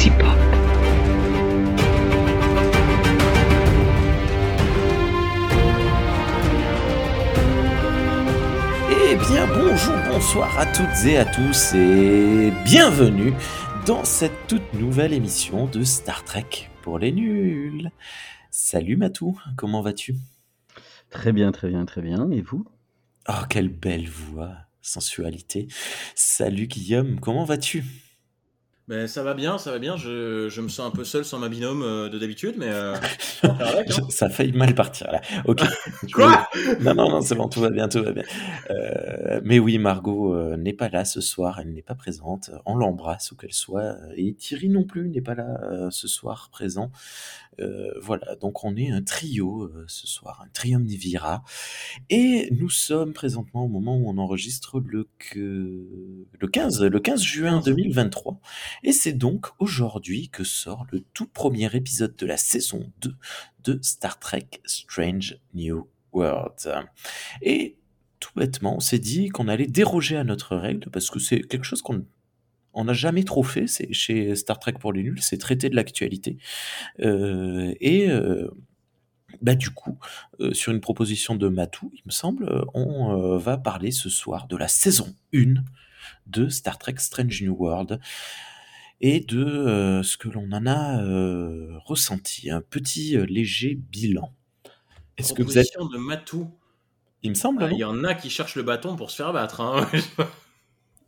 Eh bien bonjour, bonsoir à toutes et à tous et bienvenue dans cette toute nouvelle émission de Star Trek pour les nuls. Salut Matou, comment vas-tu Très bien, très bien, très bien. Et vous Oh, quelle belle voix, sensualité. Salut Guillaume, comment vas-tu Ben, ça va bien, ça va bien. Je, je me sens un peu seul sans ma binôme euh, de d'habitude, mais euh, hein. Ça a failli mal partir là. Ok. Quoi? Non, non, non, c'est bon, tout va bien, tout va bien. Euh, mais oui, Margot euh, n'est pas là ce soir, elle n'est pas présente. On l'embrasse où qu'elle soit. Et Thierry non plus n'est pas là euh, ce soir présent. Euh, voilà, donc on est un trio euh, ce soir, un triumvirat. Et nous sommes présentement au moment où on enregistre le, le 15, le 15 juin 2023. Et c'est donc aujourd'hui que sort le tout premier épisode de la saison 2 de Star Trek Strange New World. Et tout bêtement, on s'est dit qu'on allait déroger à notre règle parce que c'est quelque chose qu'on on n'a jamais trop fait c'est chez Star Trek pour les nuls, c'est traiter de l'actualité. Euh, et euh, bah du coup, euh, sur une proposition de Matou, il me semble, on va parler ce soir de la saison 1 de Star Trek Strange New World et de ce que l'on en a ressenti. Un petit léger bilan. Est-ce que vous êtes... De Matou. Il me semble, Ah, Il y en a qui cherchent le bâton pour se faire abattre. Hein.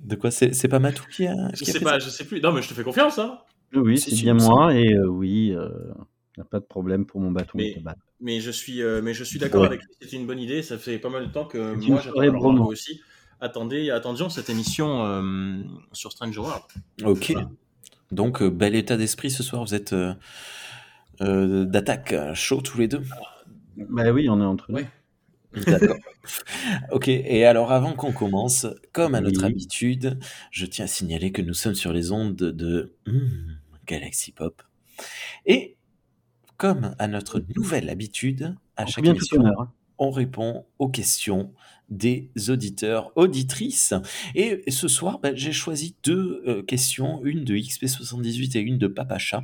De quoi C'est c'est pas Matou qui a... je sais pas, ça je sais plus. Non, mais je te fais confiance, hein. Oui, c'est bien moi. Et euh, oui, il n'y a pas de problème pour mon bâton Mais- je suis, euh, mais je suis d'accord Ouais. avec lui. C'est une bonne idée. Ça fait pas mal de temps que C'est moi, Bromo. Margot aussi. Attendez, attendions cette émission euh, sur Strange World. Ok. Voilà. Donc, euh, bel état d'esprit ce soir. Vous êtes euh, euh, d'attaque, euh, chaud tous les deux. Bah oui, on est entre nous. Ouais. D'accord. ok. Et alors, avant qu'on commence, comme à notre Oui. habitude, je tiens à signaler que nous sommes sur les ondes de, hmm, Galaxy Pop. Et comme à notre nouvelle habitude, à On chaque émission, hein. on répond aux questions des auditeurs, auditrices. Et ce soir, ben, j'ai choisi deux euh, questions, une de XP78 et une de Papacha,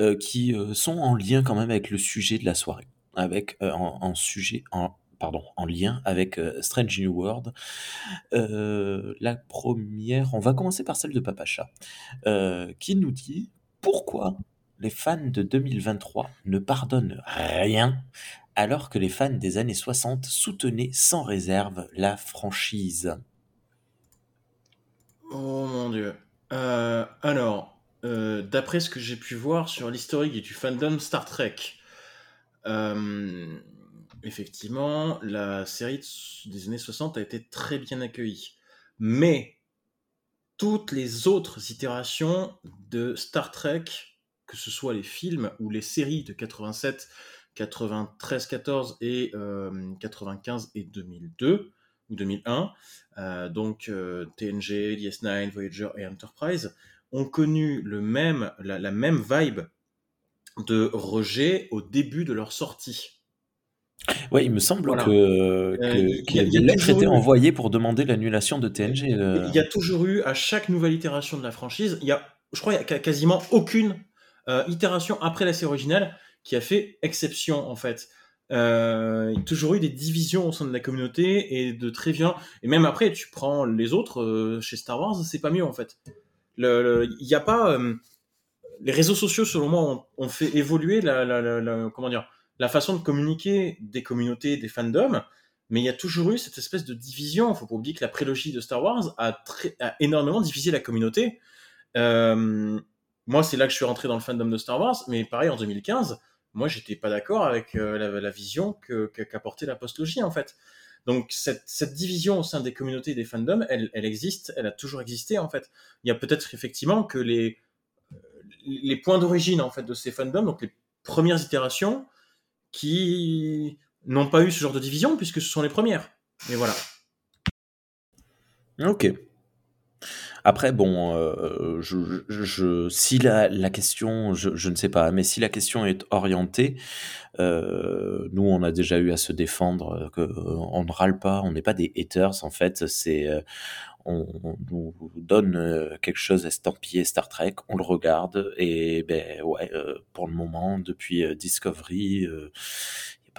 euh, qui euh, sont en lien quand même avec le sujet de la soirée, avec euh, en, sujet lien avec euh, Strange New World. Euh, la première, on va commencer par celle de Papacha, qui nous dit pourquoi les fans de 2023 ne pardonnent rien alors que les fans des années 60 soutenaient sans réserve la franchise. Oh mon dieu. Alors, d'après ce que j'ai pu voir sur l'historique du fandom Star Trek, effectivement, la série de- des années 60 a été très bien accueillie. Mais toutes les autres itérations de Star Trek, que ce soit les films ou les séries de 87, 93, 14 et euh, 95 et 2002 ou 2001, euh, donc euh, TNG, DS9, Voyager et Enterprise, ont connu la même vibe de rejet au début de leur sortie. Ouais, il me semble Voilà. que, que- Euh, qu'il y a y a des lettres toujours étaient eu- envoyées pour demander l'annulation de TNG. euh. Il y a toujours eu, à chaque nouvelle itération de la franchise, il y a, je crois, il y a quasiment aucune euh, itération après la série originale qui a fait exception, en fait. Euh, il y a toujours eu des divisions au sein de la communauté et de très violents. Et même après, tu prends les autres chez Star Wars, c'est pas mieux, en fait. Il n'y a pas. Les réseaux sociaux, selon moi, ont, fait évoluer la, la- la- comment dire, la façon de communiquer des communautés, des fandoms, mais il y a toujours eu cette espèce de division. Faut pas oublier que la prélogie de Star Wars a, très- a énormément divisé la communauté. Euh, moi, c'est là que je suis rentré dans le fandom de Star Wars, mais pareil en 2015, moi, j'étais pas d'accord avec euh, la, vision qu'apportait la postlogie en fait. Donc cette, cette division au sein des communautés des fandoms, elle, elle existe, elle a toujours existé en fait. Il y a peut-être effectivement que les les points d'origine en fait de ces fandoms, donc les premières itérations, qui n'ont pas eu ce genre de division puisque ce sont les premières. Et voilà. Ok. Après, bon, euh, je, je, si la, question, je, ne sais pas, mais si la question est orientée, euh, nous, on a déjà eu à se défendre, que on ne râle pas, on n'est pas des haters, en fait, c'est on, nous donne quelque chose estampillé Star Trek, on le regarde, et ben ouais, pour le moment, depuis Discovery,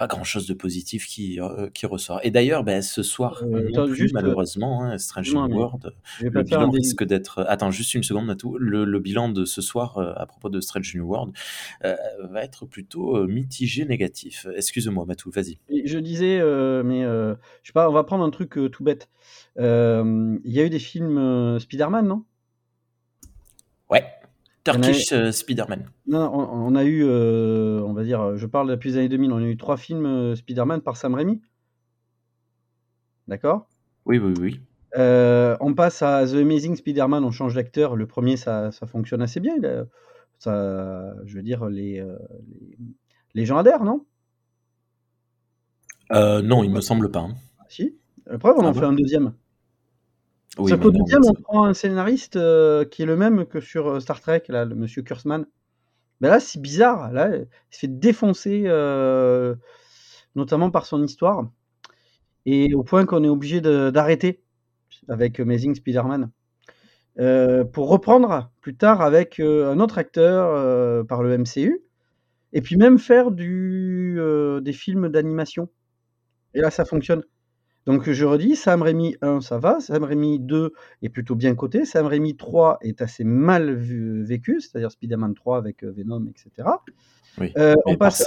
pas grand chose de positif qui, euh, qui ressort. Et d'ailleurs, ben, ce soir, euh, juste, euh, malheureusement, hein, Strange New World, le bilan risque d'être. Attends, juste une seconde, Matou. Le, le bilan de ce soir à propos de Strange New World va être plutôt mitigé négatif. Excuse-moi, Matou, vas-y. Je disais, mais je sais pas, on va prendre un truc tout bête. Il y a eu des films Spider-Man, non? Ouais. Turkish euh, Spider-Man. Non, on, a eu, euh, on va dire, je parle depuis les années 2000, on a eu trois films euh, Spider-Man par Sam Raimi. D'accord? Oui, oui, oui. on passe à The Amazing Spider-Man, on change d'acteur. Le premier, ça, ça, fonctionne assez bien. ça, je veux dire, les, les, gens adhèrent, non? Non, il me semble pas. Hein. Si. Après, on en ah fait un deuxième. Oui, deuxième, on prend un scénariste euh, qui est le même que sur euh, Star Trek, là, le monsieur Kurtzman. Ben là, c'est bizarre. Là, il se fait défoncer, euh, notamment par son histoire, et au point qu'on est obligé d'arrêter avec Amazing Spider-Man. pour reprendre plus tard avec un autre acteur par le MCU, et puis même faire du, des films d'animation. Et là, ça fonctionne. Donc je redis, Sam Raimi 1, ça va, Sam Raimi 2 est plutôt bien coté, Sam Raimi 3 est assez mal vécu, c'est-à-dire Spider-Man 3 avec euh, Venom, etc. Oui, euh, on passe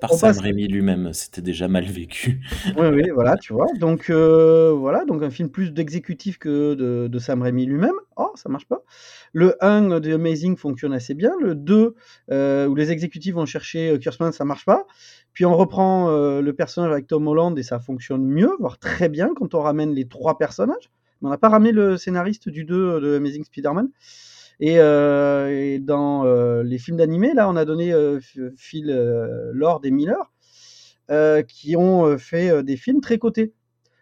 par, Sam Raimi lui-même, c'était déjà mal vécu. oui, oui, voilà, tu vois. Donc euh, voilà, donc un film plus d'exécutif que de, Sam Raimi lui-même. Oh, ça marche pas. Le 1 de Amazing fonctionne assez bien. Le 2, où les exécutifs vont chercher Kurtzman, ça marche pas. Puis on reprend le personnage avec Tom Holland et ça fonctionne mieux, voire très bien quand on ramène les trois personnages. Mais on n'a pas ramené le scénariste du 2 de Amazing Spider-Man. Et, dans les films d'animé, là, on a donné Phil Lord et Miller, qui ont fait des films très cotés.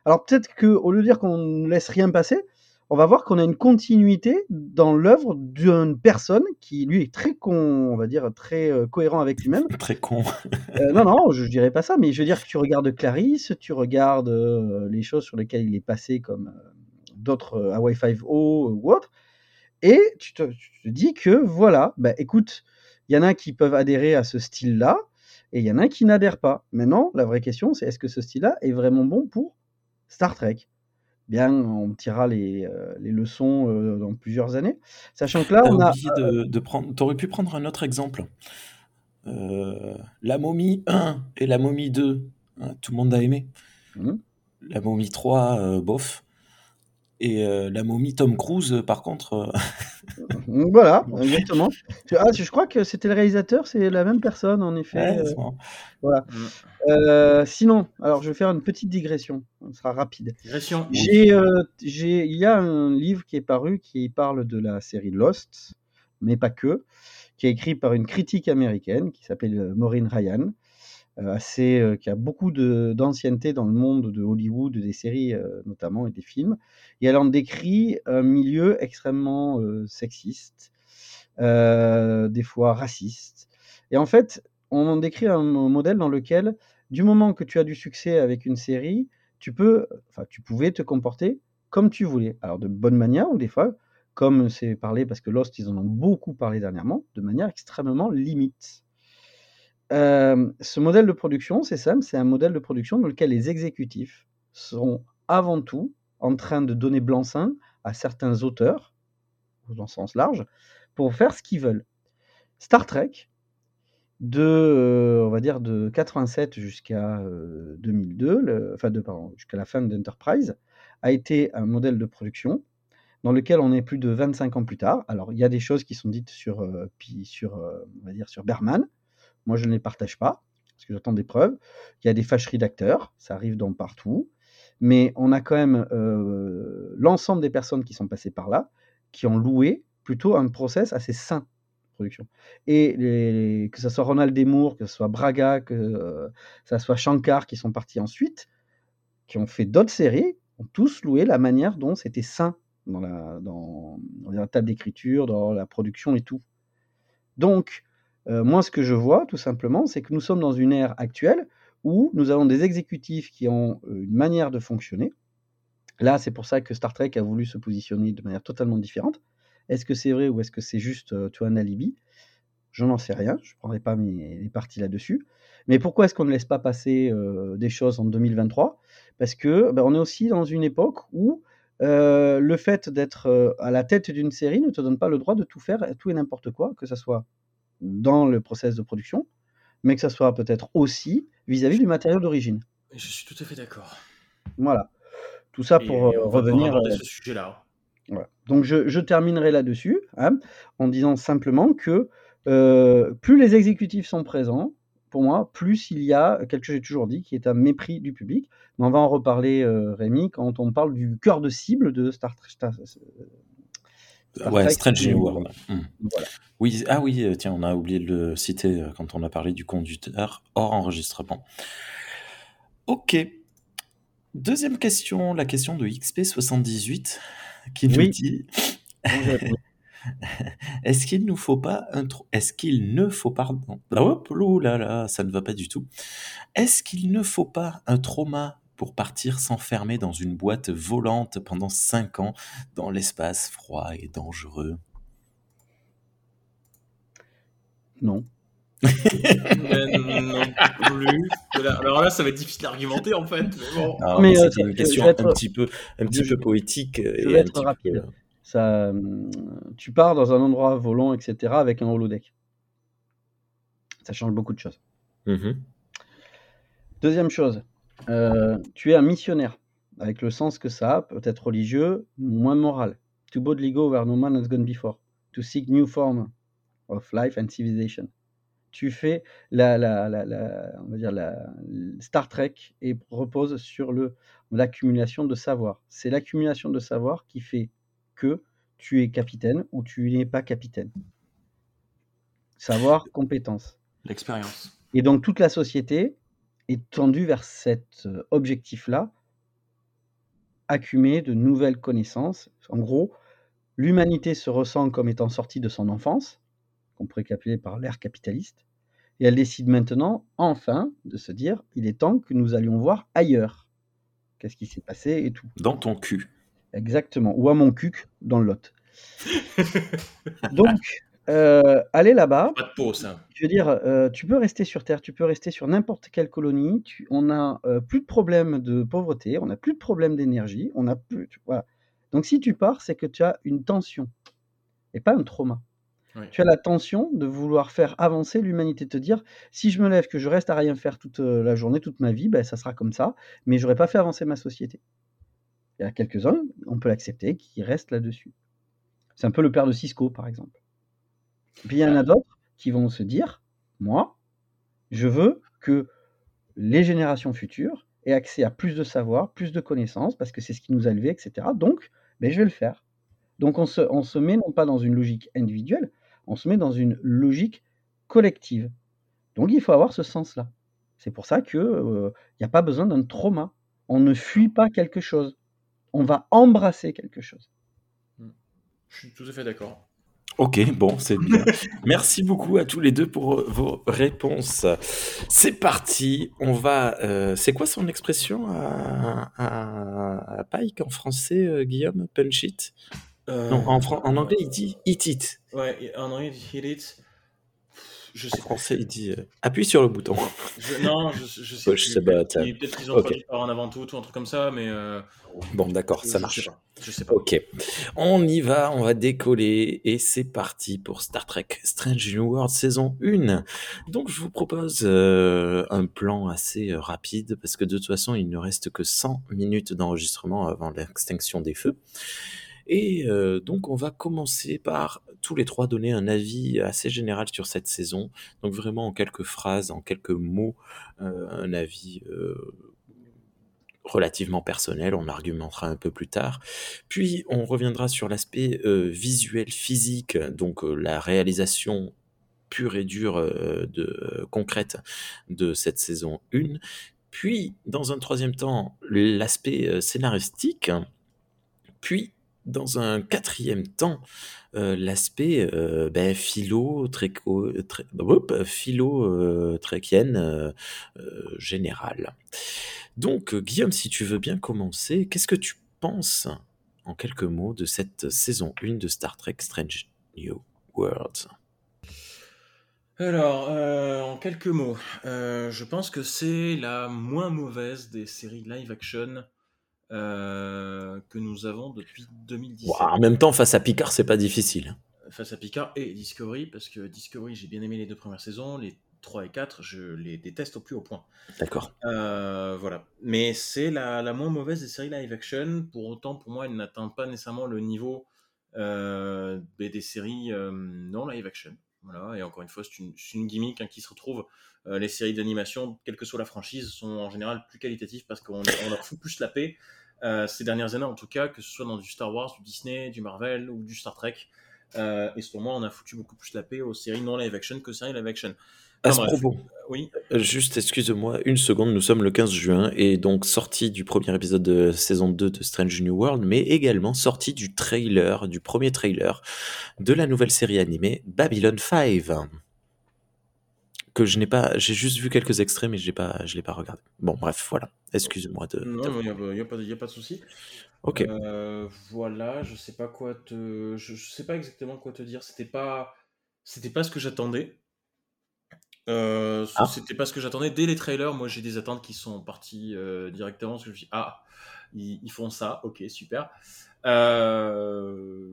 Alors peut-être qu'au lieu de dire qu'on ne laisse rien passer, on va voir qu'on a une continuité dans l'œuvre d'une personne qui, lui, est très con, on va dire, très euh, cohérent avec lui-même. Très con. Euh, non, non, je, ne dirais pas ça, mais je veux dire que tu regardes Clarisse, tu regardes euh, les choses sur lesquelles il est passé, comme d'autres Hawaii 5O ou autre, et tu te, dis que, voilà, bah, écoute, il y en a qui peuvent adhérer à ce style-là, et il y en a qui n'adhèrent pas. Maintenant, la vraie question, c'est est-ce que ce style-là est vraiment bon pour Star Trek? Bien, on tirera les, euh, les leçons euh, dans plusieurs années. Sachant que là, on a. De, de prendre... Tu aurais pu prendre un autre exemple. Euh, la momie 1 et la momie 2, hein, tout le monde a aimé. Mmh. La momie 3, bof. Et la momie Tom Cruise, par contre. voilà, exactement. Ah, je crois que c'était le réalisateur, c'est la même personne, en effet. voilà. Mmh. sinon, alors je vais faire une petite digression, ce sera rapide. Digression. J'ai, il y a un livre qui est paru qui parle de la série Lost, mais pas que, qui est écrit par une critique américaine qui s'appelle Maureen Ryan. Euh, assez, euh, qui a beaucoup d'ancienneté dans le monde de Hollywood, des séries euh, notamment et des films. Et elle en décrit un milieu extrêmement sexiste, des fois raciste. Et en fait, on en décrit un modèle dans lequel, du moment que tu as du succès avec une série, tu peux, enfin, tu pouvais te comporter comme tu voulais. Alors de bonne manière ou des fois, comme c'est parlé parce que Lost, ils en ont beaucoup parlé dernièrement, de manière extrêmement limite ce modèle de production, c'est simple, c'est un modèle de production dans lequel les exécutifs sont avant tout en train de donner blanc-seing à certains auteurs, dans le sens large, pour faire ce qu'ils veulent. Star Trek, de, on va dire de 87 jusqu'à 2002, enfin de, jusqu'à la fin d'Enterprise, a été un modèle de production dans lequel on est plus de 25 ans plus tard. Alors, il y a des choses qui sont dites sur, sur, on va dire sur Berman, moi, je ne les partage pas, parce que j'attends des preuves. Il y a des fâcheries d'acteurs, ça arrive dans partout. Mais on a quand même euh, l'ensemble des personnes qui sont passées par là, qui ont loué plutôt un process assez sain production. Et que ce soit Ronald Demour, que ce soit Braga, que euh, soit Shankar qui sont partis ensuite, qui ont fait d'autres séries, ont tous loué la manière dont c'était sain dans, la, dans, la table d'écriture, dans la production et tout. Donc, euh, moi, ce que je vois, tout simplement, c'est que nous sommes dans une ère actuelle où nous avons des exécutifs qui ont euh, une manière de fonctionner. Là, c'est pour ça que Star Trek a voulu se positionner de manière totalement différente. Est-ce que c'est vrai ou est-ce que c'est juste euh, un alibi? Je n'en sais rien, je ne prendrai pas mes, parties là-dessus. Mais pourquoi est-ce qu'on ne laisse pas passer des choses en 2023 Parce que ben, on est aussi dans une époque où le fait d'être à la tête d'une série ne te donne pas le droit de tout faire, tout et n'importe quoi, que ce soit dans le process de production, mais que ça soit peut-être aussi vis-à-vis du matériau d'origine. Je suis tout à fait d'accord. Voilà. Tout ça pour revenir. à ce sujet-là. Donc je, terminerai là-dessus hein, en disant simplement que plus les exécutifs sont présents, pour moi, plus il y a quelque chose que j'ai toujours dit, qui est un mépris du public. Mais on va en reparler, Rémi, quand on parle du cœur de cible de Star, Trek. Ouais, Strange New World. Hmm. Oui, ah oui, euh, tiens, on a oublié de le citer euh, quand on a parlé du conducteur hors enregistrement. Ok. Deuxième question, la question de XP78 qui nous dit Est-ce qu'il nous faut pas un Est-ce qu'il ne faut pas Hop, là là, ça ne va pas du tout. Est-ce qu'il ne faut pas un trauma pour partir s'enfermer dans une boîte volante pendant 5 ans dans l'espace froid et dangereux Non. non plus. Alors là, ça va être difficile d'argumenter en fait. Mais bon. mais, euh, une question un petit peu, un petit peu poétique. Je vais être rapide. Ça, tu pars dans un endroit volant, etc., avec un holodeck. Ça change beaucoup de choses. Mmh Deuxième chose, euh, tu es un missionnaire, avec le sens que ça a, peut-être religieux, moins moral. To boldly go where no man has gone before. To seek new form of life and civilization. Tu fais la, la, la, on va dire la Star Trek et repose sur le l'accumulation de savoir. C'est l'accumulation de savoir qui fait que tu es capitaine ou tu n'es pas capitaine. Savoir, compétence. L'expérience. Et donc toute la société est tendue vers cet euh, objectif-là, accumuler de nouvelles connaissances. En gros, l'humanité se ressent comme étant sortie de son enfance, qu'on pourrait par l'ère capitaliste, et elle décide maintenant, enfin, de se dire, il est temps que nous allions voir ailleurs. Qu'est-ce qui s'est passé et tout. Dans ton cul. Exactement, ou à mon cul dans le lot. Donc, euh, aller là-bas, Pas de peau, ça. je veux dire, euh, tu peux rester sur Terre, tu peux rester sur n'importe quelle colonie, tu on a, euh, plus de problèmes de pauvreté, on a plus de problèmes d'énergie, on a plus voilà. Donc si tu pars, c'est que tu as une tension et pas un trauma. Tu as la tension de vouloir faire avancer l'humanité, te dire: «Si je me lève, que je reste à rien faire toute, la journée, toute ma vie, ben ça sera comme ça, mais j'aurais pas fait avancer ma société». Il y a quelques-uns, on peut l'accepter, qui restent là-dessus. C'est un peu le père de Cisco, par exemple. Puis il y en a d'autres qui vont se dire, moi, je veux que les générations futures aient accès à plus de savoir, plus de connaissances, parce que c'est ce qui nous a élevés, etc. Donc, ben, je vais le faire. Donc on se, on se met non pas dans une logique individuelle, on se met dans une logique collective. Donc il faut avoir ce sens-là. C'est pour ça qu'il euh, n'y a pas besoin d'un trauma. On ne fuit pas quelque chose. On va embrasser quelque chose. Je suis tout à fait d'accord. Ok, bon, c'est bien. Merci beaucoup à tous les deux pour euh, vos réponses. C'est parti, on va... Euh, c'est quoi son expression à, Pike en français, euh, Guillaume? Punch it? Non, en, en, anglais, il dit eat it. Ouais, en anglais, il dit eat it. Je sais. En français, il dit euh, appuie sur le bouton. non, je, je sais. je sais pas. Peut-être qu'ils ont okay. par en avant tout ou un truc comme ça, mais. Euh, bon, d'accord, ça marche. Je sais, pas. je sais pas. Ok. On y va, on va décoller et c'est parti pour Star Trek Strange New World saison 1. Donc, je vous propose euh, un plan assez rapide parce que de toute façon, il ne reste que 100 minutes d'enregistrement avant l'extinction des feux. Et euh, donc, on va commencer par tous les trois donner un avis assez général sur cette saison. Donc, vraiment en quelques phrases, en quelques mots, euh, un avis euh, relativement personnel. On argumentera un peu plus tard. Puis, on reviendra sur l'aspect visuel, physique, donc la réalisation pure et dure de concrète de cette saison 1. Puis, dans un troisième temps, l'aspect scénaristique. Puis, dans un quatrième temps, euh, l'aspect euh, ben, philo, tréco, tré- hop, philo euh. Donc, Guillaume, si tu veux bien commencer, qu'est-ce que tu penses, en quelques mots, de cette saison 1 de Star Trek Strange New Worlds? Alors, en quelques mots, je pense que c'est la moins mauvaise des séries live action euh, que nous avons depuis 2017. Ouah, En même temps, face à Picard, c'est pas difficile. Face à Picard et Discovery, parce que Discovery, j'ai bien aimé les deux premières saisons, les 3 et 4, je les déteste au plus haut point. D'accord. Euh, voilà. Mais c'est la, la moins mauvaise des séries live action. Pour autant, pour moi, elle n'atteint pas nécessairement le niveau euh, des, des séries euh, non live action. Voilà. Et encore une fois, c'est une, c'est une gimmick hein, qui se retrouve. Les séries d'animation, quelle que soit la franchise, sont en général plus qualitatives parce qu'on on leur fout plus la paix. Euh, ces dernières années, en tout cas, que ce soit dans du Star Wars, du Disney, du Marvel ou du Star Trek. Euh, et selon moi, on a foutu beaucoup plus la paix aux séries non live action que aux séries live action. À Enfin, ce bref. propos, Oui. Euh, Juste, excuse-moi, une seconde, nous sommes le 15 juin et donc sorti du premier épisode de saison 2 de Strange New World, mais également sorti du trailer, du premier trailer de la nouvelle série animée Babylon 5. Que je n'ai pas, j'ai juste vu quelques extraits, mais je l'ai pas, je l'ai pas regardé. Bon, bref, voilà. Excuse-moi de. Non, il n'y a, a pas de- y a pas de souci. Ok. Euh, voilà, je sais pas quoi te, je, je sais pas exactement quoi te dire. C'était pas, c'était pas ce que j'attendais. Euh, Ah. C'était pas ce que j'attendais dès les trailers. Moi, j'ai des attentes qui sont parties euh, directement parce que je me suis dit, ah, ils, ils font ça, ok, super. Euh,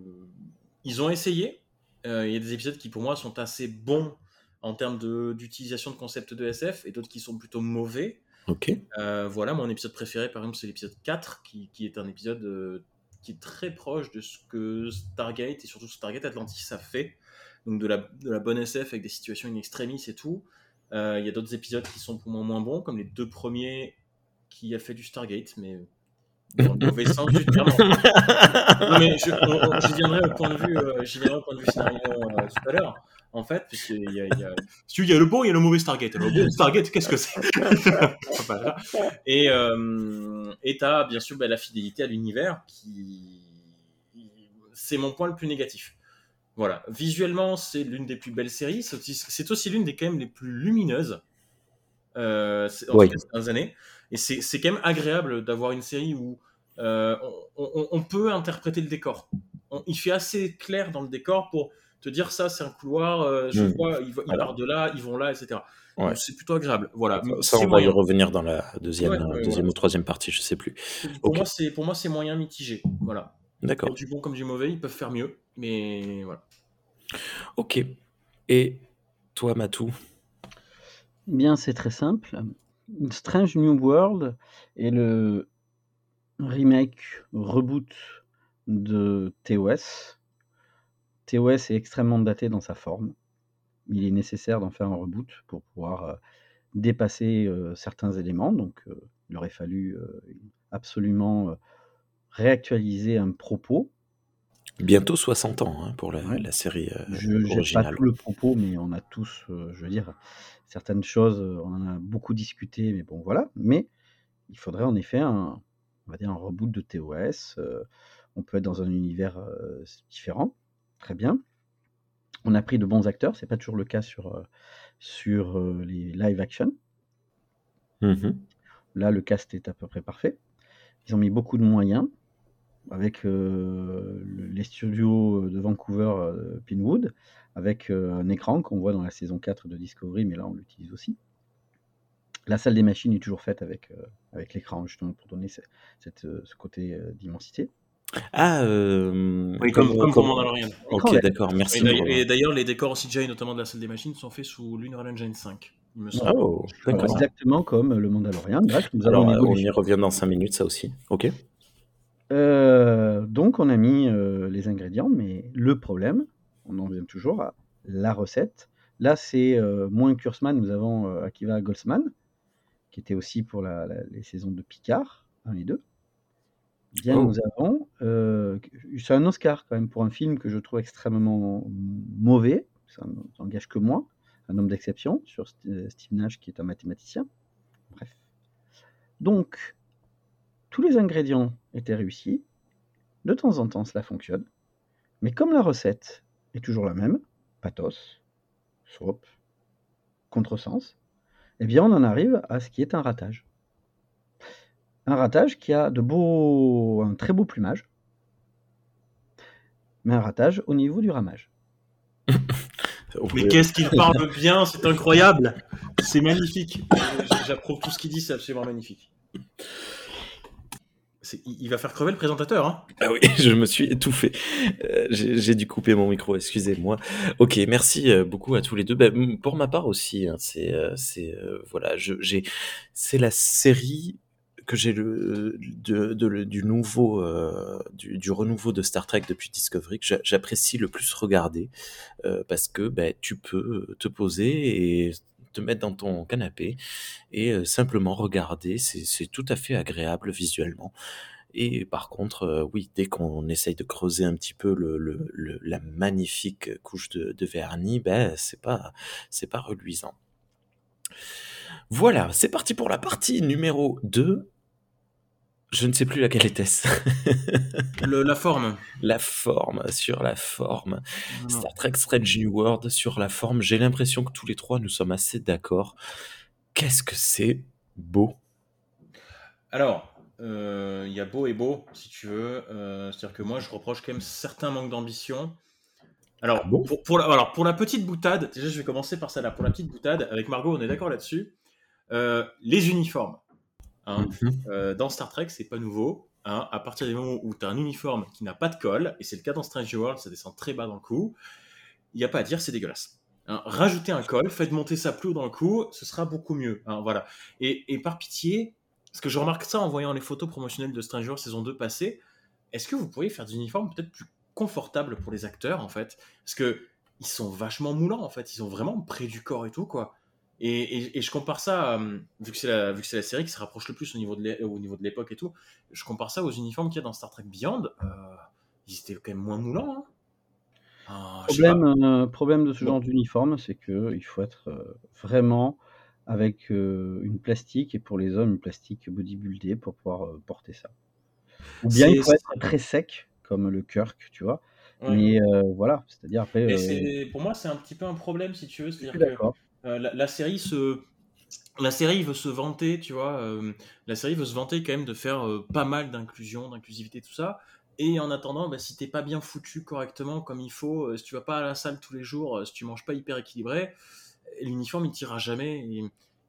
ils ont essayé. Il y a des épisodes qui, pour moi, sont assez bons en termes d'utilisation de concepts de SF et d'autres qui sont plutôt mauvais. Ok. Euh, voilà, mon épisode préféré, par exemple, c'est l'épisode 4, qui, qui est un épisode euh, qui est très proche de ce que Stargate et surtout Stargate Atlantis a fait. Donc de la, de la bonne SF avec des situations in extremis et tout. Euh, Il y a d'autres épisodes qui sont pour moi moins bons, comme les deux premiers qui a fait du Stargate, mais dans le mauvais sens du terme. Non, mais je, on- on- j'y viendrai au point de vue, viendrai au point de vue scénario tout à l'heure. En fait, parce qu'il y a, il y a, tu veux, il y a le bon et le mauvais Stargate. Alors, le bon Stargate, qu'est-ce que c'est Voilà. Et euh, et t'as bien sûr bah, la fidélité à l'univers qui, c'est mon point le plus négatif. Voilà. Visuellement, c'est l'une des plus belles séries. C'est aussi, l'une des quand même les plus lumineuses. Euh, en Oui. ces dernières années. Et c'est c'est quand même agréable d'avoir une série où euh, on, on- on peut interpréter le décor. On- il fait assez clair dans le décor pour te dire ça, c'est un couloir, euh, je vois, ils, vont- ils partent de là, ils vont là, etc. Ouais. C'est plutôt agréable. Voilà. Ça, C'est on va y revenir dans la deuxième, Ouais, ouais, deuxième voilà. ou troisième partie, je sais plus. Pour moi, c'est pour moi c'est moyen mitigé. Voilà. D'accord. Du bon comme du mauvais, ils peuvent faire mieux, mais voilà. Ok. Et toi, Matou? Bien, c'est très simple. Strange New World est le remake, reboot de TOS. TOS est extrêmement daté dans sa forme. Il est nécessaire d'en faire un reboot pour pouvoir euh, dépasser euh, certains éléments. Donc, euh, il aurait fallu absolument réactualiser un propos. Bientôt 60 ans hein, pour la, Ouais. la série euh, Je jette pas originale. tout le propos, mais on a tous, euh, je veux dire, certaines choses, on en a beaucoup discuté, mais bon, voilà. Mais il faudrait en effet un, on va dire un reboot de TOS. euh, on peut être dans un univers différent, très bien. On a pris de bons acteurs, c'est pas toujours le cas sur, euh, sur euh, les live action. Mhm. Là, le cast est à peu près parfait. Ils ont mis beaucoup de moyens avec euh, le- les studios de Vancouver, euh, Pinewood, avec euh, un écran qu'on voit dans la saison 4 de Discovery, mais là on l'utilise aussi. La salle des machines est toujours faite avec, avec l'écran, justement, pour donner ce, cette, ce côté d'immensité. Ah, euh, Oui, comme, comme pour Mandalorian. Ok, d'accord, merci. Et d'ailleurs- les décors CGI, notamment de la salle des machines, sont faits sous l'Unreal Engine 5. Il me semble. Oh, exactement comme le Mandalorian. Bref, nous avons Alors, une euh, on y revient dans 5 minutes, ça aussi. Ok. Euh, donc on a mis euh, les ingrédients, mais le problème, on en vient toujours à la recette. Là, c'est euh, moins Kurzman, nous avons euh, Akiva Goldsman, qui était aussi pour la- la- les saisons de Picard 1 et 2. Bien, Oh. nous avons. euh, c'est un Oscar quand même pour un film que je trouve extrêmement mauvais, ça n'engage que moi, un homme d'exception, sur St- Steve Nash qui est un mathématicien. Bref. Donc, tous les ingrédients étaient réussis. De temps en temps, cela fonctionne. Mais comme la recette est toujours la même, pathos, soap, contresens, eh bien on en arrive à ce qui est un ratage. Un ratage qui a de beaux, un très beau plumage, mais un ratage au niveau du ramage. Mais qu'est-ce qu'il parle bien, c'est incroyable, c'est magnifique. J'approuve tout ce qu'il dit, c'est absolument magnifique. Il va faire crever le présentateur. Hein. ah oui, je me suis étouffé. Euh, j'ai dû couper mon micro, excusez-moi. Ok, merci euh, beaucoup à tous les deux. Ben, pour ma part aussi, hein, c'est, euh, c'est voilà, j'ai, c'est la série que j'ai le de, du nouveau du, renouveau de Star Trek depuis Discovery que j'apprécie le plus regarder parce que ben, tu peux te poser et te mettre dans ton canapé et simplement regarder. C'est tout à fait agréable visuellement. Et par contre, oui, dès qu'on essaye de creuser un petit peu le, la magnifique couche de, vernis, ben c'est pas c'est pas reluisant. Voilà, c'est parti pour la partie numéro 2 je ne sais plus laquelle était-ce. la forme. La forme, sur la forme. Star Trek Strange New World, sur la forme. J'ai l'impression que tous les trois, nous sommes assez d'accord. Qu'est-ce que c'est beau? Alors, euh, il y a beau et beau, si tu veux. Euh, c'est-à-dire que moi, je reproche quand même certains manques d'ambition. Alors, ah pour, la, alors, pour la petite boutade, déjà, je vais commencer par celle-là. Pour la petite boutade, avec Margot, on est d'accord là-dessus. Euh, les uniformes. Hein. Mhm. Euh, dans Star Trek, c'est pas nouveau. Hein. À partir du moment où tu as un uniforme qui n'a pas de col, et c'est le cas dans Strange World, ça descend très bas dans le cou, il n'y a pas à dire, c'est dégueulasse. Hein. Rajoutez un col, faites monter ça plus haut dans le cou, ce sera beaucoup mieux. voilà. Et, par pitié, parce que je remarque ça en voyant les photos promotionnelles de Stranger saison 2 passée, est-ce que vous pourriez faire des uniformes peut-être plus confortables pour les acteurs en fait? Parce que ils sont vachement moulants en fait, ils sont vraiment près du corps et tout quoi. Et, je compare ça, euh, vu que c'est la, vu que c'est la série qui se rapproche le plus au niveau de l'époque et tout, je compare ça aux uniformes qu'il y a dans Star Trek Beyond. Euh, ils étaient quand même moins moulants. Hein. Ah, problème, euh, problème de ce genre d'uniforme, c'est qu'il faut être vraiment avec une plastique, et pour les hommes, une plastique bodybuildée pour pouvoir porter ça. Ou bien il faut être très sec, comme le Kirk, tu vois. Mais voilà, c'est-à-dire après. pour moi, c'est un petit peu un problème, si tu veux. C'est-à-dire que euh, la, série se la série veut se vanter, tu vois, euh, la série veut se vanter quand même de faire euh, pas mal d'inclusion, d'inclusivité, tout ça. Et en attendant, bah, si t'es pas bien foutu correctement comme il faut, si tu vas pas à la salle tous les jours, si tu manges pas hyper équilibré, l'uniforme il tirera jamais.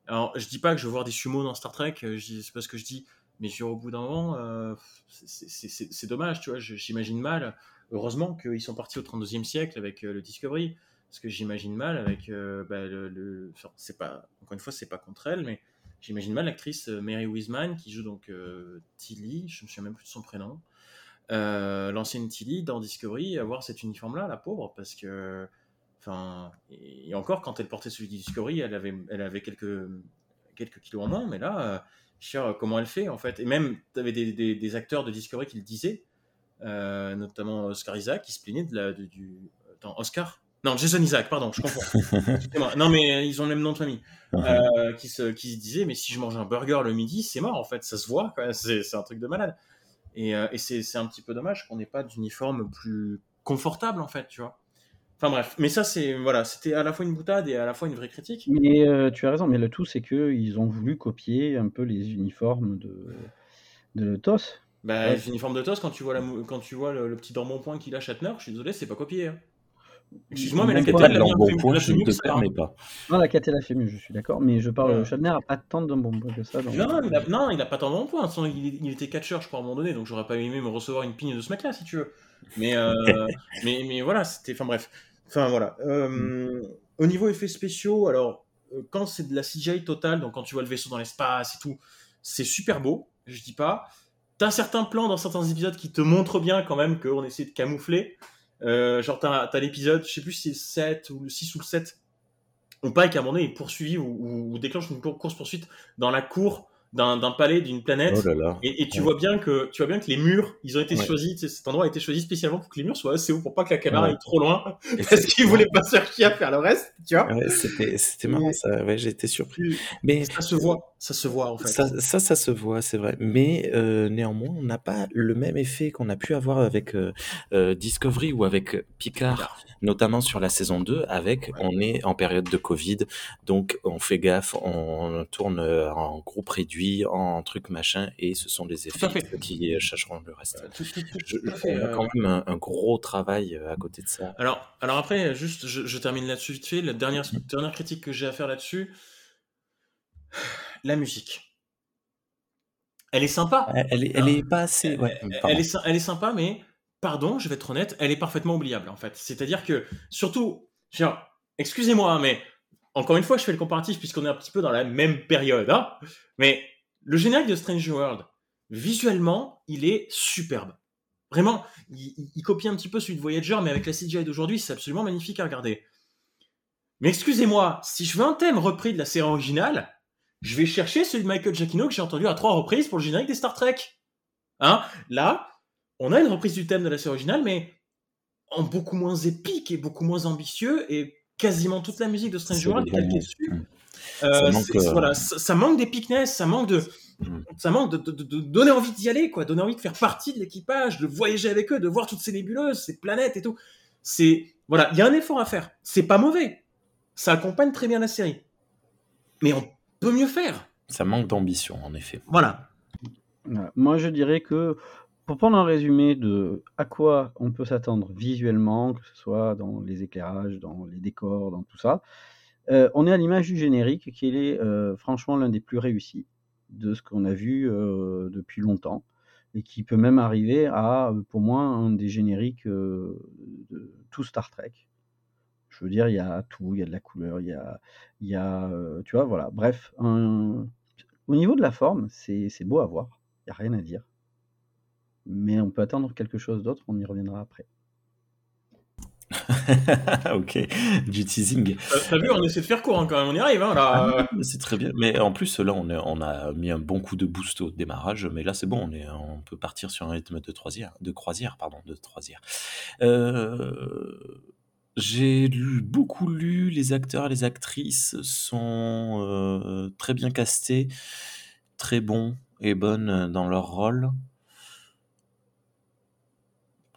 Alors je dis pas que je veux voir des sumo dans Star Trek, c'est pas ce que je dis, mais au bout d'un moment, c'est dommage, tu vois, j'imagine mal. Heureusement qu'ils sont partis au 32e siècle avec le Discovery parce que j'imagine mal avec euh, bah, le, c'est pas encore une fois c'est pas contre elle mais j'imagine mal l'actrice euh, Mary Wiseman qui joue donc euh, Tilly je me souviens même plus de son prénom l'ancienne Tilly dans Discovery avoir cet uniforme là la pauvre parce que enfin et encore quand elle portait celui de Discovery elle avait elle avait quelques quelques kilos en moins mais là comment elle fait en fait? Et même tu avais des, des, acteurs de Discovery qui le disaient notamment Oscar Isaac qui se plaignait de la, du Oscar non, Jason Isaac, pardon, je confonds. non, mais euh, ils ont le même nom de famille. Euh, qui, se, qui disait, mais si je mange un burger le midi, c'est mort, en fait, ça se voit, c'est un truc de malade. Et, euh, et c'est un petit peu dommage qu'on n'ait pas d'uniforme plus confortable, en fait, tu vois. Enfin bref, mais ça, c'est voilà, c'était à la fois une boutade et à la fois une vraie critique. Mais tu as raison, mais le tout, c'est qu'ils ont voulu copier un peu les uniformes de, de TOS. Bah, les uniformes de TOS, quand tu vois, la, quand tu vois le, petit point qu'il a Shatner, je suis désolé, c'est pas copié. Hein. Excuse-moi, mais la Catel l'a bon point, je ne te permets pas. Non, la Catel a fait mieux, je suis d'accord, mais je parle, Shatner n'a pas tant de bons points que ça. Non, il a, non, il a pas tant de bons points. Il, était catcheur, je crois, à un moment donné, donc j'aurais pas aimé me recevoir une pigne de ce mec-là, si tu veux. Mais, euh, mais, mais voilà, c'était. Enfin bref. Enfin voilà. Euh, au niveau effets spéciaux, alors, euh, quand c'est de la CGI totale, donc quand tu vois le vaisseau dans l'espace et tout, c'est super beau, je dis pas. T'as certains plans dans certains épisodes qui te montrent bien quand même qu'on essaie de camoufler. Euh, genre, t'as as, l'épisode, je sais plus si c'est le 7 ou le 6 ou le 7, on Pike à un moment donné est poursuivi ou, déclenche une course-poursuite dans la cour d'un palais, d'une planète. Oh et, tu, vois bien que, tu vois bien que les murs, ils ont été choisis, cet endroit a été choisi spécialement pour que les murs soient assez hauts pour pas que la caméra aille trop loin. parce qu'ils voulaient pas qui à faire le reste, tu vois. c'était marrant ça, ouais, j'ai été surpris. Mais ça se voit. Ça se voit en fait. Ça, ça, ça se voit, c'est vrai. Mais euh, néanmoins, on n'a pas le même effet qu'on a pu avoir avec euh, euh, Discovery ou avec Picard, notamment sur la saison 2, avec on est en période de Covid, donc on fait gaffe, on tourne en groupe réduit, en truc machin, et ce sont les effets qui chercheront le reste. Tout- tout- tout- Je, euh, quand même un, un gros travail à côté de ça. Alors, alors après, juste, je, je termine là-dessus vite fait. La dernière, Mhm. dernière critique que j'ai à faire là-dessus, la musique. Elle est sympa. Elle, elle est, elle est pas assez. Ouais, Elle, est, elle est sympa, mais pardon, je vais être honnête, elle est parfaitement oubliable en fait. C'est-à-dire que, surtout, excusez-moi, mais encore une fois, je fais le comparatif puisqu'on est un petit peu dans la même période, hein, mais le générique de Strange World, visuellement, il est superbe. Vraiment, il, il- il copie un petit peu celui de Voyager, mais avec la CGI d'aujourd'hui, c'est absolument magnifique à regarder. Mais excusez-moi, si je veux un thème repris de la série originale, je vais chercher celui de Michael Giacchino que j'ai entendu à trois reprises pour le générique des Star Trek. Hein? Là, on a une reprise du thème de la série originale, mais en beaucoup moins épique et beaucoup moins ambitieux, et quasiment toute la musique de Strange C'est le World est calquée dessus. Mm. Euh, Ça manque, euh, voilà, ça, ça manque d'épicness, ça manque de, Mm. ça manque de, de- de- de donner envie d'y aller, quoi, donner envie de faire partie de l'équipage, de voyager avec eux, de voir toutes ces nébuleuses, ces planètes et tout. C'est voilà, il y a un effort à faire. C'est pas mauvais, ça accompagne très bien la série, mais on peut mieux faire. Ça manque d'ambition, en effet. Voilà. Moi, je dirais que pour prendre un résumé de à quoi on peut s'attendre visuellement, que ce soit dans les éclairages, dans les décors, dans tout ça, euh, on est à l'image du générique qui est euh, franchement l'un des plus réussis de ce qu'on a vu euh, depuis longtemps et qui peut même arriver à, pour moi, un des génériques euh, de tout Star Trek. Je veux dire, il y a tout, il y a de la couleur, il y a, il y a euh, tu vois, voilà. Bref, un- au niveau de la forme, c'est c'est beau à voir, il n'y a rien à dire. Mais on peut attendre quelque chose d'autre, on y reviendra après. ok, du teasing. T'as vu, on essaie de faire court hein, quand même, on y arrive. Hein, Ah là. c'est très bien. Mais en plus, là, on, est- on a mis un bon coup de boost au démarrage. Mais là, c'est bon, on, est, on peut partir sur un rythme de croisière. De croisière, pardon, de croisière. Euh, j'ai lu, beaucoup lu. Les acteurs et les actrices sont euh, très bien castés, très bons et bonnes dans leur rôle.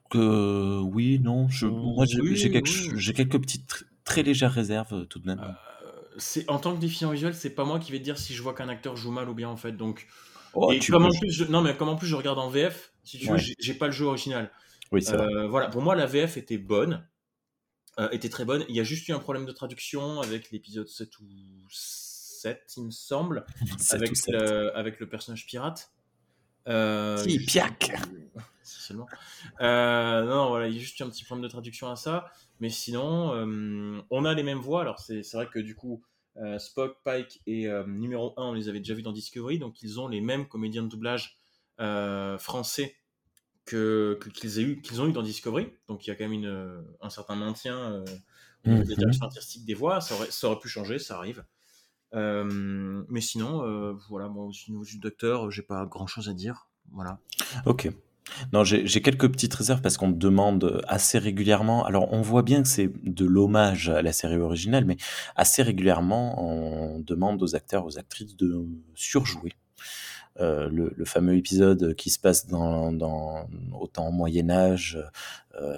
Que oui, non, je, moi j'ai Oui, oui. quelques petites tr- très légères réserves euh, tout de même. Euh, en tant que déficient visuel, c'est pas moi qui vais te dire si je vois qu'un acteur joue mal ou bien en fait. Donc, Oh, et tu comme peux- en plus, je, non mais comme en plus je regarde en VF, si tu veux, Ouais. j'ai- j'ai pas le jeu original. Oui, c'est vrai. Euh, voilà, pour moi la VF était bonne, euh, était très bonne. Il y a juste eu un problème de traduction avec l'épisode 7 ou 7, il me semble, avec le, avec le personnage pirate. Euh, Si, Piac. Seulement. Euh, non, voilà, il y a juste eu un petit problème de traduction à ça. Mais sinon, euh, on a les mêmes voix. Alors, c'est vrai que du coup, euh, Spock, Pike et numéro 1, on les avait déjà vus dans Discovery. Donc, ils ont les mêmes comédiens de doublage français que qu'ils ont eu dans Discovery. Donc, il y a quand même une, euh, un certain maintien euh, au niveau de la Mhm. direction artistique des voix. Ça aurait, ça aurait pu changer, ça arrive. Euh, mais sinon, euh, voilà, moi, au niveau du docteur, j'ai pas grand chose à dire. Voilà. Ok. Non, j'ai j'ai quelques petites réserves parce qu'on me demande assez régulièrement. Alors, on voit bien que c'est de l'hommage à la série originale, mais assez régulièrement, on demande aux acteurs, aux actrices de surjouer. Euh, le, le fameux épisode qui se passe dans, dans au temps Moyen Âge, euh,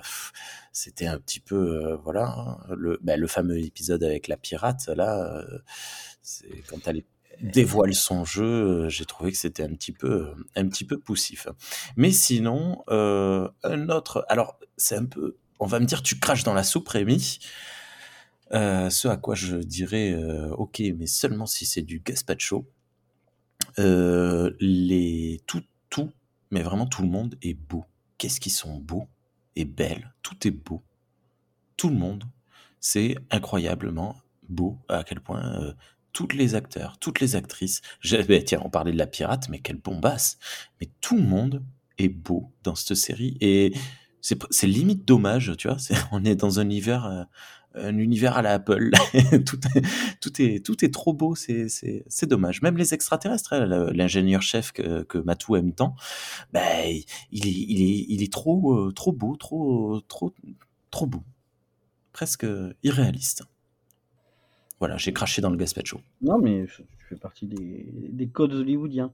c'était un petit peu euh, voilà hein, le, ben, le fameux épisode avec la pirate là, euh, c'est quand elle dévoile son jeu, euh, j'ai trouvé que c'était un petit peu un petit peu poussif. Mais sinon, un autre, alors c'est un peu, on va me dire tu craches dans la soupe Rémi. Euh, ce à quoi je dirais euh, ok, mais seulement si c'est du gazpacho. Euh, les tout tout, mais vraiment tout le monde est beau. Qu'est-ce qu'ils sont beaux et belles, tout est beau. Tout le monde, c'est incroyablement beau à quel point euh, tous les acteurs, toutes les actrices. j'ai- ben, tiens, on parlait de la pirate, mais quelle bombasse Mais tout le monde est beau dans cette série et c'est limite dommage, tu vois. On est dans un univers, euh, un univers à la Apple. tout, est, tout est trop beau. C'est dommage. Même les extraterrestres, hein, l'ingénieur chef que, que Matou aime tant, ben il est il est il est trop euh, trop beau, trop trop trop beau, presque irréaliste. Voilà, j'ai craché dans le gazpacho. Non, mais fait partie des, des codes hollywoodiens.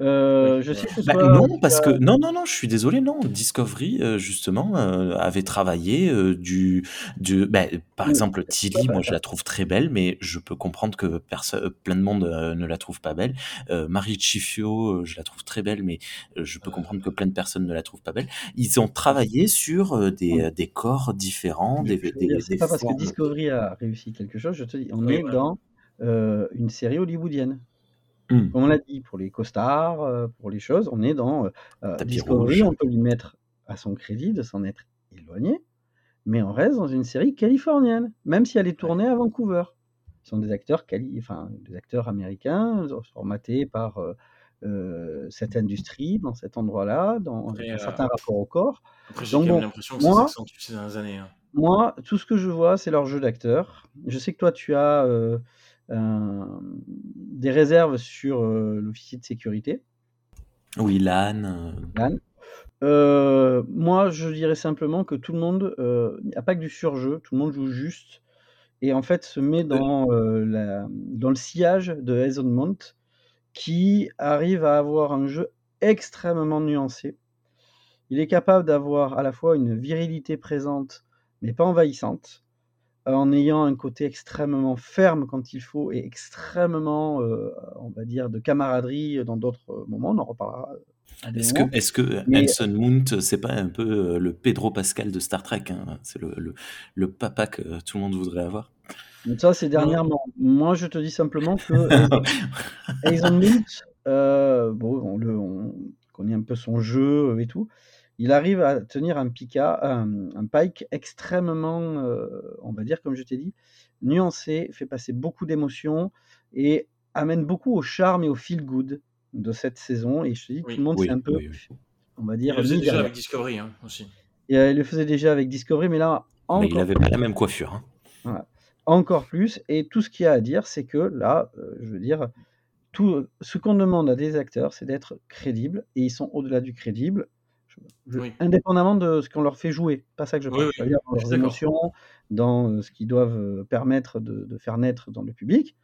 Euh, je sais que Bah, toi, non, parce que as... non, non, non, je suis désolé, non. Discovery, euh, justement, euh, avait travaillé euh, du, du, bah, par Oui, exemple, Tilly, moi, bah, je la trouve très belle, mais je peux comprendre que plein de monde euh, ne la trouve pas belle. Euh, Marie Chifio, euh, je la trouve très belle, mais euh, je peux comprendre que plein de personnes ne la trouvent pas belle. Ils ont travaillé sur euh, des, euh, des corps différents, des, dire, des, c'est des pas parce que. Discovery a réussi quelque chose, je te dis, on Oui, est dans euh, une série hollywoodienne. Hmm. Comme on l'a dit, pour les costards, euh, pour les choses, on est dans euh, Discovery, on peut lui mettre à son crédit de s'en être éloigné, mais on reste dans une série californienne, même si elle est tournée à Vancouver. Ce sont des acteurs, quali... enfin, des acteurs américains, formatés par euh, cette industrie, dans cet endroit-là, dans Après, un euh, certain rapport au corps. après j'ai bon, l'impression que ça moi, s'accentue ces dernières années. hein. moi, tout ce que je vois, c'est leur jeu d'acteur. Je sais que toi, tu as euh, des réserves sur euh, l'officier de sécurité, Oui, l'âne. euh, Lan. Euh, moi, je dirais simplement que tout le monde, euh, il n'y a pas que du surjeu, tout le monde joue juste et en fait se met euh, dans, euh, la, dans le sillage de Hazen Mount qui arrive à avoir un jeu extrêmement nuancé. Il est capable d'avoir à la fois une virilité présente, mais pas envahissante, en ayant un côté extrêmement ferme quand il faut et extrêmement, euh, on va dire, de camaraderie dans d'autres moments. On en reparlera Est-ce que, est-ce que Mais Anson Mount, c'est pas un peu euh, le Pedro Pascal de Star Trek hein C'est le, le, le papa que tout le monde voudrait avoir? ça, c'est Non, dernièrement. Moi, je te dis simplement que Hazen Mount, euh, bon, on, le, on connaît un peu son jeu et tout. Il arrive à tenir un, pica, un, un pike extrêmement, euh, on va dire, comme je t'ai dit, nuancé, fait passer beaucoup d'émotions et amène beaucoup au charme et au feel good de cette saison. Et je te dis, tout le oui. monde s'est un Oui, peu, oui, oui. on va Il dire, le faisait déjà avec Discovery hein, aussi. Et euh, il le faisait déjà avec Discovery, mais là, Mais il encore avait pas la même coiffure. Hein. voilà. Encore plus. Et tout ce qu'il y a à dire, c'est que là, euh, je veux dire, tout ce qu'on demande à des acteurs, c'est d'être crédibles. Et ils sont au-delà du crédible, je- je- Oui, indépendamment de ce qu'on leur fait jouer. Pas ça que je parle. oui, C'est-à-dire dans leurs émotions, dans euh, ce qu'ils doivent euh, permettre de, de faire naître dans le public.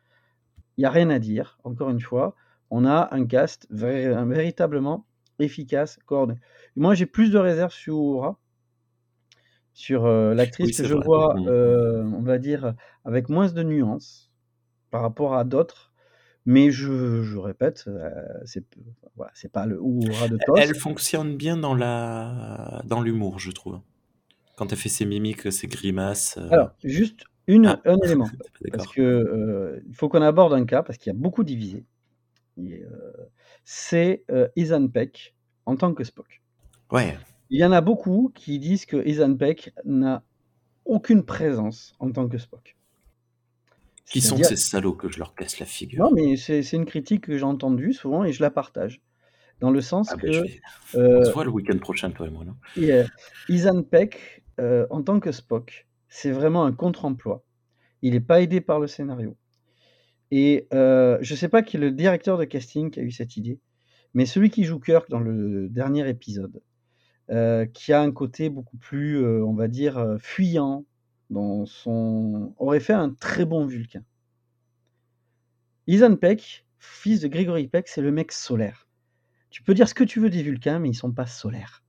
Il n'y a rien à dire. Encore une fois, on a un cast vrai- véritablement efficace, coordonné. Moi, j'ai plus de réserves sur Uhura, sur euh, l'actrice que je vrai. vois, euh, on va dire, avec moins de nuances par rapport à d'autres. Mais je, je répète, euh, c'est voilà, c'est pas le Uhura de Elle TOS. fonctionne bien dans la dans l'humour, je trouve. Quand elle fait ses mimiques, ses grimaces. euh, Alors, juste une, Ah, un élément, parce que euh, il faut qu'on aborde un cas, parce qu'il y a beaucoup divisé. Euh, c'est Ethan Peck en tant que Spock. Ouais. Il y en a beaucoup qui disent que Ethan Peck n'a aucune présence en tant que Spock. Qui sont ces salauds que je leur casse la non, figure mais c'est une critique que j'ai entendue souvent et je la partage. Dans le sens Ah ben que je vais. On euh, se voit le week-end prochain, toi et moi, non? Et, euh, Ethan Peck, euh, en tant que Spock, c'est vraiment un contre-emploi. Il n'est pas aidé par le scénario. Et euh, je ne sais pas qui est le directeur de casting qui a eu cette idée, mais celui qui joue Kirk dans le dernier épisode, euh, qui a un côté beaucoup plus, on va dire, fuyant, dans son... aurait fait un très bon Vulcain. Ethan Peck, fils de Gregory Peck, c'est le mec solaire. Tu peux dire ce que tu veux des Vulcains, mais ils sont pas solaires.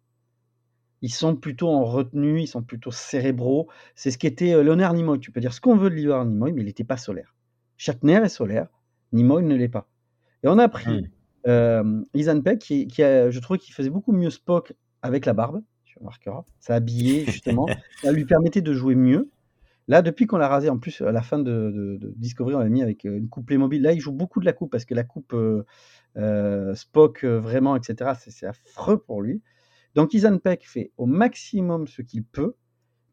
Ils sont plutôt en retenue, ils sont plutôt cérébraux. C'est ce qu'était euh, Leonard Nimoy. Tu peux dire ce qu'on veut de Leonard Nimoy, mais il n'était pas solaire. Shatner est solaire, Nimoy ne l'est pas. Et on a pris Hmm. euh, Ethan Peck, qui, qui a, je trouvais qu'il faisait beaucoup mieux Spock avec la barbe, tu remarqueras. Ça habillait justement, ça lui permettait de jouer mieux. Là, depuis qu'on l'a rasé, en plus, à la fin de, de- de Discovery, on l'a mis avec euh, une coupe Playmobil. Là, il joue beaucoup de la coupe parce que la coupe euh, euh, Spock, vraiment, etc., c'est affreux pour lui. Donc, Ethan Peck fait au maximum ce qu'il peut,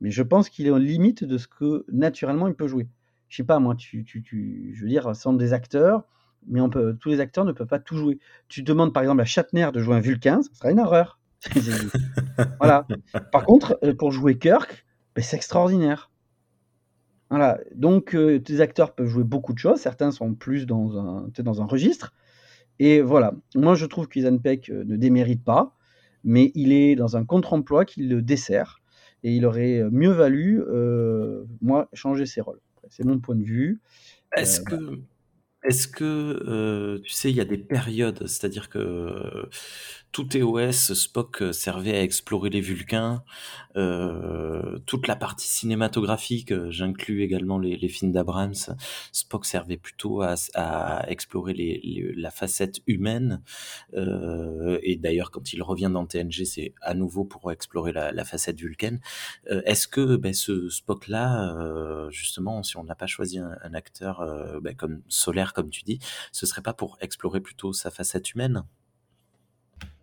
mais je pense qu'il est aux limites de ce que naturellement il peut jouer. Je sais pas, moi, tu, tu, tu- je veux dire, ce sont des acteurs, mais on peut, tous les acteurs ne peuvent pas tout jouer. Tu demandes par exemple à Shatner de jouer un Vulcain, ça sera une horreur. Voilà. Par contre, euh, pour jouer Kirk, ben, c'est extraordinaire. Voilà. Donc, euh, tes acteurs peuvent jouer beaucoup de choses. Certains sont plus dans un, dans un registre. Et voilà. Moi, je trouve qu'Isan Peck euh, ne démérite pas, mais il est dans un contre-emploi qui le dessert. Et il aurait euh, mieux valu, euh, moi, changer ses rôles. C'est mon point de vue. Est-ce Euh, que Est-ce que, tu sais, il y a des périodes, c'est-à-dire que, tout TOS, Spock servait à explorer les Vulcains, heu, toute la partie cinématographique, heu, j'inclus également les films d'Abrams, Spock servait plutôt à explorer la facette humaine, et d'ailleurs quand il revient dans TNG, c'est à nouveau pour explorer la facette vulcaine. Est-ce que, beh, ce Spock-là, justement, si on n'a pas choisi un acteur, bah, comme solaire comme tu dis, ce serait pas pour explorer plutôt sa facette humaine?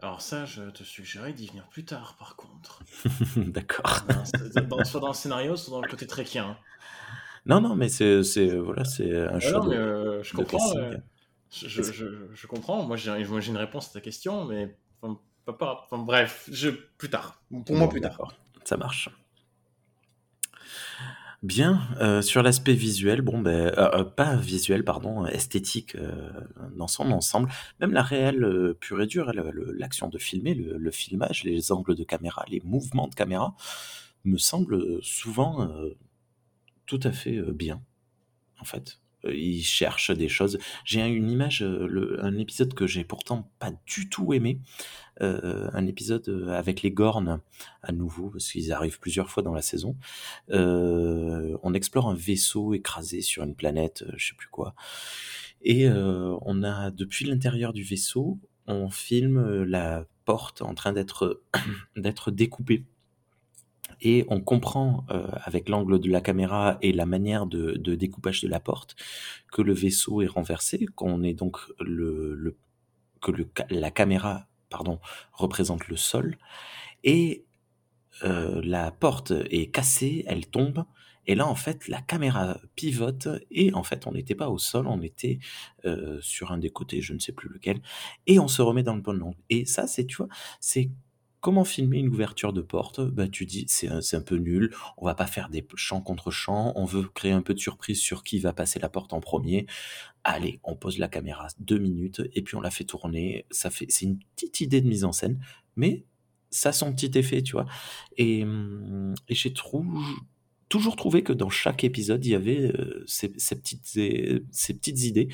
Alors ça, je te suggérerais d'y venir plus tard, par contre. D'accord. Soit dans le scénario, soit dans le côté trekkien. Hein. Non, non, mais c'est c'est voilà, c'est un choix non, mais euh, je comprends. euh, je, je- je- je comprends. Moi, j'ai une réponse à ta question, mais enfin, pas, pas- enfin, bref, je, plus tard. Pour moi, plus tard. ça marche. Bien, heu, sur l'aspect visuel, bon, ben, heu heu, pas visuel, pardon, esthétique, heu, dans son ensemble, même la réelle, pure et dure, l'action de filmer, le filmage, les angles de caméra, les mouvements de caméra me semblent, souvent, tout à fait, bien, en fait. Ils cherchent des choses. J'ai un une image, le un épisode que j'ai pourtant pas du tout aimé, heu, un épisode, heu, avec les Gorn, à nouveau, parce qu'ils arrivent plusieurs fois dans la saison. On explore un vaisseau écrasé sur une planète, je sais plus quoi et on a depuis l'intérieur du vaisseau, on filme, la porte en train d'être découpée et on comprend, heu, avec l'angle de la caméra et la manière de découpage de la porte, que le vaisseau est renversé, qu'on est donc le que la caméra, pardon, représente le sol. Et heu, la porte est cassée, elle tombe. Et là, en fait, la caméra pivote et en fait, on n'était pas au sol, on était, heu, sur un des côtés, je ne sais plus lequel. Et on se remet dans le bon angle. Et ça, c'est tu vois, c'est comment filmer une ouverture de porte? Bah, tu dis: «C'est un un peu nul, on va pas faire des champs contre champs, on veut créer un peu de surprise sur qui va passer la porte en premier. Allez, on pose la caméra 2 minutes et puis on la fait tourner». Ça fait c'est une petite idée de mise en scène, mais ça a son petit effet, tu vois? Et mmh et j'ai toujours trouvé que dans chaque épisode, il y avait, heu, ces petites ces petites idées.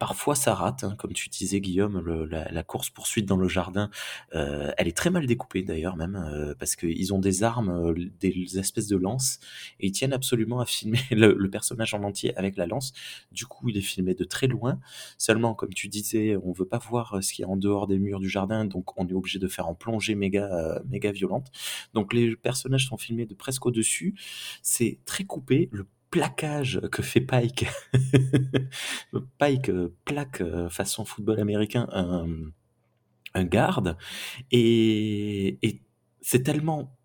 Parfois ça rate, hein, comme tu disais Guillaume, la course poursuite dans le jardin, heu, elle est très mal découpée d'ailleurs même, heu, parce qu'ils ont des armes, heu, des espèces de lances et ils tiennent absolument à filmer le personnage en entier avec la lance. Du coup, il est filmé de très loin. Seulement, comme tu disais, on veut pas voir, ce qu'il y a en dehors des murs du jardin, donc on est obligé de faire en plongée méga, méga violente. Donc les personnages sont filmés de presque au-dessus. C'est très coupé. Plaquage que fait Pike, Pike, heu, plaque, heu, façon football américain un, un garde et et c'est tellement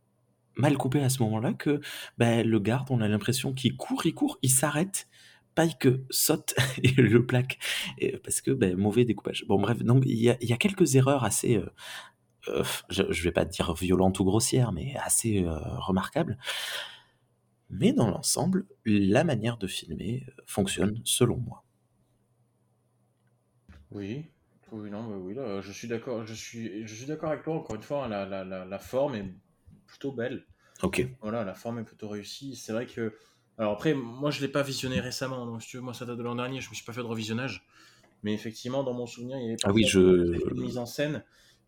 mal coupé à ce moment-là que, bah, le garde, on a l'impression qu'il court, il court, il s'arrête, Pike saute et le plaque et parce que, beh, mauvais découpage. Bon bref, donc il y a y a quelques erreurs assez, heu, je vais pas dire violentes ou grossières, mais assez, remarquables. Mais dans l'ensemble, la manière de filmer, heu, fonctionne selon moi. Oui. Oui, non, mais oui, là, je suis d'accord. Je suis, je suis d'accord avec toi. Encore une fois, hein, la, la, la, la forme est plutôt belle. OK. Voilà, la forme est plutôt réussie. C'est vrai que. Alors après, moi, je l'ai pas visionné récemment. Donc, si tu veux, moi, ça date de l'an dernier. Je me suis pas fait de revisionnage. Mais effectivement, dans mon souvenir, il y avait Ah oui, je mise en scène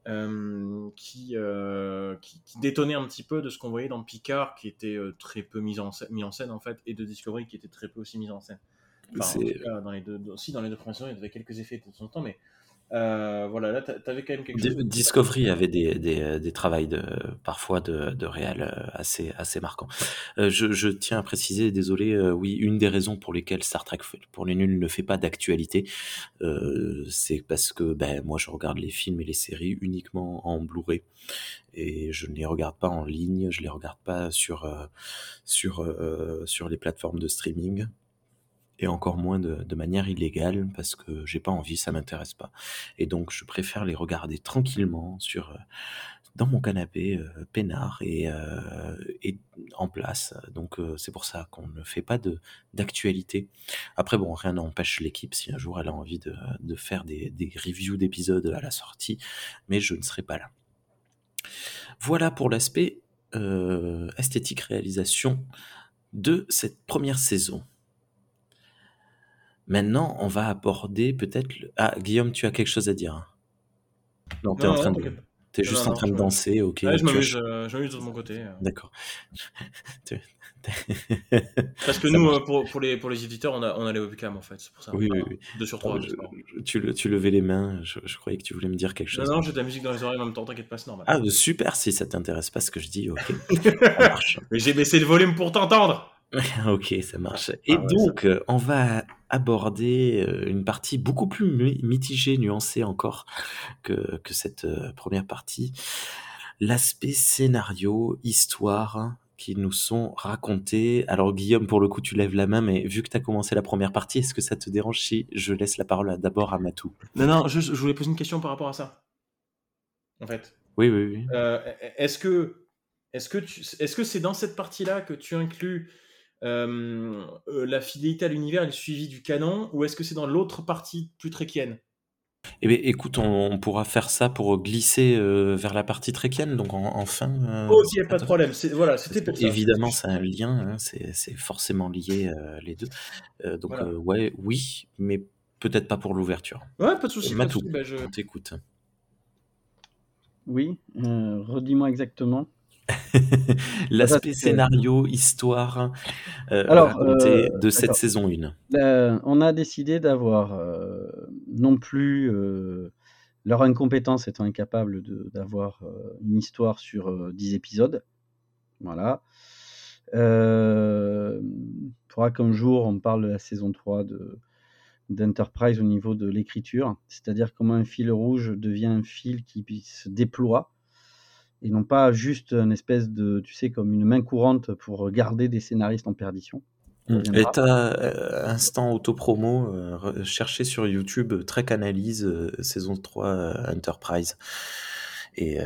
euh, qui, euh, qui, qui détonnaient un petit peu de ce qu'on voyait dans Picard, qui était euh, très peu mis en, scène, mis en scène, en fait, et de Discovery, qui était très peu aussi mis en scène. Enfin, en c'est tout cas, dans les deux, aussi dans les deux premières saisons, il y avait quelques effets de temps en temps, mais euh, voilà, là, t'a- t'avais quand même quelque Di chose. Discovery avait des des, heu, des travails de parfois de de réal, heu, assez assez marquants. Heu, je je tiens à préciser, désolé, oui, une des raisons pour lesquelles Star Trek pour les nuls ne fait pas d'actualité, c'est parce que, ben, moi je regarde les films et les séries uniquement en Blu-ray et je ne les regarde pas en ligne, je les regarde pas sur, sur, sur les plateformes de streaming et encore moins de manière illégale parce que j'ai pas envie, ça m'intéresse pas et donc je préfère les regarder tranquillement sur, heu, dans mon canapé, heu, peinard et et en place, donc heu, c'est pour ça qu'on ne fait pas de d'actualité. Après bon, rien n'empêche l'équipe si un jour elle a envie de de faire des des reviews d'épisodes à la sortie, mais je ne serai pas là. Voilà pour l'aspect, esthétique, réalisation de cette première saison. Maintenant, on va aborder peut-être le ah Guillaume, tu as quelque chose à dire? hein Non, tu es Non, en non, train de pas. tu es Non, juste non, en non, train de danser, OK, ouais, je m'amuse, de mon côté, heu D'accord. Parce que ça nous, marche. heu, pour pour les pour les éditeurs, on a on a les webcams, en fait, c'est pour ça. Oui, oui, oui. 2 sur Non, 3, mais je n'est-ce pas? je tu le tu levais les mains, je je croyais que tu voulais me dire quelque Non, chose. non, j'ai de la musique dans les oreilles en même temps, t'inquiète pas, c'est normal. Ah, super, si ça t'intéresse pas ce que je dis, OK, ça marche. Mais j'ai baissé le volume pour t'entendre! OK, ça marche et Ah ouais, ça donc heu, on va aborder, heu, une partie beaucoup plus mi mitigée, nuancée encore que que cette, heu, 1re partie. L'aspect scénario, histoire qui nous sont racontés. Alors Guillaume, pour le coup, tu lèves la main, mais vu que tu as commencé la 1re partie, est-ce que ça te dérange si je laisse la parole d'abord à Matou? Non, non, je voulais poser une question par rapport à ça. En fait. Oui, oui, oui. Est est-ce que est-ce que tu est-ce que c'est dans cette partie-là que tu inclus, hem, heu, la fidélité à l'univers et le suivi du canon? Ou est-ce que c'est dans l'autre partie plus tréquienne? Eh beh, écoute, on on pourra faire ça pour glisser, heu, vers la partie tréquienne, donc en en fin, heu, OK, ça pas de problème, c'est voilà, c'était parce pour ça. qu'évidemment, c'est un lien, hein, c'est c'est forcément lié, les 2. Heu, donc Voilà. ouais, oui, mais peut-être pas pour l'ouverture. Ouais, pas de souci, Matou, bah, je on t'écoute. Oui, redis-moi exactement. L'aspect scénario, histoire, Alors, raconté heu, de cette saison 1. Heu, on a décidé d'avoir, heu, non plus, leur incompétence étant incapables de d'avoir, une histoire sur, heu, 10 épisodes. Voilà. Hem, faudra qu'un jour on parle de la saison 3 de d'Enterprise au niveau de l'écriture. C'est-à-dire comment un fil rouge devient un fil qui se déploie et non pas juste un espèce de tu sais, comme une main courante pour garder des scénaristes en perdition. On Mmh et heu, instant autopromo, heu, re cherchez sur YouTube, heu, Trek Analyse, heu, saison 3, heu, Enterprise et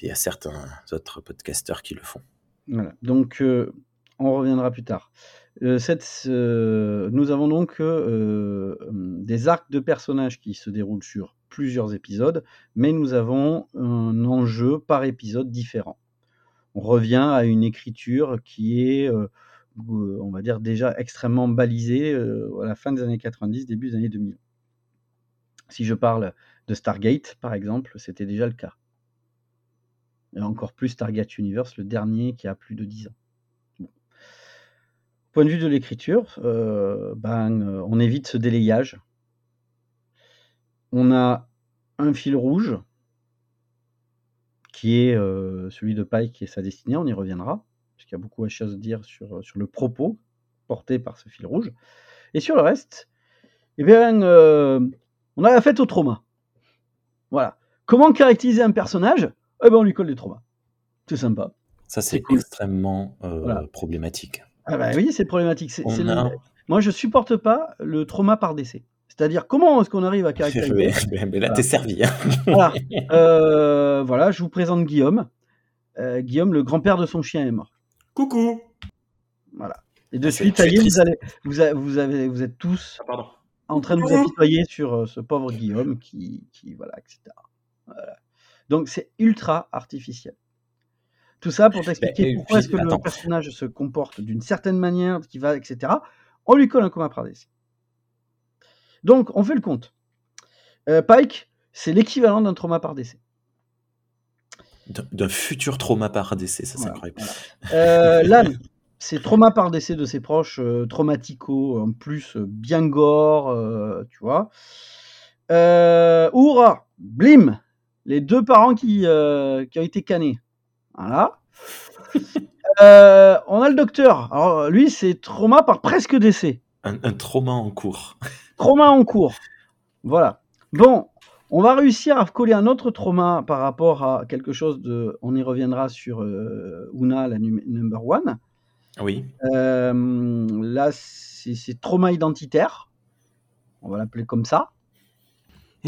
il y a certains autres podcasteurs qui le font. Voilà, donc on reviendra plus tard. Cette nous avons donc, des arcs de personnages qui se déroulent sur plusieurs épisodes, mais nous avons un enjeu par épisode différent. On revient à une écriture qui est, heu, g on va dire déjà extrêmement balisée, heu, à la fin des années 90, début des années 2000. Si je parle de Stargate, par exemple, c'était déjà le cas. Et encore plus Stargate Universe, le dernier qui a plus de 10 ans. Point de vue de l'écriture, ben, on évite ce délayage. On a un fil rouge qui est, heu, celui de Pike et sa destinée, on y reviendra, puisqu'il y a beaucoup de choses à dire sur, le propos porté par ce fil rouge et sur le reste, et bien, heu, on a la fête aux traumas. Voilà. Comment caractériser un personnage? Et ben, on lui colle des traumas. C'est sympa. Ça, C'est cool. extrêmement, Voilà. problématique. Ah bah oui, c'est problématique. A moi je supporte pas le trauma par décès. C'est-à-dire comment est-ce qu'on arrive à caractériser mais mais là, voilà. tu es servi, hein. Voilà, heu, voilà, je vous présente Guillaume. Heu, Guillaume, le grand-père de son chien est mort. Coucou! Voilà et de Ah, suite, ça très y est, vous allez vous a vous avez vous êtes tous Ah pardon. en train de vous apitoyer sur, heu, ce pauvre Guillaume qui qui voilà et cetera. Voilà. Donc c'est ultra artificiel. Tout ça pour Beh t'expliquer pourquoi est-ce que le personnage se comporte d'une certaine manière, qui va et cetera. On lui colle un coma par décès. Donc on fait le compte. Heu, Pike, c'est l'équivalent d'un trauma par décès. D'un futur trauma par décès, ça c'est incroyable. Heu, Lan, c'est trauma par décès de ses proches, heu, traumatico, en plus, bien gore, tu vois? Uhura, blim, les 2 parents qui, ont été canés. Voilà. On a le docteur. Alors lui, c'est trauma par presque décès. Un un trauma en cours. Trauma en cours. Voilà. Bon, on va réussir à coller un autre trauma par rapport à quelque chose de on y reviendra sur, heu, Una, la num number one. Oui. Hem, là, c'est trauma identitaire. On va l'appeler comme ça.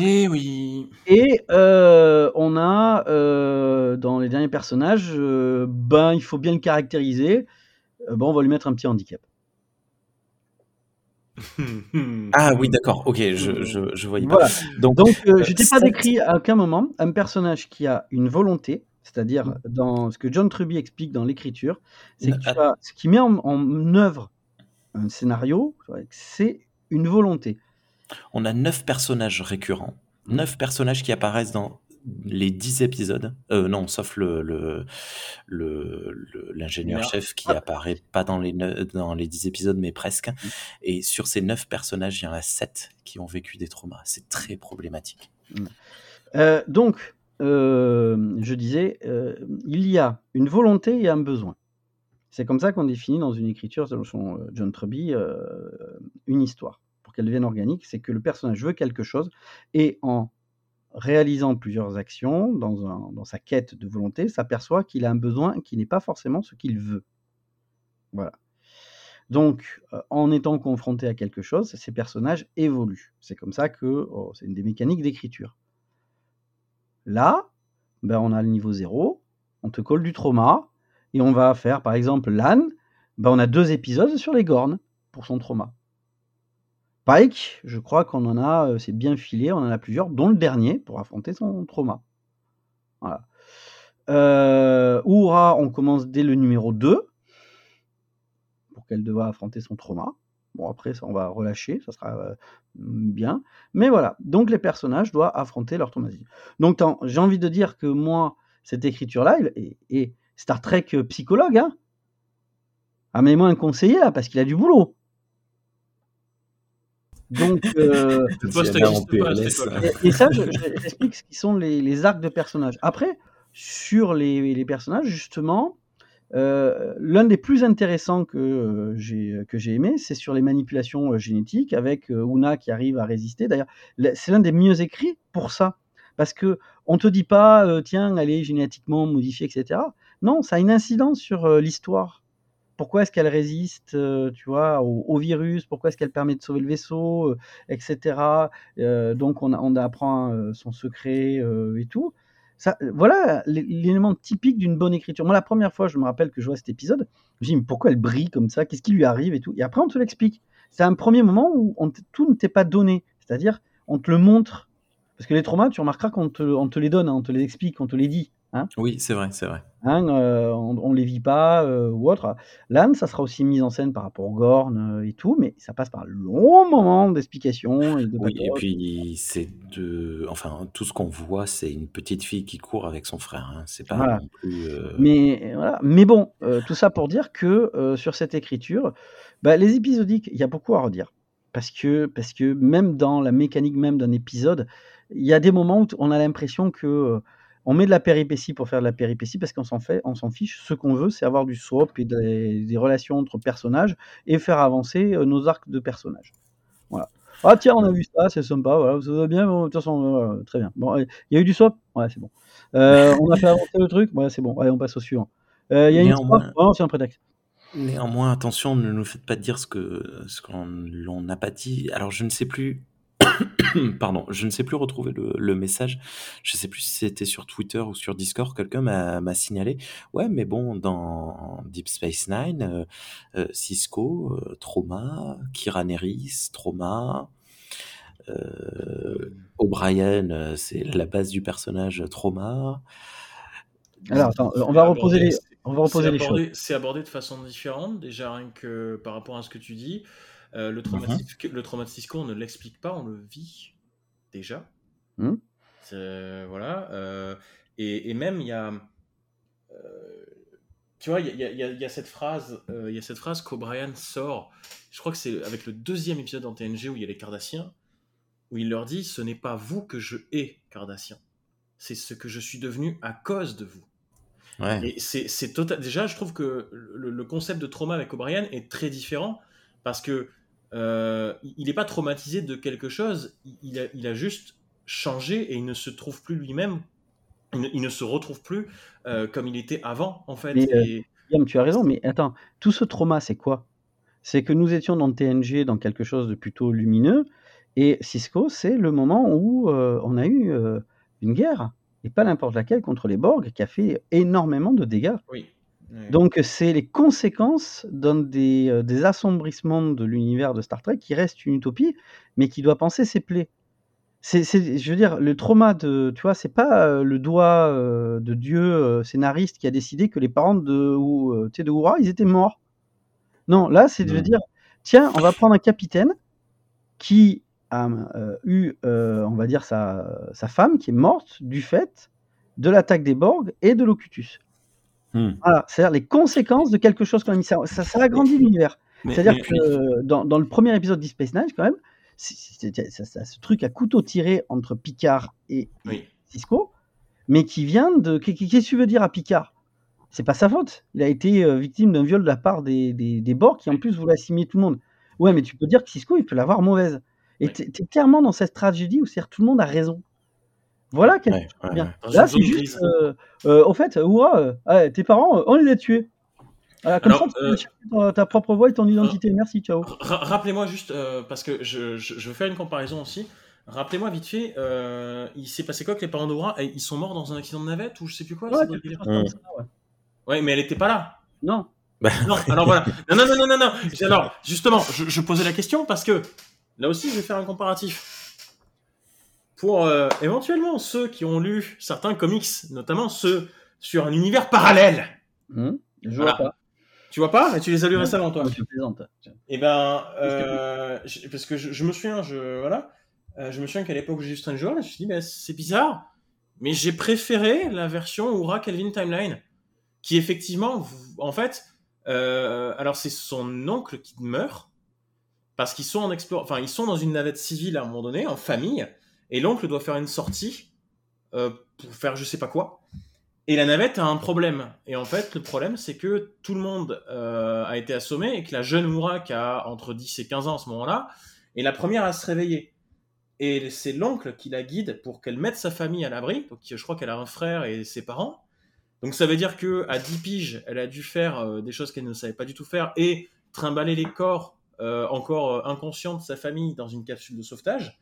Eh oui! Et heu, on a, heu, dans les derniers personnages, ben, il faut bien le caractériser. Ben, on va lui mettre un petit handicap. Ah oui, d'accord, OK, je je je voyais pas. Voilà. Donc, Donc heu, heu, je t'ai pas décrit à aucun moment un personnage qui a une volonté, c'est-à-dire Mmh. dans ce que John Truby explique dans l'écriture, c'est que tu at as ce qui met en en œuvre un scénario, c'est une volonté. On a neuf personnages récurrents, Mmh. neuf personnages qui apparaissent dans les dix épisodes. Euh, non, sauf le le- le- le- l'ingénieur chef qui Ah. apparaît pas dans les dans les dix épisodes, mais presque. Mmh. Et sur ces neuf personnages, il y en a sept qui ont vécu des traumas. C'est très problématique. Euh, donc, euh, je disais, il y a une volonté et un besoin. C'est comme ça qu'on définit dans une écriture, selon John Truby, une histoire. Pour qu'elle devienne organique, c'est que le personnage veut quelque chose et en réalisant plusieurs actions dans, sa quête de volonté, s'aperçoit qu'il a un besoin qui n'est pas forcément ce qu'il veut. Voilà. Donc, euh, en étant confronté à quelque chose, ces personnages évoluent. C'est comme ça que oh, c'est une des mécaniques d'écriture. Là, ben, on a le niveau 0, on te colle du trauma, et on va faire, par exemple, l'âne, ben, on a deux épisodes sur les gornes pour son trauma. Pike, je crois qu'on en a, euh, c'est bien filé, on en a plusieurs, dont le dernier pour affronter son trauma. Voilà. Euh, Oura, on commence dès le numéro 2 pour qu'elle devra affronter son trauma. Bon, après, ça, on va relâcher, ça sera euh, bien. Mais voilà, donc les personnages doivent affronter leur traumatisme. Donc, j'ai envie de dire que moi, cette écriture-là, et, et Star Trek psychologue, hein, amenez-moi un conseiller là, parce qu'il a du boulot. Donc, euh, Le poste Diana en n'existe pas à cette PLS. époque-là. et, et ça, je- je- j'explique ce qui sont les, les arcs de personnages. Après, sur les, les personnages, justement, euh, l'un des plus intéressants que euh, j'ai que j'ai aimé, c'est sur les manipulations euh, génétiques avec euh, Una qui arrive à résister. D'ailleurs, le- c'est l'un des mieux écrits pour ça, parce que on te dit pas, euh, tiens, elle est génétiquement modifiée, etc. Non, ça a une incidence sur euh, l'histoire. Pourquoi est-ce qu'elle résiste, euh, tu vois, au, virus? Pourquoi est-ce qu'elle permet de sauver le vaisseau, euh, etc. Euh, donc on, apprend son secret et tout. Ça, voilà l'é- l'élément typique d'une bonne écriture. Moi, la première fois, je me rappelle que je vois cet épisode, je me dis, mais pourquoi elle brille comme ça? Qu'est-ce qui lui arrive et tout? Et après, on te l'explique. C'est un premier moment où tout ne t'est pas donné. C'est-à-dire, on te le montre. Parce que les traumas, tu remarqueras qu'on te, on te les donne, hein, on te les explique, on te les dit. Hein Oui, c'est vrai, c'est vrai. Hein, euh, on ne les vit pas euh, ou autre. L'âne, ça sera aussi mise en scène par rapport aux Gorn euh, et tout, mais ça passe par un long moment d'explication et de Oui, et puis c'est de, enfin, tout ce qu'on voit, c'est une petite fille qui court avec son frère. hein. C'est pas Voilà. non plus. Mais, voilà. mais bon, tout ça pour dire que sur cette écriture, bah, les épisodiques, il y a beaucoup à redire. Parce que, parce que même dans la mécanique même d'un épisode, il y a des moments où on a l'impression que on met de la péripétie pour faire de la péripétie parce qu'on s'en fait, on s'en fiche. Ce qu'on veut, c'est avoir du soap et des, des relations entre personnages et faire avancer euh, nos arcs de personnages. Voilà. Ah tiens, on a vu ça, c'est sympa, voilà, ça va bien, bon, de toute façon, voilà, très bien. Bon, euh, il y a eu du swap? Ouais, c'est bon. Euh, on a fait avancer le truc? Ouais, c'est bon, allez, on passe au suivant. Euh, Il y a une Néanmoins- Oh, c'est un prétexte. Néanmoins, attention, ne nous faites pas dire ce que ce qu'on n'a pas dit. Alors, je ne sais plus. Pardon, je ne sais plus retrouver le, le message. Je ne sais plus si c'était sur Twitter ou sur Discord. Quelqu'un m'a m'a signalé. Ouais, mais bon, dans Deep Space Nine, euh, euh, Cisco, euh, Trauma, Kira Nerys, Trauma, euh, O'Brien, euh, c'est la base du personnage Trauma. Alors, attends, on va abordé- reposer les, on va reposer c'est les choses. abordé, c'est abordé de façon différente, déjà rien que par rapport à ce que tu dis. Euh, le, traumatisme, le traumatisme Cisco, on ne l'explique pas, on le vit déjà. Mhm. C'est- Voilà. euh, et, et même, il y a. euh, tu vois, il y a, y y y cette phrase, il y a cette phrase qu'O'Brien sort. Je crois que c'est avec le deuxième épisode en TNG où il y a les Cardassiens, où il leur dit Ce n'est pas vous que je hais, Cardassiens. C'est ce que je suis devenu à cause de vous. Ouais. Et c'est c'est total. Déjà, je trouve que le, le concept de trauma avec O'Brien est très différent parce que euh, il n'est pas traumatisé de quelque chose. il- a, il a juste changé et il ne se trouve plus lui-même. Il, ne- il ne se retrouve plus euh, comme il était avant, en fait. Mais, euh, Et- Guillaume, tu as raison, mais attends, tout ce trauma, c'est quoi? C'est que nous étions dans TNG, dans quelque chose de plutôt lumineux, et Cisco, c'est le moment où euh, on a eu une guerre, et pas n'importe laquelle, contre les Borg, qui a fait énormément de dégâts. oui. Oui. Donc, c'est les conséquences d'un des, des assombrissements de l'univers de Star Trek qui reste une utopie, mais qui doit penser ses plaies. C'est, c'est- je veux dire, le trauma de, tu vois, c'est pas le doigt de Dieu scénariste qui a décidé que les parents de, ou, de ils étaient morts. Non, là, c'est de Mm. dire, tiens, on va prendre un capitaine qui a euh, eu, euh, on va dire, sa, sa femme qui est morte du fait de l'attaque des Borg et de l'Ocutus. Hmm. Voilà, c'est-à-dire les conséquences de quelque chose a mis. Ça, ça, ça agrandit l'univers. C'est-à-dire mais- que dans, dans le premier épisode d'Deep Space Nine, quand même, c'est- ce truc à couteau tiré entre Picard et Oui. Cisco, mais qui vient de. qu'est- Qu'est-ce que tu veux dire à Picard? C'est pas sa faute. Il a été euh, victime d'un viol de la part des, des, des Borg qui en plus voulaient assimiler tout le monde. Ouais, mais tu peux dire que Cisco, il peut l'avoir mauvaise. Et Ouais. t'es clairement dans cette tragédie où tout le monde a raison. Voilà quel Ouais, ouais, bien. ouais. Dans Là, c'est juste. euh, euh, au fait, ouah, euh, ah, tes parents, on les a tués. Voilà, comme Alors, ça, tu peux euh, chercher ta, ta propre voix et ton identité. Merci, ciao. Ra- Rappelez-moi juste, euh, parce que je, je, je veux faire une comparaison aussi. Rappelez-moi vite fait, euh, il s'est passé quoi avec les parents d'Aura Et Ils sont morts dans un accident de navette ou je sais plus quoi? Ouais, comme ça. Ouais, mais elle était pas là. Non. Non, alors voilà. Non, non, non, non, non, non. Alors, justement, je, je posais la question parce que là aussi, je vais faire un comparatif. Pour euh, éventuellement ceux qui ont lu certains comics, notamment ceux sur un univers parallèle. Hum, je Voilà. vois pas. Tu vois pas? Mais tu les as lus récemment, toi? Je plaisante. Eh ben, euh, je- parce que je, je me souviens, je voilà, euh, je me souviens qu'à l'époque où j'ai lu Stranger, je me suis dit, ben, c'est bizarre, mais j'ai préféré la version Oura Kelvin Timeline, qui effectivement, en fait, euh, alors c'est son oncle qui meurt parce qu'ils sont en explore, enfin ils sont dans une navette civile à un moment donné, en famille, et l'oncle doit faire une sortie euh, pour faire je sais pas quoi. Et la navette a un problème. Et en fait, le problème, c'est que tout le monde euh, a été assommé et que la jeune Moura, qui a entre 10 et 15 ans à ce moment-là, est la première à se réveiller. Et c'est l'oncle qui la guide pour qu'elle mette sa famille à l'abri. Donc, je crois qu'elle a un frère et ses parents. Donc, ça veut dire que à 10 piges, elle a dû faire euh, des choses qu'elle ne savait pas du tout faire et trimballer les corps encore inconscients de sa famille dans une capsule de sauvetage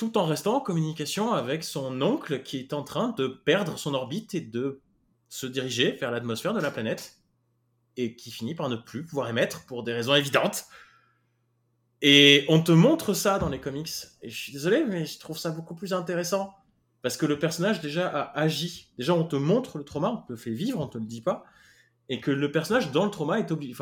tout en restant en communication avec son oncle qui est en train de perdre son orbite et de se diriger vers l'atmosphère de la planète et qui finit par ne plus pouvoir émettre pour des raisons évidentes. Et on te montre ça dans les comics. Et je suis désolé, mais je trouve ça beaucoup plus intéressant. Parce que le personnage déjà a agi. Déjà, on te montre le trauma, on te le fait vivre, on te le dit pas. Et que le personnage dans le trauma est obligé.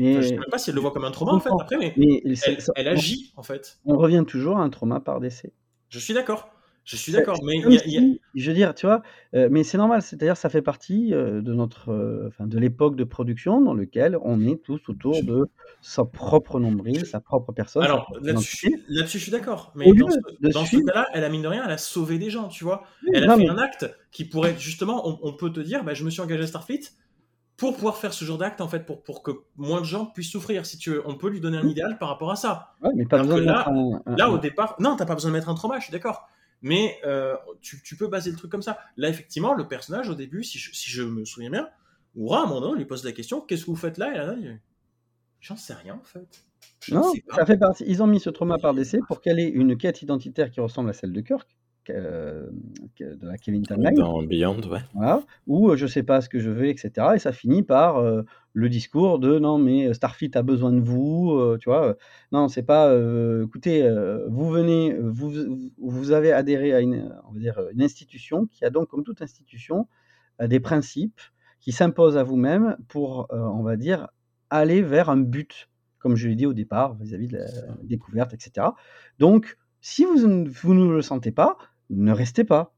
Mais, je sais même pas si elle le voit comme un trauma en fait après, mais elle, ça- elle agit en fait. on revient toujours à un trauma par décès. Je suis d'accord. Je suis C'est- d'accord. Mais y a- y a- je veux dire, tu vois, euh, mais c'est normal, c'est-à-dire ça fait partie euh, de notre, euh, enfin, de l'époque de production dans lequel on est tous autour de sa propre nombril, sa propre personne. Alors là-dessus, là-dessus, je suis d'accord. Au Mais lieu dans ce, dans cas-là, elle a mine de rien, elle a sauvé des gens, tu vois. Oui, Elle a non, fait mais- un acte qui pourrait justement, on, on peut te dire, bah, je me suis engagé à Starfleet pour pouvoir faire ce genre d'acte en fait, pour, pour que moins de gens puissent souffrir. Si tu veux, on peut lui donner un idéal par rapport à ça. Ouais, mais pas Alors besoin que de là- mettre un- un- Là, un- au départ, non, t'as pas besoin de mettre un trauma, je suis d'accord. Mais euh, tu, tu peux baser le truc comme ça. Là, effectivement, le personnage, au début, si je, si je me souviens bien, Oura, à un moment donné, on lui pose la question Qu'est-ce que vous faites là? Et là, il J'en sais rien, en fait. Je Non, ça fait partie. Ils ont mis ce trauma par décès pour qu'elle ait une quête identitaire qui ressemble à celle de Kirk, euh, de la Kevin Timeline. Dans Beyond, ouais. Voilà, ou euh, je sais pas ce que je veux, etc. Et ça finit par euh, le discours de non, mais Starfleet a besoin de vous, euh, tu vois. non, c'est pas. écoutez, vous venez, vous, vous- avez adhéré à une, on va dire, une institution qui a donc, comme toute institution, des principes qui s'imposent à vous-même pour, on va dire, aller vers un but, comme je l'ai dit au départ, vis-à-vis de la découverte, etc. Donc, si vous, vous ne le sentez pas, ne restez pas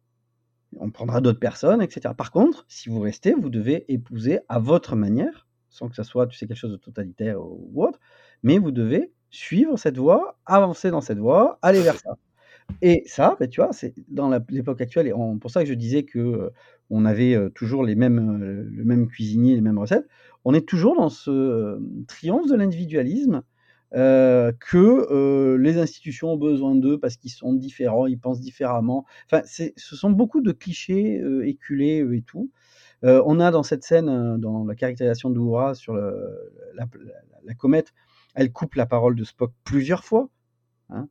on prendra d'autres personnes, etc. Par contre, si vous restez, vous devez épouser à votre manière, sans que ça soit, tu sais, quelque chose de totalitaire ou autre, mais vous devez suivre cette voie, avancer dans cette voie, aller vers ça. Et ça, ben, tu vois, c'est dans l'époque actuelle, et on- pour ça que je disais que euh, on avait euh, toujours les mêmes, euh, le même cuisinier, les mêmes recettes. On est toujours dans ce euh, triomphe de l'individualisme euh, que euh, les institutions ont besoin d'eux parce qu'ils sont différents, ils pensent différemment. Enfin, ce sont beaucoup de clichés euh, éculés et tout. On a dans cette scène, dans la caractérisation d'Oura sur la comète, elle coupe la parole de Spock plusieurs fois. hein.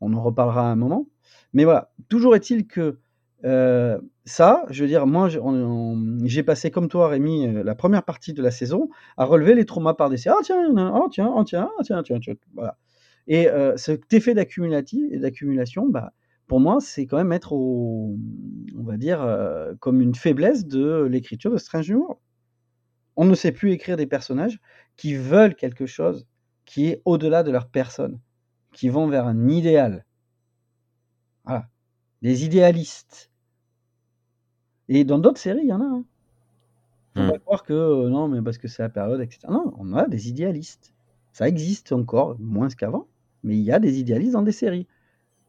On en reparlera à un moment. Mais voilà, toujours est-il que euh, ça, je veux dire, moi, j'ai passé comme toi, Rémi, euh, la première partie de la saison à relever les traumas par décès. Ah tiens, oh tiens, oh tiens, ah, tiens, tiens, tiens, voilà. Et euh, cet effet d'accumulatif et d'accumulation, bah, pour moi, c'est quand même être on va dire, comme une faiblesse de l'écriture de Strange New. On ne sait plus écrire des personnages qui veulent quelque chose qui est au-delà de leur personne, qui vont vers un idéal. Voilà. Des idéalistes. Et dans d'autres séries, il y en a. Hein. On Hmm. va croire que euh, non, mais parce que c'est la période, etc. Non, on a des idéalistes. Ça existe encore, moins qu'avant, mais il y a des idéalistes dans des séries.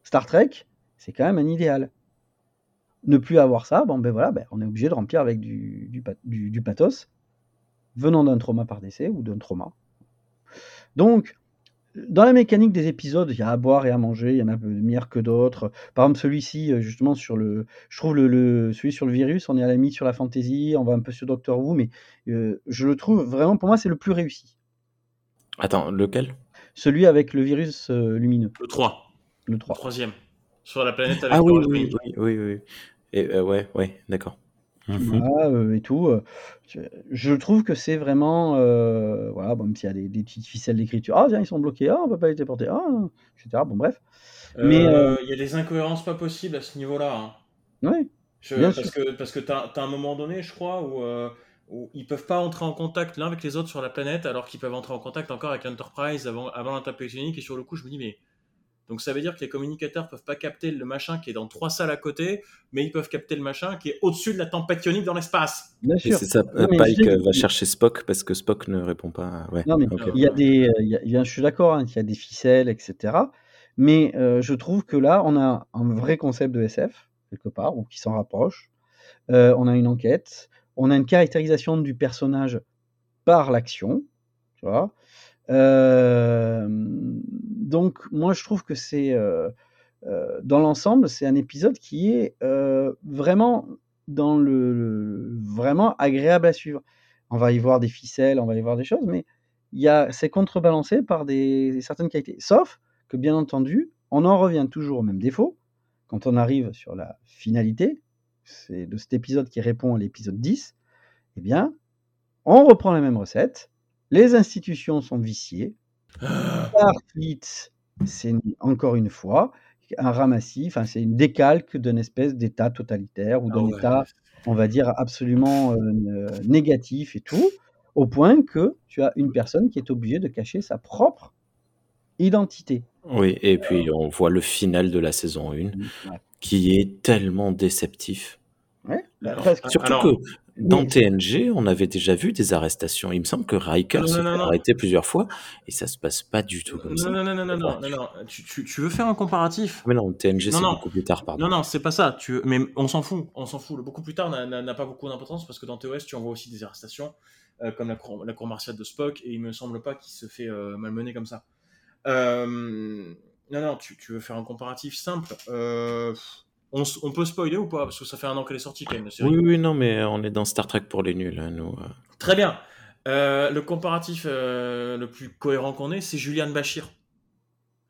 Star Trek, c'est quand même un idéal. Ne plus avoir ça, bon ben voilà, ben, on est obligé de remplir avec du, du, pa- du- du pathos venant d'un trauma par décès ou d'un trauma. Donc, dans la mécanique des épisodes, il y a à boire et à manger, il y en a meilleurs que d'autres. Par exemple, celui-ci, euh, justement, sur le. Je trouve le, le- celui sur le virus, on est à la limite sur la fantasy, on va un peu sur Doctor Who, mais euh, je le trouve vraiment, pour moi, c'est le plus réussi. Attends, lequel? Celui avec le virus euh, lumineux, Le 3, le le 3. troisième. Sur la planète avec Ah oui, oui, oui, oui, oui. Et, euh, ouais, ouais, d'accord. Voilà, euh, et tout. euh, je- je trouve que c'est vraiment. euh, voilà, bon, même s'il y a des, des petites ficelles d'écriture. Ah, tiens, ils sont bloqués. Ah, on peut pas les déporter. Ah, etc. Bon, bref. Mais, Euh, Il y a des incohérences pas possibles à ce niveau-là. hein. Ouais. Je- Bien parce, que, parce que t'as as un moment donné, je crois, où, euh, où ils peuvent pas entrer en contact l'un avec les autres sur la planète, alors qu'ils peuvent entrer en contact encore avec l'Enterprise avant, avant l'interprétation unique. Et sur le coup, je me dis, mais. Donc ça veut dire que les communicateurs peuvent pas capter le machin qui est dans trois salles à côté, mais ils peuvent capter le machin qui est au-dessus de la tempête ionique dans l'espace. Bien Et sûr. c'est ça, Non, Pike je va chercher Spock parce que Spock ne répond pas. Ouais, Non, mais il y a des. euh, il y a- il y a- je suis d'accord, hein, qu'il y a des ficelles, etc. Mais euh, je trouve que là, on a un vrai concept de SF, quelque part, ou qui s'en rapproche. Euh, on a une enquête. On a une caractérisation du personnage par l'action. Tu vois. Euh, donc, moi, je trouve que c'est. euh, euh, dans l'ensemble, c'est un épisode qui est vraiment dans le, vraiment agréable à suivre. On va y voir des ficelles, on va y voir des choses, mais c'est contrebalancé par des, certaines qualités. Sauf que, bien entendu, on en revient toujours au même défaut. Quand on arrive sur la finalité, c'est de cet épisode qui répond à l'épisode 10, eh bien, on reprend la même recette. Les institutions sont viciées. Starfleet, c'est une- encore une fois un ramassis, enfin, c'est une décalque d'une espèce d'état totalitaire ou Ah d'un ouais. état, on va dire, absolument euh, euh, négatif et tout, au point que tu as une personne qui est obligée de cacher sa propre identité. Oui, et puis on voit le final de la saison 1 Ouais. qui est tellement déceptif. Ouais, Alors, presque. Surtout Alors, que dans TNG, on avait déjà vu des arrestations. Il me semble que Riker Non, se non, fait non, non. arrêter plusieurs fois et ça se passe pas du tout comme ça. Non, non, non, non, non, non, non, non. Tu, tu- tu veux faire un comparatif? Mais non, TNG c'est beaucoup plus tard, pardon. Non, non, c'est pas ça. Tu... Mais on s'en fout. On s'en fout. Le beaucoup plus tard n'a- pas beaucoup d'importance parce que dans TOS, tu en vois aussi des arrestations, euh, comme la cour, la cour martiale de Spock, et il me semble pas qu'il se fait euh, malmener comme ça. Euh, Non, non, tu, tu veux faire un comparatif simple. Euh, On, peut spoiler ou pas? Parce que ça fait un an qu'elle est sortie quand même, la série. Oui, oui, non, mais on est dans Star Trek pour les nuls, hein, nous. euh. Très bien. Euh, le comparatif euh, le plus cohérent qu'on ait, c'est Julian Bachir.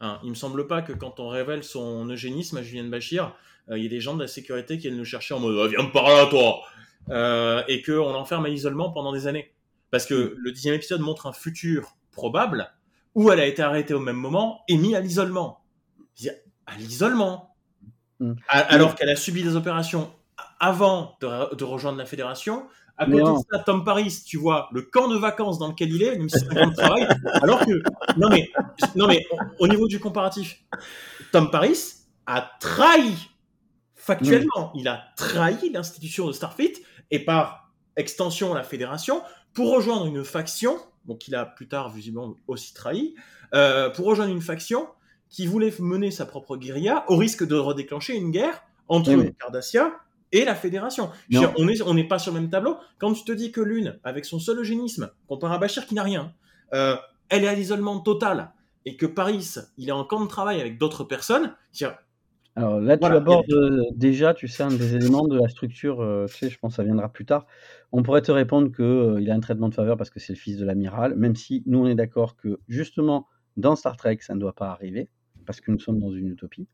Hein, il me semble pas que quand on révèle son eugénisme à Julian Bachir, euh, il y ait des gens de la sécurité qui viennent nous chercher en mode Ah, viens me par là, toi Et qu'on l'enferme à l'isolement pendant des années. Parce que le dixième épisode montre un futur probable où elle a été arrêtée au même moment et mise à l'isolement. À l'isolement Mm. Alors qu'elle a subi des opérations avant de, re- de rejoindre la fédération. À côté non. de ça, Tom Paris, tu vois, le camp de vacances dans lequel il est, même si c'est un camp de travail, alors que, non mais, non mais, au, au niveau du comparatif, Tom Paris a trahi, factuellement, il a trahi l'institution de Starfleet et par extension la fédération pour rejoindre une faction, donc qu'il a plus tard visiblement aussi trahi, euh, pour rejoindre une faction qui voulait mener sa propre guérilla au risque de redéclencher une guerre entre Oui, mais- Cardassia et la fédération. Dire, on n'est on n'est pas sur le même tableau. Quand tu te dis que l'une, avec son seul eugénisme, comparé à Bachir qui n'a rien, euh, elle est à l'isolement total et que Paris, il est en camp de travail avec d'autres personnes, dire, Alors là, tu Voilà, abordes euh, déjà, tu sais, un des éléments de la structure, euh, tu sais, je pense que ça viendra plus tard. On pourrait te répondre qu'il a un traitement de faveur parce que c'est le fils de l'amiral, même si nous, on est d'accord que justement, dans Star Trek, ça ne doit pas arriver, parce que nous sommes dans une utopie.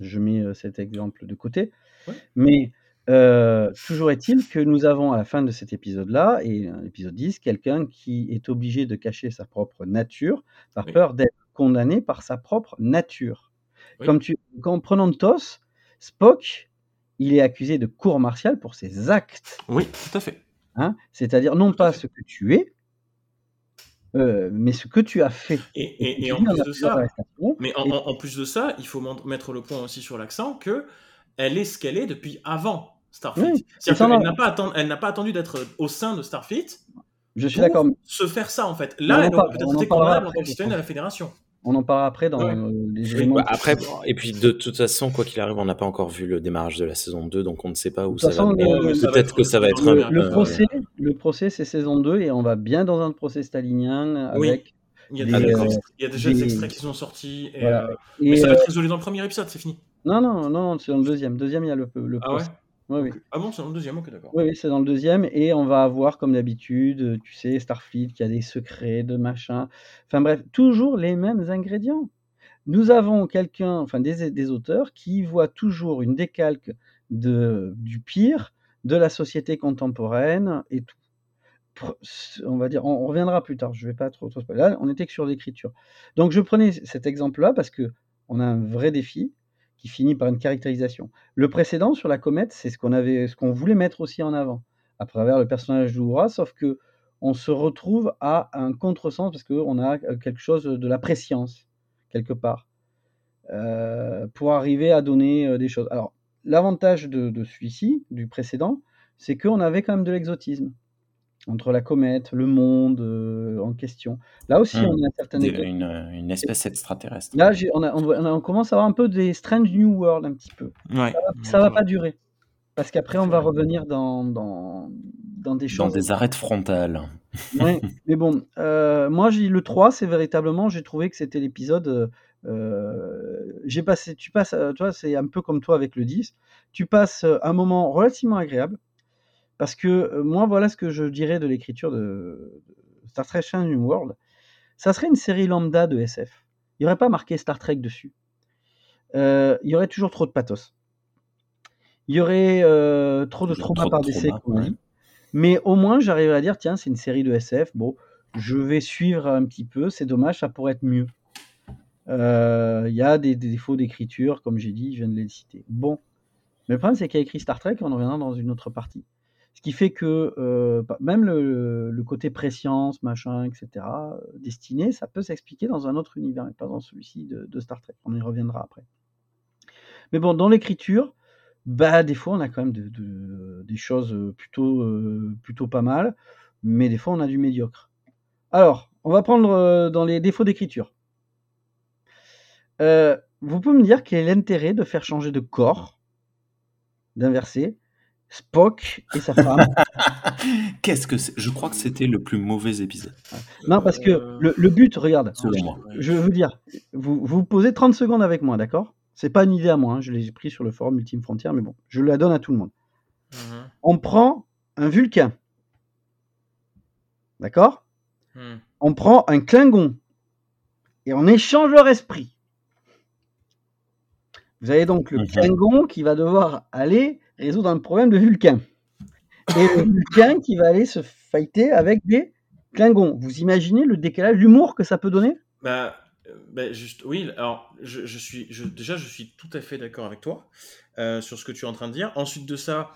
Je mets euh, cet exemple de côté. Ouais. Mais euh, toujours est-il que nous avons à la fin de cet épisode-là, et l'épisode 10, quelqu'un qui est obligé de cacher sa propre nature par Oui. peur d'être condamné par sa propre nature. Oui. Comme tu, en prenant TOS, Spock, il est accusé de cour martiale pour ses actes. oui, tout à fait. hein. C'est-à-dire non Tout pas fait. ce que tu es, Euh, mais ce que tu as fait. Et, et, en plus de ça, mais en, et- en- en plus de ça, il faut mettre le point aussi sur l'accent que elle est ce qu'elle est depuis avant Starfleet. Oui, C'est-à-dire qu'elle n'a pas, attendu- elle n'a pas attendu d'être au sein de Starfleet je suis d'accord. se faire ça en fait. On Là, elle aurait peut-être été condamnable en tant que citoyenne de la Fédération. On en parlera après dans Ouais. les éléments. bah, après, et puis de toute façon, quoi qu'il arrive, on n'a pas encore vu le démarrage de la saison 2, donc on ne sait pas où ça va le- le- ça va Peut-être être- que ça va être le- un- le, euh, procès, le procès, c'est saison 2 et on va bien dans un procès stalinien Oui. avec. Il y a, Des, déjà, des euh, extraits- il y a déjà des des- extraits qui sont sortis. Et, Voilà. euh, Et, mais ça va être résolu dans le premier épisode, c'est fini. non, non, non, c'est dans le deuxième. Deuxième, il y a le, le Ah ouais? Oui, oui. Ah bon, c'est dans le deuxième, ok, d'accord. Oui, oui, c'est dans le deuxième. Et on va avoir, comme d'habitude, euh, tu sais, Starfleet qui a des secrets, de machin. Enfin bref, toujours les mêmes ingrédients. Nous avons quelqu'un, enfin des, des auteurs, qui voient toujours une décalque de, du pire de la société contemporaine et tout. On va dire, on, on reviendra plus tard. Je vais pas trop, trop. Là, on était que sur l'écriture. Donc, je prenais cet exemple-là parce que on a un vrai défi qui finit par une caractérisation. Le précédent sur la comète, c'est ce qu'on voulait mettre aussi en avant à travers le personnage d'Oura, sauf que on se retrouve à un contresens parce qu'on a euh, quelque chose de la préscience quelque part euh, pour arriver à donner euh, des choses. Alors, l'avantage de celui-ci, du précédent, c'est qu'on avait quand même de l'exotisme entre la comète, le monde euh, en question. Là aussi, Hmm. on a un certain des- une, une espèce extraterrestre. Là, on, a- on, voit- on commence à avoir un peu des Strange New World un petit peu. Ouais. Ça va pas durer. Parce qu'après, on va revenir dans, dans, dans des Dans choses. des arêtes frontales. Ouais, mais bon, euh, moi, le 3, c'est véritablement, j'ai trouvé que c'était l'épisode. euh, euh, j'ai passé, tu passes, euh, vois, c'est un peu comme toi avec le 10. Tu passes euh, un moment relativement agréable. Parce que euh, moi, voilà ce que je dirais de l'écriture de, Star Trek Strange New World. Ça serait une série lambda de SF. Il n'y aurait pas marqué Star Trek dessus. Euh, il y aurait toujours trop de pathos. Il y aurait euh, trop de trauma par décès, ouais. dit. Mais au moins, j'arriverai à dire, tiens, c'est une série de SF. Bon, je vais suivre un petit peu. C'est dommage, ça pourrait être mieux. Euh, Il y a des, des défauts d'écriture, comme j'ai dit, je viens de les citer. Bon. Mais le problème, c'est qu'il a écrit Star Trek, on en reviendra dans une autre partie. Ce qui fait que euh, bah, même le, côté préscience, machin, etc., euh, destiné, ça peut s'expliquer dans un autre univers, et pas dans celui-ci de, Star Trek. On y reviendra après. Mais bon, dans l'écriture, bah, des fois, on a quand même de- de- des choses euh, plutôt, plutôt pas mal, mais des fois, on a du médiocre. Alors, on va prendre dans les défauts d'écriture. Vous pouvez me dire quel est l'intérêt de faire changer de corps, d'inverser, Spock et sa femme Qu'est-ce que c'est? Je crois que c'était le plus mauvais épisode, Non, parce que Euh, le, le but, regarde, selon moi. je vais vous dire, vous vous posez 30 secondes avec moi, d'accord? C'est pas une idée à moi, hein, je l'ai pris sur le forum Ultime Frontière, mais bon, je la donne à tout le monde. Mhm. On prend un Vulcain, d'accord? Mhm. On prend un Klingon, et on échange leur esprit. Vous avez donc le Mhm. Klingon qui va devoir aller résoudre un problème de Vulcain. Et le Vulcain qui va aller se fighter avec des Klingons. Vous imaginez le décalage, l'humour que ça peut donner? Bah, bah, juste, oui, alors, je, je suis, je, déjà, je suis tout à fait d'accord avec toi euh, sur ce que tu es en train de dire. Ensuite de ça,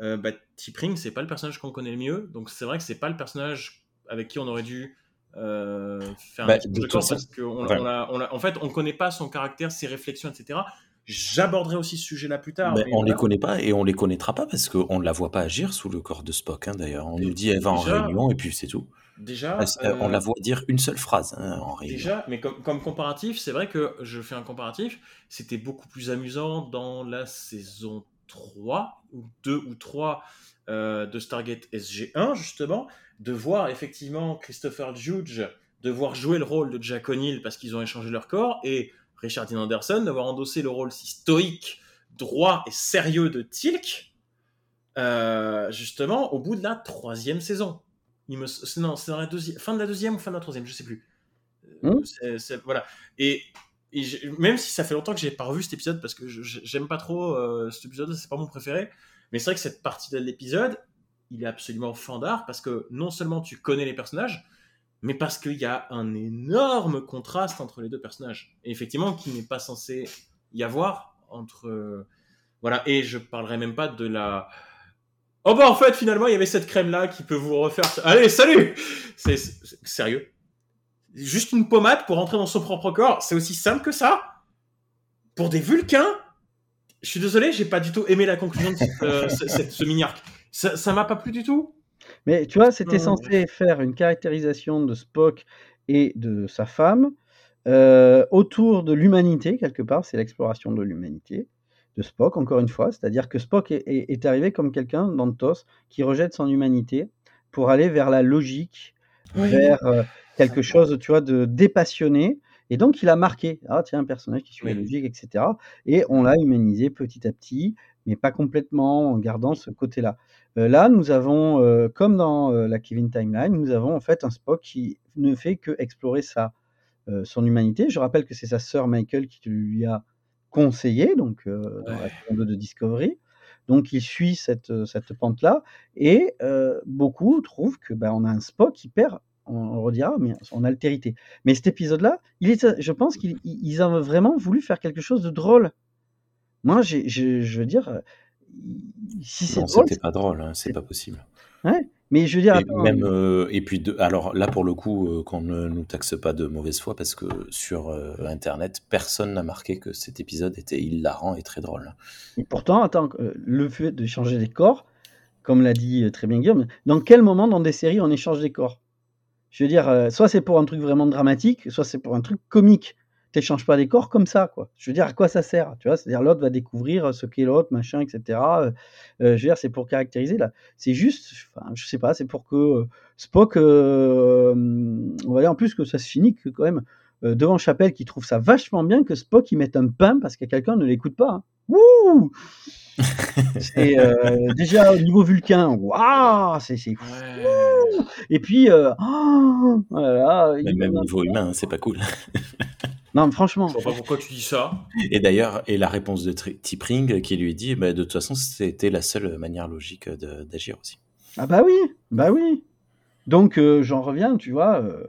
euh, bah, T'Pring, c'est pas le personnage qu'on connaît le mieux, donc c'est vrai que c'est pas le personnage avec qui on aurait dû euh, faire Bah, un petit de peu façon, parce qu'on ouais. on on en fait, on connaît pas son caractère, ses réflexions, etc. J'aborderai aussi ce sujet-là plus tard. Mais on voilà. les connaît pas et on les connaîtra pas parce qu'on ne la voit pas agir sous le corps de Spock. hein, D'ailleurs, on nous dit elle va en réunion et puis c'est tout. Déjà, euh, On euh, la voit dire une seule phrase hein, en réunion. Déjà, mais comme, comme comparatif, c'est vrai que je fais un comparatif. C'était beaucoup plus amusant dans la saison 3, ou 2 ou 3 euh, de Stargate SG1, justement, de voir effectivement Christopher Judge devoir jouer le rôle de Jack O'Neill parce qu'ils ont échangé leur corps, et Richard Dean Anderson d'avoir endossé le rôle si stoïque, droit et sérieux de Tilk, euh, justement, au bout de la troisième saison. Il me... c'est- Non, c'est dans la deuxième... fin de la deuxième ou fin de la troisième, je sais plus. Euh, Hmm. voilà. Et, même si ça fait longtemps que j'ai pas revu cet épisode parce que j'aime pas trop euh, cet épisode, c'est pas mon préféré. Mais c'est vrai que cette partie de l'épisode, il est absolument fandard parce que non seulement tu connais les personnages, mais parce qu'il y a un énorme contraste entre les deux personnages. Et effectivement, qui n'est pas censé y avoir entre. euh, voilà. Et je parlerai même pas de la. Oh bah en fait finalement il y avait cette crème là qui peut vous refaire. Allez salut. C'est sérieux? juste une pommade pour rentrer dans son propre corps. C'est aussi simple que ça? Pour des Vulcains, je suis désolé, j'ai pas du tout aimé la conclusion de euh, ce, mini-arc. Ça, ça m'a pas plu du tout? Mais tu vois, c'était censé faire une caractérisation de Spock et de sa femme euh, autour de l'humanité, quelque part. C'est l'exploration de l'humanité de Spock, encore une fois. C'est-à-dire que Spock est, arrivé comme quelqu'un, d'Antos, qui rejette son humanité pour aller vers la logique, vers euh, quelque chose, tu vois, de dépassionné. Et donc, il a marqué, ah tiens, un personnage qui suit la logique, etc. Et on l'a humanisé petit à petit, mais pas complètement, en gardant ce côté-là. Euh, là, nous avons, euh, comme dans la Kevin Timeline, nous avons en fait un Spock qui ne fait que explorer sa, son humanité. Je rappelle que c'est sa sœur Michael qui lui a conseillé, donc euh, dans la saison de Discovery. Donc il suit cette, euh, cette pente-là, et euh, beaucoup trouvent que ben, on a un Spock qui perd, on, redira, mais en altérité. Mais cet épisode-là, il est, je pense qu'ils ont vraiment voulu faire quelque chose de drôle. Moi, je veux dire, si c'est drôle, c'était pas drôle, hein, c'est pas possible. Ouais, mais je veux dire, et, même, euh, et puis, de, alors là, pour le coup, euh, qu'on ne nous taxe pas de mauvaise foi, parce que sur euh, Internet, personne n'a marqué que cet épisode était hilarant et très drôle. Et pourtant, attends, le fait de changer des corps, comme l'a dit très bien Guillaume, dans quel moment dans des séries on échange des corps? Je veux dire, soit c'est pour un truc vraiment dramatique, soit c'est pour un truc comique t'échanges pas des corps comme ça, quoi. Je veux dire, à quoi ça sert Tu vois, c'est-à-dire l'autre va découvrir ce qu'est l'autre, machin, etc. Euh, euh, je veux dire, c'est pour caractériser là. C'est juste, enfin, je sais pas, c'est pour que euh, Spock, on va dire en plus que ça se finit que quand même devant Chapelle qui trouve ça vachement bien que Spock il mette un pain parce que quelqu'un ne l'écoute pas. Hein. Wouh c'est déjà au niveau vulcain, waouh, c'est fou. Et puis, oh, voilà, même niveau humain, c'est pas cool. Non, franchement. Je sais pas pourquoi tu dis ça. Et d'ailleurs, et la réponse de Tipring qui lui dit, bah, de toute façon, c'était la seule manière logique d'agir aussi. Ah bah oui, bah oui. Donc euh, j'en reviens, tu vois. Euh,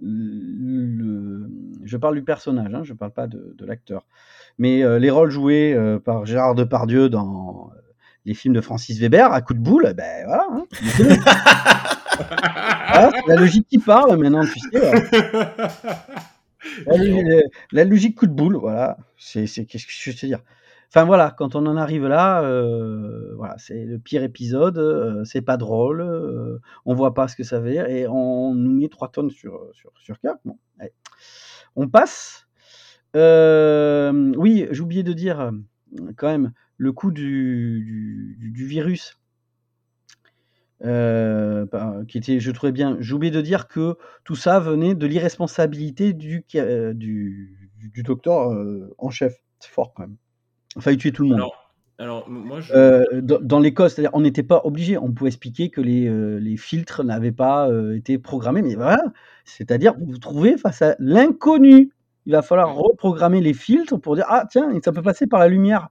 le... Je parle du personnage, hein, je parle pas de, l'acteur. Mais euh, les rôles joués par Gérard Depardieu dans les films de Francis Weber à coup de boule, ben voilà. Hein, ah, la logique qui parle maintenant, tu sais. la, logique coup de boule, voilà. C'est, qu'est-ce que je veux dire? Enfin voilà, quand on en arrive là, euh, voilà, c'est le pire épisode, euh, c'est pas drôle, euh, on voit pas ce que ça veut dire et on nous met 3 tonnes sur, sur, sur 4. Bon, On passe. oui, j'ai oublié de dire quand même le coup du, du, du virus euh, bah, qui était, je trouvais bien. J'ai oublié de dire que tout ça venait de l'irresponsabilité du, euh, du, du, docteur euh, en chef. C'est fort quand même. Il fallait tuer tout le monde. Alors, moi, je... dans, dans l'école, c'est-à-dire, on n'était pas obligé. On pouvait expliquer que les, les filtres n'avaient pas été programmés, mais voilà. C'est-à-dire, vous vous trouvez face à l'inconnu. Il va falloir reprogrammer les filtres pour dire ah tiens, ça peut passer par la lumière.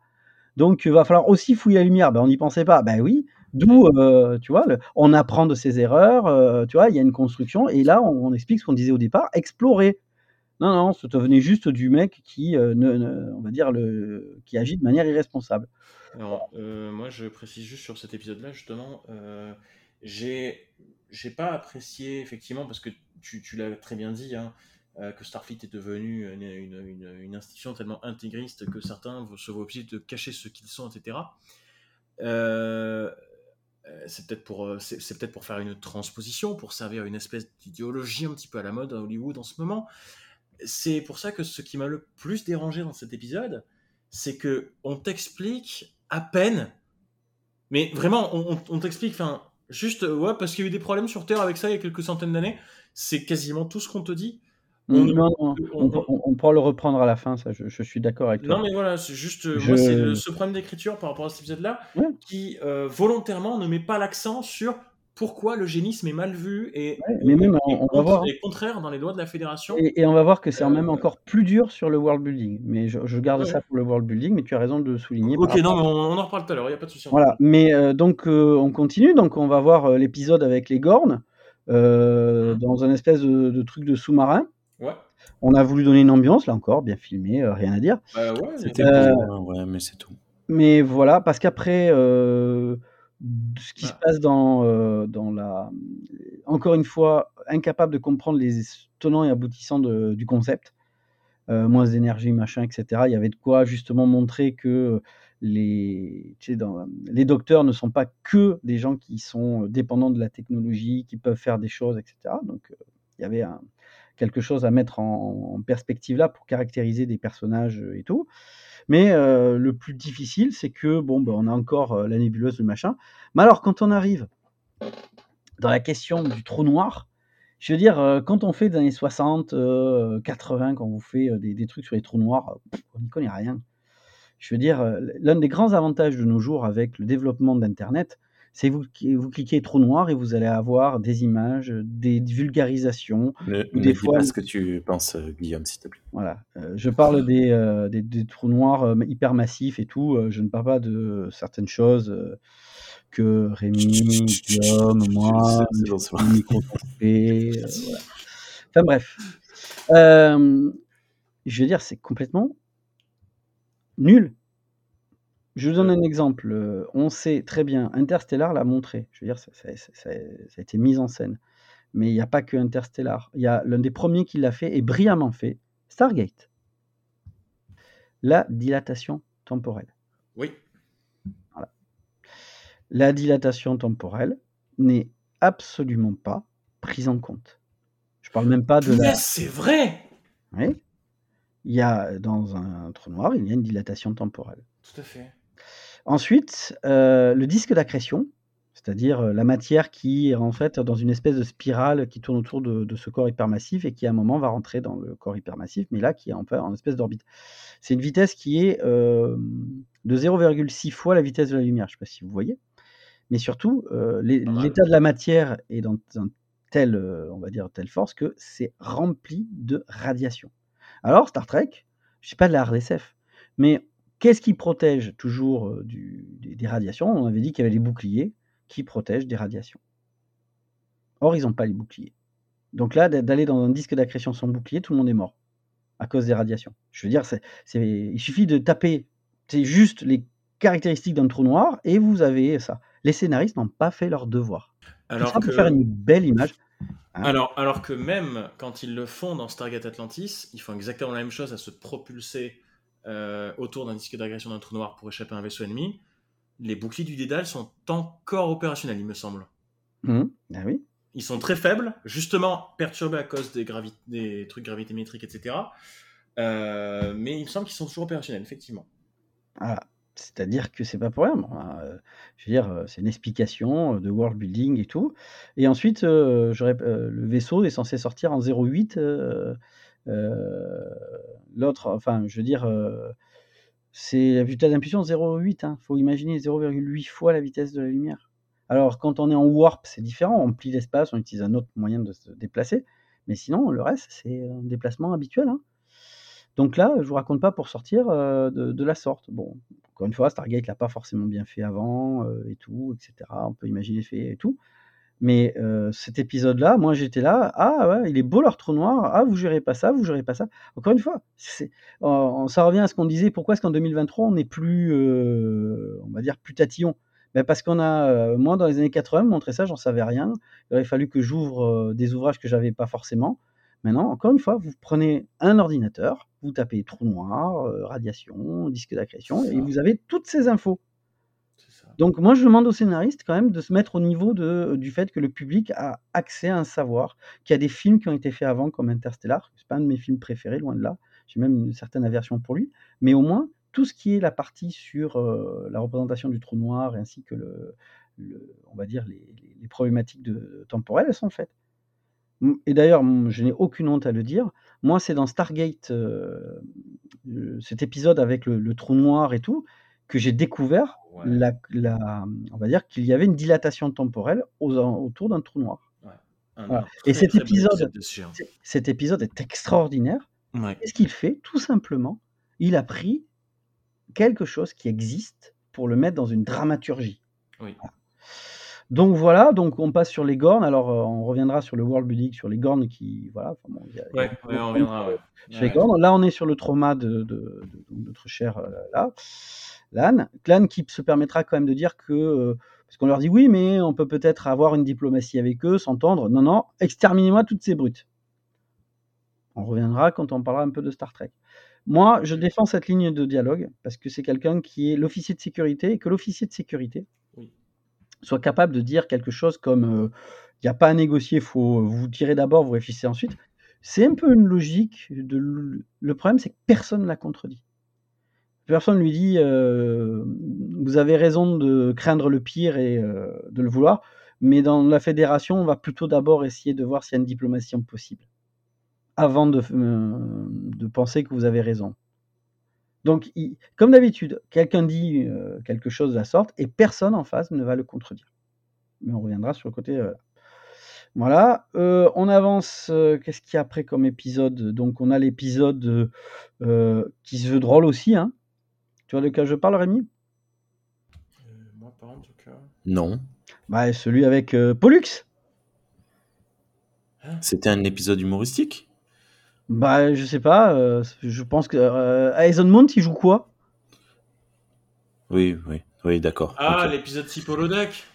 Donc, il va falloir aussi fouiller la lumière. Ben, on n'y pensait pas. Ben oui. D'où, euh, tu vois, on apprend de ses erreurs, euh, tu vois, il y a une construction, et là, on, explique ce qu'on disait au départ, explorer. Non, non, ça venait juste du mec qui, euh, ne, on va dire, le, qui agit de manière irresponsable. Alors, moi, je précise juste sur cet épisode-là, justement, j'ai, j'ai pas apprécié, effectivement, parce que tu, l'as très bien dit, hein, que Starfleet est devenu une, une, une, institution tellement intégriste que certains se voient obligés de cacher ce qu'ils sont, etc. Euh, c'est peut-être pour, euh, c'est, peut-être pour faire une transposition, pour servir une espèce d'idéologie un petit peu à la mode à Hollywood en ce moment. C'est pour ça que ce qui m'a le plus dérangé dans cet épisode, c'est que on t'explique à peine, mais vraiment, on, t'explique, enfin, juste, ouais, parce qu'il y a eu des problèmes sur Terre avec ça il y a quelques centaines d'années, c'est quasiment tout ce qu'on te dit. On, non, on, pourra le reprendre à la fin, ça, je, suis d'accord avec toi. Non, mais voilà, c'est juste, moi, c'est ce problème d'écriture par rapport à cet épisode-là qui euh, volontairement ne met pas l'accent sur pourquoi le génisme est mal vu et, mais même, on, va voir... contraire dans les lois de la fédération. Et, on va voir que c'est même euh, encore plus dur sur le world building. Mais je, garde ça pour le world building, mais tu as raison de le souligner. Ok, non, mais on, en reparle tout à l'heure, il n'y a pas de souci. Voilà, mais euh, donc on continue, donc on va voir l'épisode avec les Gornes dans un espèce de, de truc de sous-marin. On a voulu donner une ambiance, là encore, bien filmé, euh, rien à dire. Bah C'était euh, ouais, mais c'est tout. Mais voilà, parce qu'après, euh, ce qui se Ah. passe dans, dans la encore une fois, incapable de comprendre les tenants et aboutissants de du concept. Moins d'énergie, machin et cetera. Il y avait de quoi justement montrer que les tu sais, dans les docteurs ne sont pas que des gens qui sont, dépendants de la technologie, qui peuvent faire des choses et cetera. Donc, il y avait un quelque chose à mettre en perspective là, pour caractériser des personnages, heu, et tout. Mais, heu, le plus difficile, c'est que bon, bah, on a encore, heu, la nébuleuse, le machin. Mais alors quand on arrive dans la question du trou noir, je veux dire, quand on fait des années 60, heu, 80, quand on fait, des des trucs sur les trous noirs, on n'y connaît rien. Je veux dire, l'un des grands avantages de nos jours avec le développement d'internet, c'est vous vous cliquez trou noir et vous allez avoir des images, des vulgarisations Ne ou ne des dis fois pas ce que tu penses, heu, Guillaume, s'il te plaît. voilà, heu, je parle des, des trous noirs, heu, hyper massifs et tout, heu, je ne parle pas de certaines choses, que Rémi, Guillaume, moi, heu, voilà. Enfin bref. Je veux dire, c'est complètement nul. Je vous donne un exemple, heu, on sait très bien, Interstellar l'a montré. Je veux dire, ça ça ça ça ça a été mis en scène. Mais il y a pas que Interstellar. Il y a l'un des premiers qui l'a fait et brillamment fait, Stargate. La dilatation temporelle. Oui. Voilà. La dilatation temporelle n'est absolument pas prise en compte. Je parle même pas de la Punaise, c'est vrai! oui. Il y a dans un trou noir, il y a une dilatation temporelle. Tout à fait. Ensuite, heu, le disque d'accrétion, c'est-à-dire, heu, la matière qui est en fait dans une espèce de spirale qui tourne autour de de ce corps hypermassif et qui à un moment va rentrer dans le corps hypermassif, mais là qui est en fait en espèce d'orbite. C'est une vitesse qui est, hem, de 0,6 fois la vitesse de la lumière. Je sais pas si vous voyez? Mais surtout, l'état de la matière est dans un tel, heu, on va dire telle force que c'est rempli de radiation. Alors Star Trek, je suis pas de la hard SF, mais qu'est-ce qui protège toujours, du des radiations? On avait dit qu'il y avait les boucliers qui protègent des radiations. Or, ils ont pas les boucliers. Donc là, d'a d'aller dans un disque d'accrétion sans bouclier, tout le monde est mort, à cause des radiations. Je veux dire, c'est il suffit de taper, c'est juste les caractéristiques d'un trou noir et vous avez ça. Les scénaristes n'ont pas fait leur devoir. Alors ça pour faire que une belle image. Hein? alors alors que même quand ils le font dans Stargate Atlantis, ils font exactement la même chose à se propulser, heu, autour d'un disque d'agression d'un trou noir pour échapper à un vaisseau ennemi. Les boucliers du dédale sont encore opérationnels, il me semble. Mmh. Ah oui. Ils sont très faibles, justement perturbés à cause des des trucs gravimétriques et cetera. Heu, mais il me semble qu'ils sont toujours opérationnels, effectivement. Voilà. C'est-à-dire que c'est pas pour rien. Bon, heu, je veux dire, c'est une explication, de world building et tout et ensuite, le vaisseau est censé sortir en 0,8, heu heu, l'autre enfin, je veux dire, heu, c'est la vitesse d'impulsion 0,8, hein. Faut imaginer 0,8 fois la vitesse de la lumière. Alors quand on est en warp, c'est différent, on plie l'espace, on utilise un autre moyen de se déplacer, mais sinon le reste, c'est un déplacement habituel, hein. Donc là, je vous raconte pas pour sortir, heu, de la sorte. Bon, encore une fois, Stargate l'a pas forcément bien fait avant, et tout et cetera. On peut imaginer fait et tout. Mais, cet épisode-là, moi j'étais là: «Ah ouais, il est beau leur trou noir. Ah vous gérez pas ça, vous gérez pas ça». Encore une fois, on ça revient à ce qu'on disait, pourquoi est-ce qu'en 2023 on est plus, on va dire plus tatillon? Bah, parce qu'on a, moi dans les années 80, me montrer ça, j'en savais rien. Il aurait fallu que j'ouvre, des ouvrages que j'avais pas forcément. Maintenant, encore une fois, vous prenez un ordinateur, vous tapez trou noir, radiation, disque d'accrétion et vous avez toutes ces infos. Donc moi, je demande aux scénaristes quand même de se mettre au niveau de du fait que le public a accès à un savoir, qu'il y a des films qui ont été faits avant comme Interstellar, c'est pas un de mes films préférés, loin de là. J'ai même une certaine aversion pour lui, mais au moins tout ce qui est la partie sur, heu, la représentation du trou noir ainsi que le on va dire les problématiques de temporelles, elles sont faites. Et d'ailleurs, je n'ai aucune honte à le dire, moi c'est dans Stargate, cet épisode avec le trou noir et tout, que j'ai découvert Ouais. la la on va dire qu'il y avait une dilatation temporelle aux autour d'un trou noir. Ouais. Voilà et cet épisode cet épisode est extraordinaire. Ouais. Qu'est-ce qu'il fait? Tout simplement, il a pris quelque chose qui existe pour le mettre dans une dramaturgie. Oui. Voilà. Donc voilà, donc on passe sur les Gorn. Alors, heu, on reviendra sur le world building, sur les Gorn qui voilà, enfin bon, il y a il y a Ouais, on reviendra, ouais. les. Là, on est sur le trauma de de de notre cher, heu, là, Lan. Lan qui se permettra quand même de dire que, heu, Parce qu'on leur dit oui, mais on peut peut-être avoir une diplomatie avec eux, s'entendre. Non, non, exterminez-moi toutes ces brutes. On reviendra quand on parlera un peu de Star Trek. Moi, je défends cette ligne de dialogue parce que c'est quelqu'un qui est l'officier de sécurité et que l'officier de sécurité Oui. soit capable de dire quelque chose comme euh, il n'y a pas à négocier, faut vous tirez d'abord, vous réfléchissez ensuite. C'est un peu une logique. De, le problème, c'est que personne ne l'a contredit. Personne lui dit euh, vous avez raison de craindre le pire et euh, de le vouloir, mais dans la fédération, on va plutôt d'abord essayer de voir s'il y a une diplomatie possible avant de, euh, penser que vous avez raison. Donc, comme d'habitude, quelqu'un dit quelque chose de la sorte et personne en face ne va le contredire. Mais on reviendra sur le côté. voilà. On avance. Qu'est-ce qu'il y a après comme épisode? Donc, on a l'épisode qui se veut drôle aussi. Hein. Tu vois de quel je parle, Rémi? Euh, moi, pas en tout cas. Non. bah, Celui avec euh, Pollux? C'était un épisode humoristique? Bah, je sais pas. euh, je pense que euh, Mount, il joue quoi? Oui, oui, oui, d'accord. Ah, ok. l'épisode type holodeck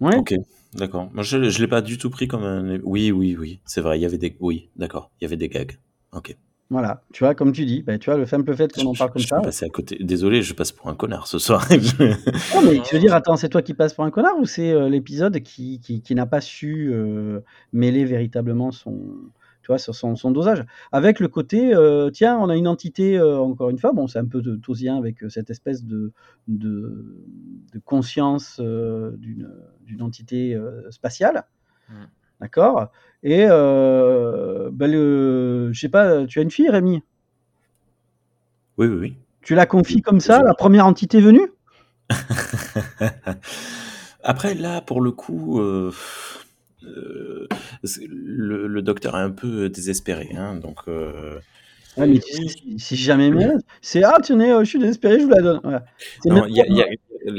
Ouais. Ok, d'accord. Moi, je ne l'ai pas du tout pris comme un... Oui, oui, oui, c'est vrai, il y avait des... Oui, d'accord, il y avait des gags. Ok. Voilà. Tu vois, comme tu dis, bah, tu vois, le simple fait qu'on en Je- parle comme je ça. suis passé à côté. Désolé, je passe pour un connard ce soir. Non, mais tu veux dire, attends, c'est toi qui passes pour un connard ou c'est euh, l'épisode qui, qui, qui n'a pas su euh, mêler véritablement son, tu vois, sur son, son dosage? Avec le côté, euh, tiens, on a une entité, euh, encore une fois, bon, c'est un peu de tosien avec euh, cette espèce de, de, de conscience euh, d'une d'une entité euh, spatiale. Mm. D'accord? Et, euh, ben, le, je sais pas, tu as une fille, Rémi? Oui, oui, oui. Tu la confies comme ça, la première entité venue? Après, là, pour le coup, euh, euh, le, le docteur est un peu désespéré. Hein, donc, euh, mais si- si jamais mieux, c'est ah tenez, je suis désespéré, je vous la donne. Voilà. Il y y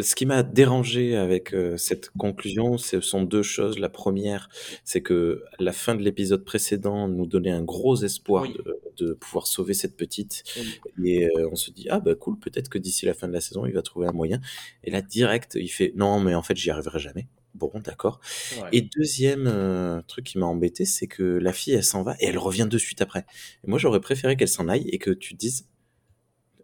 ce qui m'a dérangé avec euh, cette conclusion, ce sont deux choses. La première, c'est que la fin de l'épisode précédent nous donnait un gros espoir Oui. de, de pouvoir sauver cette petite. Oui. Et euh, on se dit, ah bah cool, peut-être que d'ici la fin de la saison, il va trouver un moyen. Et là, direct, il fait, non, mais en fait, j'y arriverai jamais. Bon, d'accord. Et deuxième euh, truc qui m'a embêté, c'est que la fille, elle s'en va et elle revient de suite après. Et moi, j'aurais préféré qu'elle s'en aille et que tu dises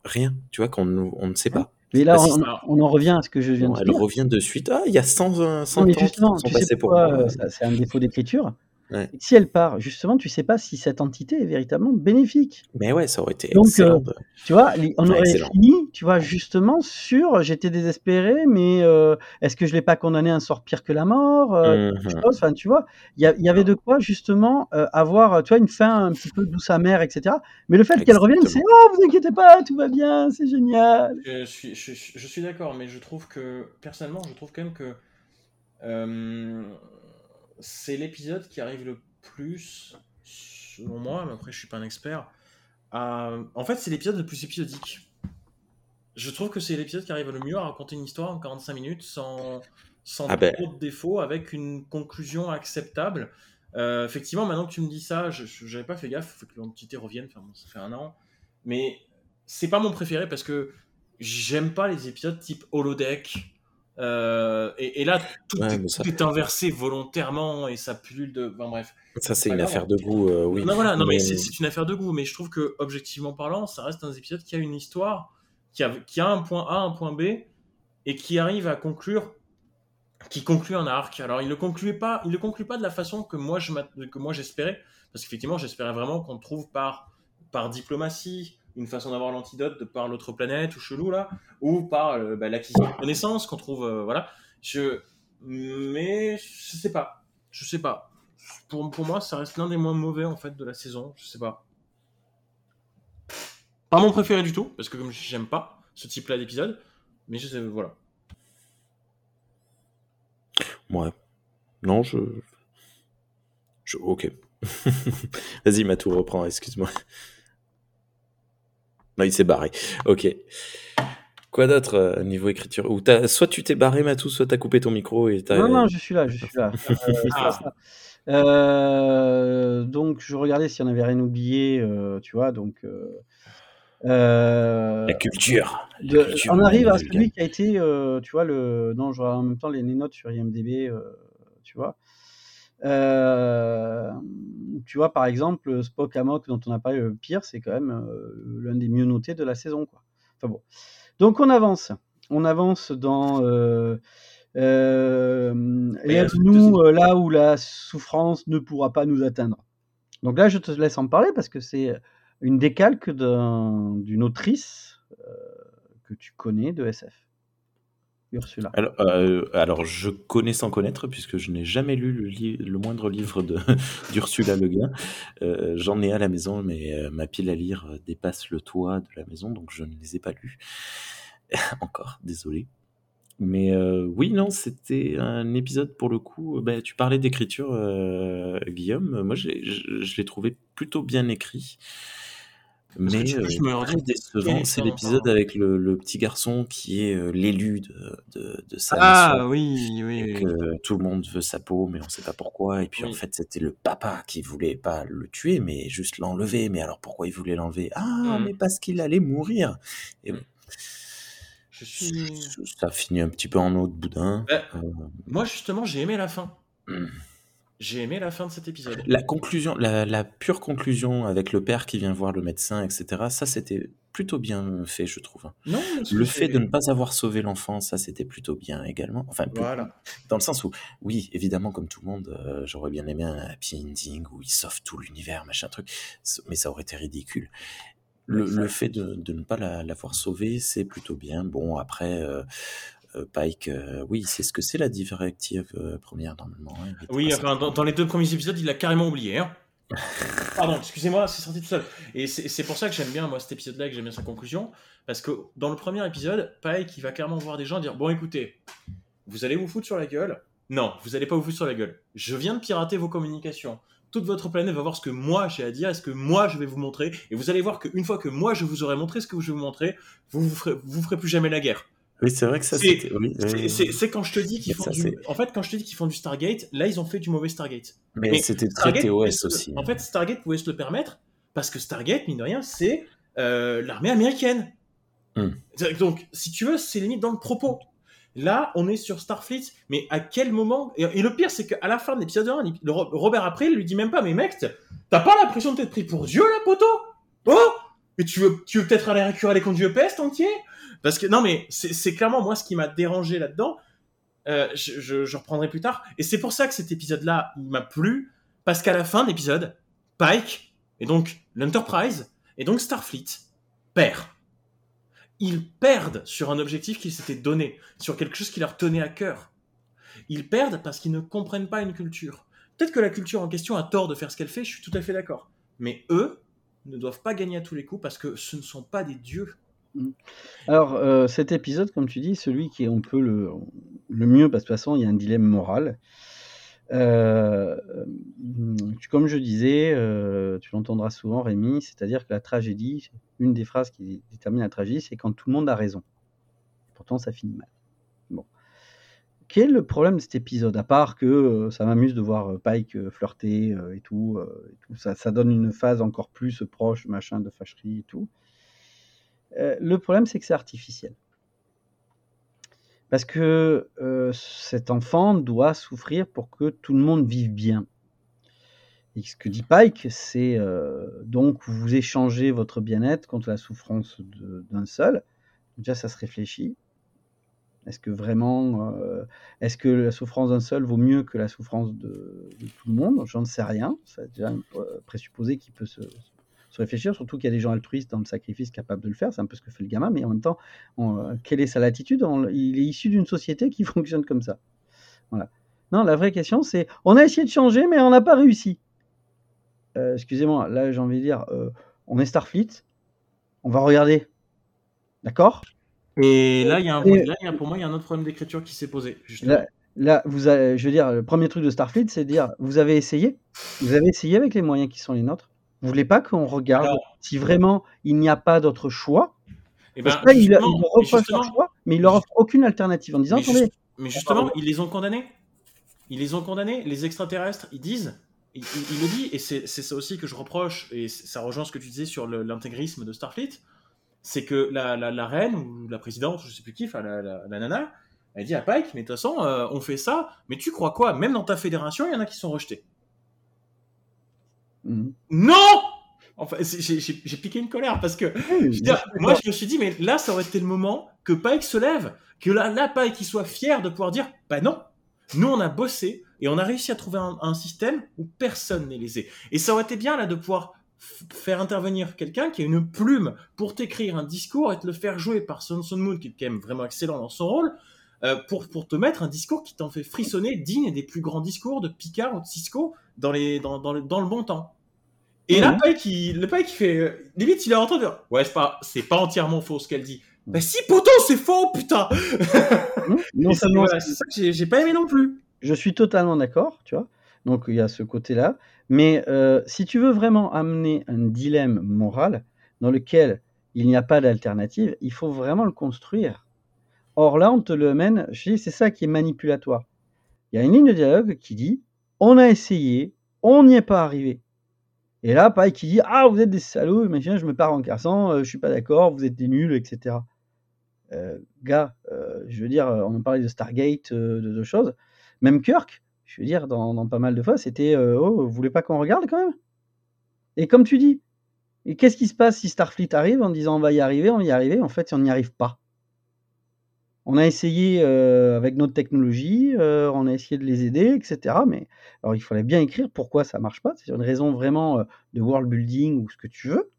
rien, tu vois, qu'on on ne sait pas. Mais là, Bah, on, on en revient à ce que je viens Non, de elle dire. revient de suite. Ah, il y a 100, euh, 100 Non, mais ans qui justement, sont passés pour euh, c'est un défaut d'écriture. Ouais. Si elle part, justement, tu sais pas si cette entité est véritablement bénéfique. Mais ouais, ça aurait été Donc, excellent. euh, Tu vois, on aurait excellent. fini, tu vois, justement sur j'étais désespéré, mais euh, est-ce que je l'ai pas condamné à un sort pire que la mort euh, chose? Enfin, tu vois, il y, avait de quoi justement euh, avoir, tu vois, une fin un petit peu douce amère, etc. Mais le fait qu'elle revienne, c'est oh, vous inquiétez pas, tout va bien, c'est génial. Je suis, je, je- je suis d'accord, mais je trouve que, personnellement, je trouve quand même que euh, c'est l'épisode qui arrive le plus, selon moi, mais après je suis pas un expert, en fait c'est l'épisode le plus épisodique. Je trouve que c'est l'épisode qui arrive le mieux à raconter une histoire en 45 minutes sans, sans Ah ben. trop de défauts, avec une conclusion acceptable. Euh, effectivement, maintenant que tu me dis ça, je n'avais pas fait gaffe, faut que l'entité revienne, enfin, bon, ça fait un an, mais c'est pas mon préféré parce que j'aime pas les épisodes type holodeck. Euh, et, et là, tout, Ouais, est, mais ça- tout est inversé volontairement et ça pullule de. Enfin bref. Ça, c'est une grave. affaire de goût, euh, oui. Non, voilà, non, mais, Mais- c'est une affaire de goût, mais je trouve que, objectivement parlant, ça reste un épisode qui a une histoire, qui a, qui a un point A, un point B, et qui arrive à conclure, qui conclut un arc. Alors, il ne conclut pas, il ne conclut pas de la façon que moi, je m'att- que moi j'espérais, parce qu'effectivement, j'espérais vraiment qu'on trouve par, par diplomatie une façon d'avoir l'antidote de par l'autre planète ou chelou là, ou par euh, bah, l'acquisition de connaissances qu'on trouve, euh, voilà. Je, mais je sais pas, je sais pas pour, pour moi, ça reste l'un des moins mauvais en fait de la saison. Je sais pas. Pas mon préféré du tout, parce que comme j'aime pas ce type-là d'épisode, mais je sais, voilà. Ouais. Non, je. je... Ok. Vas-y, Matou, reprends, excuse-moi. Non, il s'est barré. Ok. Quoi d'autre euh, niveau écriture Ou t'as- Soit tu t'es barré, Matou, soit t'as coupé ton micro et t'as. Non, non, je suis là, je suis là. Euh, c'est pas ça. Euh, donc, je regardais si on avait rien oublié, euh, tu vois. Donc, euh, Euh, La culture. La de- culture on arrive à celui qui a été, euh, tu vois, le. Non, je regarde en même temps les, les notes sur IMDb, euh, tu vois. Euh, tu vois, par exemple, Spock Amok, dont on a parlé le pire, c'est quand même euh, l'un des mieux notés de la saison, quoi. Enfin bon. Donc on avance. On avance dans. Euh, euh, Aide-nous là où la souffrance ne pourra pas nous atteindre. Donc là, je te laisse en parler parce que c'est une décalque d'un- d'une autrice que tu connais de SF. Ursula. Alors, euh, alors, je connais sans connaître, puisque je n'ai jamais lu le, moindre livre d'Ursula Le Guin. Euh, J'en ai à la maison, mais euh, ma pile à lire dépasse le toit de la maison, donc je ne les ai pas lus. Encore, désolé. Mais oui, non, c'était un épisode pour le coup. ben, tu parlais d'écriture, Guillaume. Moi, je l'ai trouvé plutôt bien écrit. Mais peux, euh, je me très décevant, c'est temps, l'épisode avec le, le petit garçon qui est euh, l'élu de, de, de sa nation Ah oui, oui, et que tout le monde veut sa peau, mais on sait pas pourquoi. Et puis en fait, c'était le papa qui voulait pas le tuer, mais juste l'enlever. Mais alors pourquoi il voulait l'enlever? Ah, Mhm. mais parce qu'il allait mourir. Et bon, Je suis. ça finit un petit peu en eau de boudin. Bah, Euh, Moi, justement, j'ai aimé la fin. hmm. J'ai aimé la fin de cet épisode. La conclusion, la, la pure conclusion avec le père qui vient voir le médecin, etc. Ça, c'était plutôt bien fait, je trouve. Non, parce que Le fait de ne pas avoir sauvé l'enfant, ça, c'était plutôt bien également. Enfin, plus- Voilà. dans le sens où, oui, évidemment, comme tout le monde, euh, j'aurais bien aimé un happy ending où il sauve tout l'univers, machin truc, mais ça aurait été ridicule. Le, fait de, de ne pas la- l'avoir sauvé, c'est plutôt bien. Bon, après, euh, Pike, euh, oui, c'est ce que c'est la directive euh, première, normalement. hein, Oui, enfin, dans, dans les deux premiers épisodes, il l'a carrément oublié. Hein. Pardon, excusez-moi, c'est sorti tout seul. Et c'est pour ça que j'aime bien, moi, cet épisode-là, que j'aime bien sa conclusion. Parce que dans le premier épisode, Pike, il va carrément voir des gens dire Bon, écoutez, vous allez vous foutre sur la gueule Non, vous allez pas vous foutre sur la gueule. Je viens de pirater vos communications. Toute votre planète va voir ce que moi j'ai à dire et ce que moi je vais vous montrer. Et vous allez voir qu'une fois que moi je vous aurai montré ce que je vais vous montrer, vous vous ferez, vous ferez plus jamais la guerre. Oui, c'est vrai que ça, C'est- oui, oui, quand je te dis qu'ils Ça, font du... En fait, quand je te dis qu'ils font du Stargate, là, ils ont fait du mauvais Stargate. Mais, mais c'était très TOS aussi. En hein. fait, Stargate pouvait se le permettre parce que Stargate, mine de rien, c'est euh, l'armée américaine. Hmm. Donc, si tu veux, c'est limite dans le propos. Là, on est sur Starfleet, mais à quel moment et, et le pire, c'est qu'à la fin de l'épisode 1, le Ro- Robert April lui dit même pas, mais mec, t'as pas l'impression de t'être pris pour Dieu, là, poteau? Oh? Mais tu veux, tu veux peut-être aller récupérer les conduits peste entier Parce que, non, mais c'est clairement moi ce qui m'a dérangé là-dedans. Euh, je, reprendrai plus tard. Et c'est pour ça que cet épisode-là, m'a plu. Parce qu'à la fin de l'épisode, Pike, et donc l'Enterprise, et donc Starfleet, perd. Ils perdent sur un objectif qu'ils s'étaient donné, sur quelque chose qui leur tenait à cœur. Ils perdent parce qu'ils ne comprennent pas une culture. Peut-être que la culture en question a tort de faire ce qu'elle fait, je suis tout à fait d'accord. Mais eux ne doivent pas gagner à tous les coups parce que ce ne sont pas des dieux. Alors, euh, cet épisode, comme tu dis, celui qui est un peu le, le mieux, parce que de toute façon, il y a un dilemme moral. Euh, comme je disais, euh, tu l'entendras souvent, Rémi, c'est-à-dire que la tragédie, une des phrases qui détermine la tragédie, c'est quand tout le monde a raison. Pourtant, ça finit mal. Bon. Quel est le problème de cet épisode À part que ça m'amuse de voir Pike flirter et, tout, et tout, ça, ça donne une phase encore plus proche, machin, de fâcherie et tout. Euh, le problème, c'est que c'est artificiel. Parce que euh, cet enfant doit souffrir pour que tout le monde vive bien. Et ce que dit Pike, c'est euh, donc vous échangez votre bien-être contre la souffrance d'un seul. Déjà, ça se réfléchit. Est-ce que vraiment, est-ce que la souffrance d'un seul vaut mieux que la souffrance de, tout le monde? J'en sais rien. C'est déjà un présupposé qui peut se réfléchir, surtout qu'il y a des gens altruistes dans le sacrifice capables de le faire. C'est un peu ce que fait le gamin, mais en même temps, on- euh, quelle est sa latitude? On- Il est issu d'une société qui fonctionne comme ça. Voilà. Non, la vraie question, c'est on a essayé de changer, mais on n'a pas réussi. Euh, Excusez-moi, là, j'ai envie de dire, euh, on est Starfleet, on va regarder. D'accord? Et là, il y a un, Et- là, il y a- pour moi, il y a un autre problème d'écriture qui s'est posé. Justement. Là, là, vous avez- je veux dire, le premier truc de Starfleet, c'est de dire, vous avez essayé, vous avez essayé avec les moyens qui sont les nôtres? Vous voulez pas qu'on regarde Alors- si vraiment il n'y a pas d'autre choix? Et Parce ben, que là, il, il reproche leur choix, mais il leur offre aucune alternative en disant, mais, attendez, juste- mais justement, ils les ont condamnés. Ils les ont condamnés. Les extraterrestres, ils disent, ils le disent, et c'est ça aussi que je reproche, et ça rejoint ce que tu disais sur l'intégrisme de Starfleet, c'est que la, la, la, reine ou la présidente, je sais plus qui, enfin la, la, nana, elle dit à Pike, mais de toute façon, euh, on fait ça, mais tu crois quoi? Même dans ta fédération, il y en a qui sont rejetés. Mhm. Non Enfin, j'ai piqué une colère parce que moi, je me suis dit, mais là, ça aurait été le moment que Pike se lève, que là, là Pike, il soit fier de pouvoir dire, bah non, nous, on a bossé et on a réussi à trouver un, un système où personne n'est lésé. Et ça aurait été bien là de pouvoir faire intervenir quelqu'un qui a une plume pour t'écrire un discours et te le faire jouer par Son Son Moon, qui est quand même vraiment excellent dans son rôle, euh, pour, pour te mettre un discours qui t'en fait frissonner, digne des plus grands discours de Picard ou de Cisco dans, les, dans, dans, le, dans le bon temps. Et là, le qui, le qui fait, euh, limite, il est en train de dire, ouais, c'est pas, c'est pas entièrement faux ce qu'elle dit. Bah si, pourtant, c'est faux, putain! non c'est ça que j'ai pas aimé non plus. Je suis totalement d'accord, tu vois. Donc, il y a ce côté-là. Mais euh, si tu veux vraiment amener un dilemme moral dans lequel il n'y a pas d'alternative, il faut vraiment le construire. Or là, on te le mène, c'est ça qui est manipulatoire. Il y a une ligne de dialogue qui dit on a essayé, on n'y est pas arrivé. Et là, pareil, qui dit ah vous êtes des salauds, machin, je me pars en cassant, euh, je suis pas d'accord, vous êtes des nuls, etc. Euh, gars, je veux dire, on parlait de Stargate, de, de choses. Même Kirk, je veux dire, dans, pas mal de fois, c'était euh, Oh, vous voulez pas qu'on regarde quand même? Et comme tu dis, et qu'est-ce qui se passe si Starfleet arrive en disant on va y arriver, on va y arriver En fait, on n'y arrive pas? On a essayé euh, avec notre technologie, euh, on a essayé de les aider, etc. Mais alors il fallait bien écrire pourquoi ça marche pas. C'est une raison vraiment de world building ou ce que tu veux.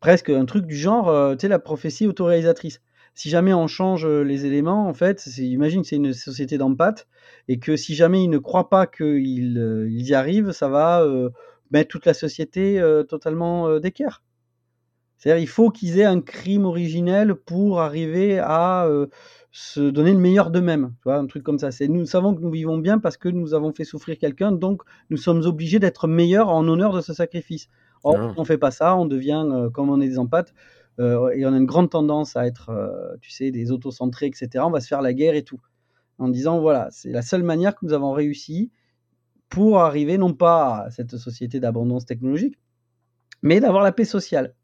Presque un truc du genre, tu sais, la prophétie autoréalisatrice si jamais on change les éléments, en fait, imagine que c'est une société d'empathie et que si jamais ils ne croient pas qu'ils y arrivent, ça va mettre toute la société totalement d'équerre. C'est-à-dire il faut qu'ils aient un crime originel pour arriver à se donner le meilleur d'eux-mêmes. Tu vois, un truc comme ça. C'est nous savons que nous vivons bien parce que nous avons fait souffrir quelqu'un, donc nous sommes obligés d'être meilleurs en honneur de ce sacrifice. Or, ah. on ne fait pas ça, on devient, comme on est des empathes, euh, et on a une grande tendance à être, euh, tu sais, des autocentrés, etc. On va se faire la guerre et tout. En disant, voilà, c'est la seule manière que nous avons réussi pour arriver non pas à cette société d'abondance technologique, mais d'avoir la paix sociale.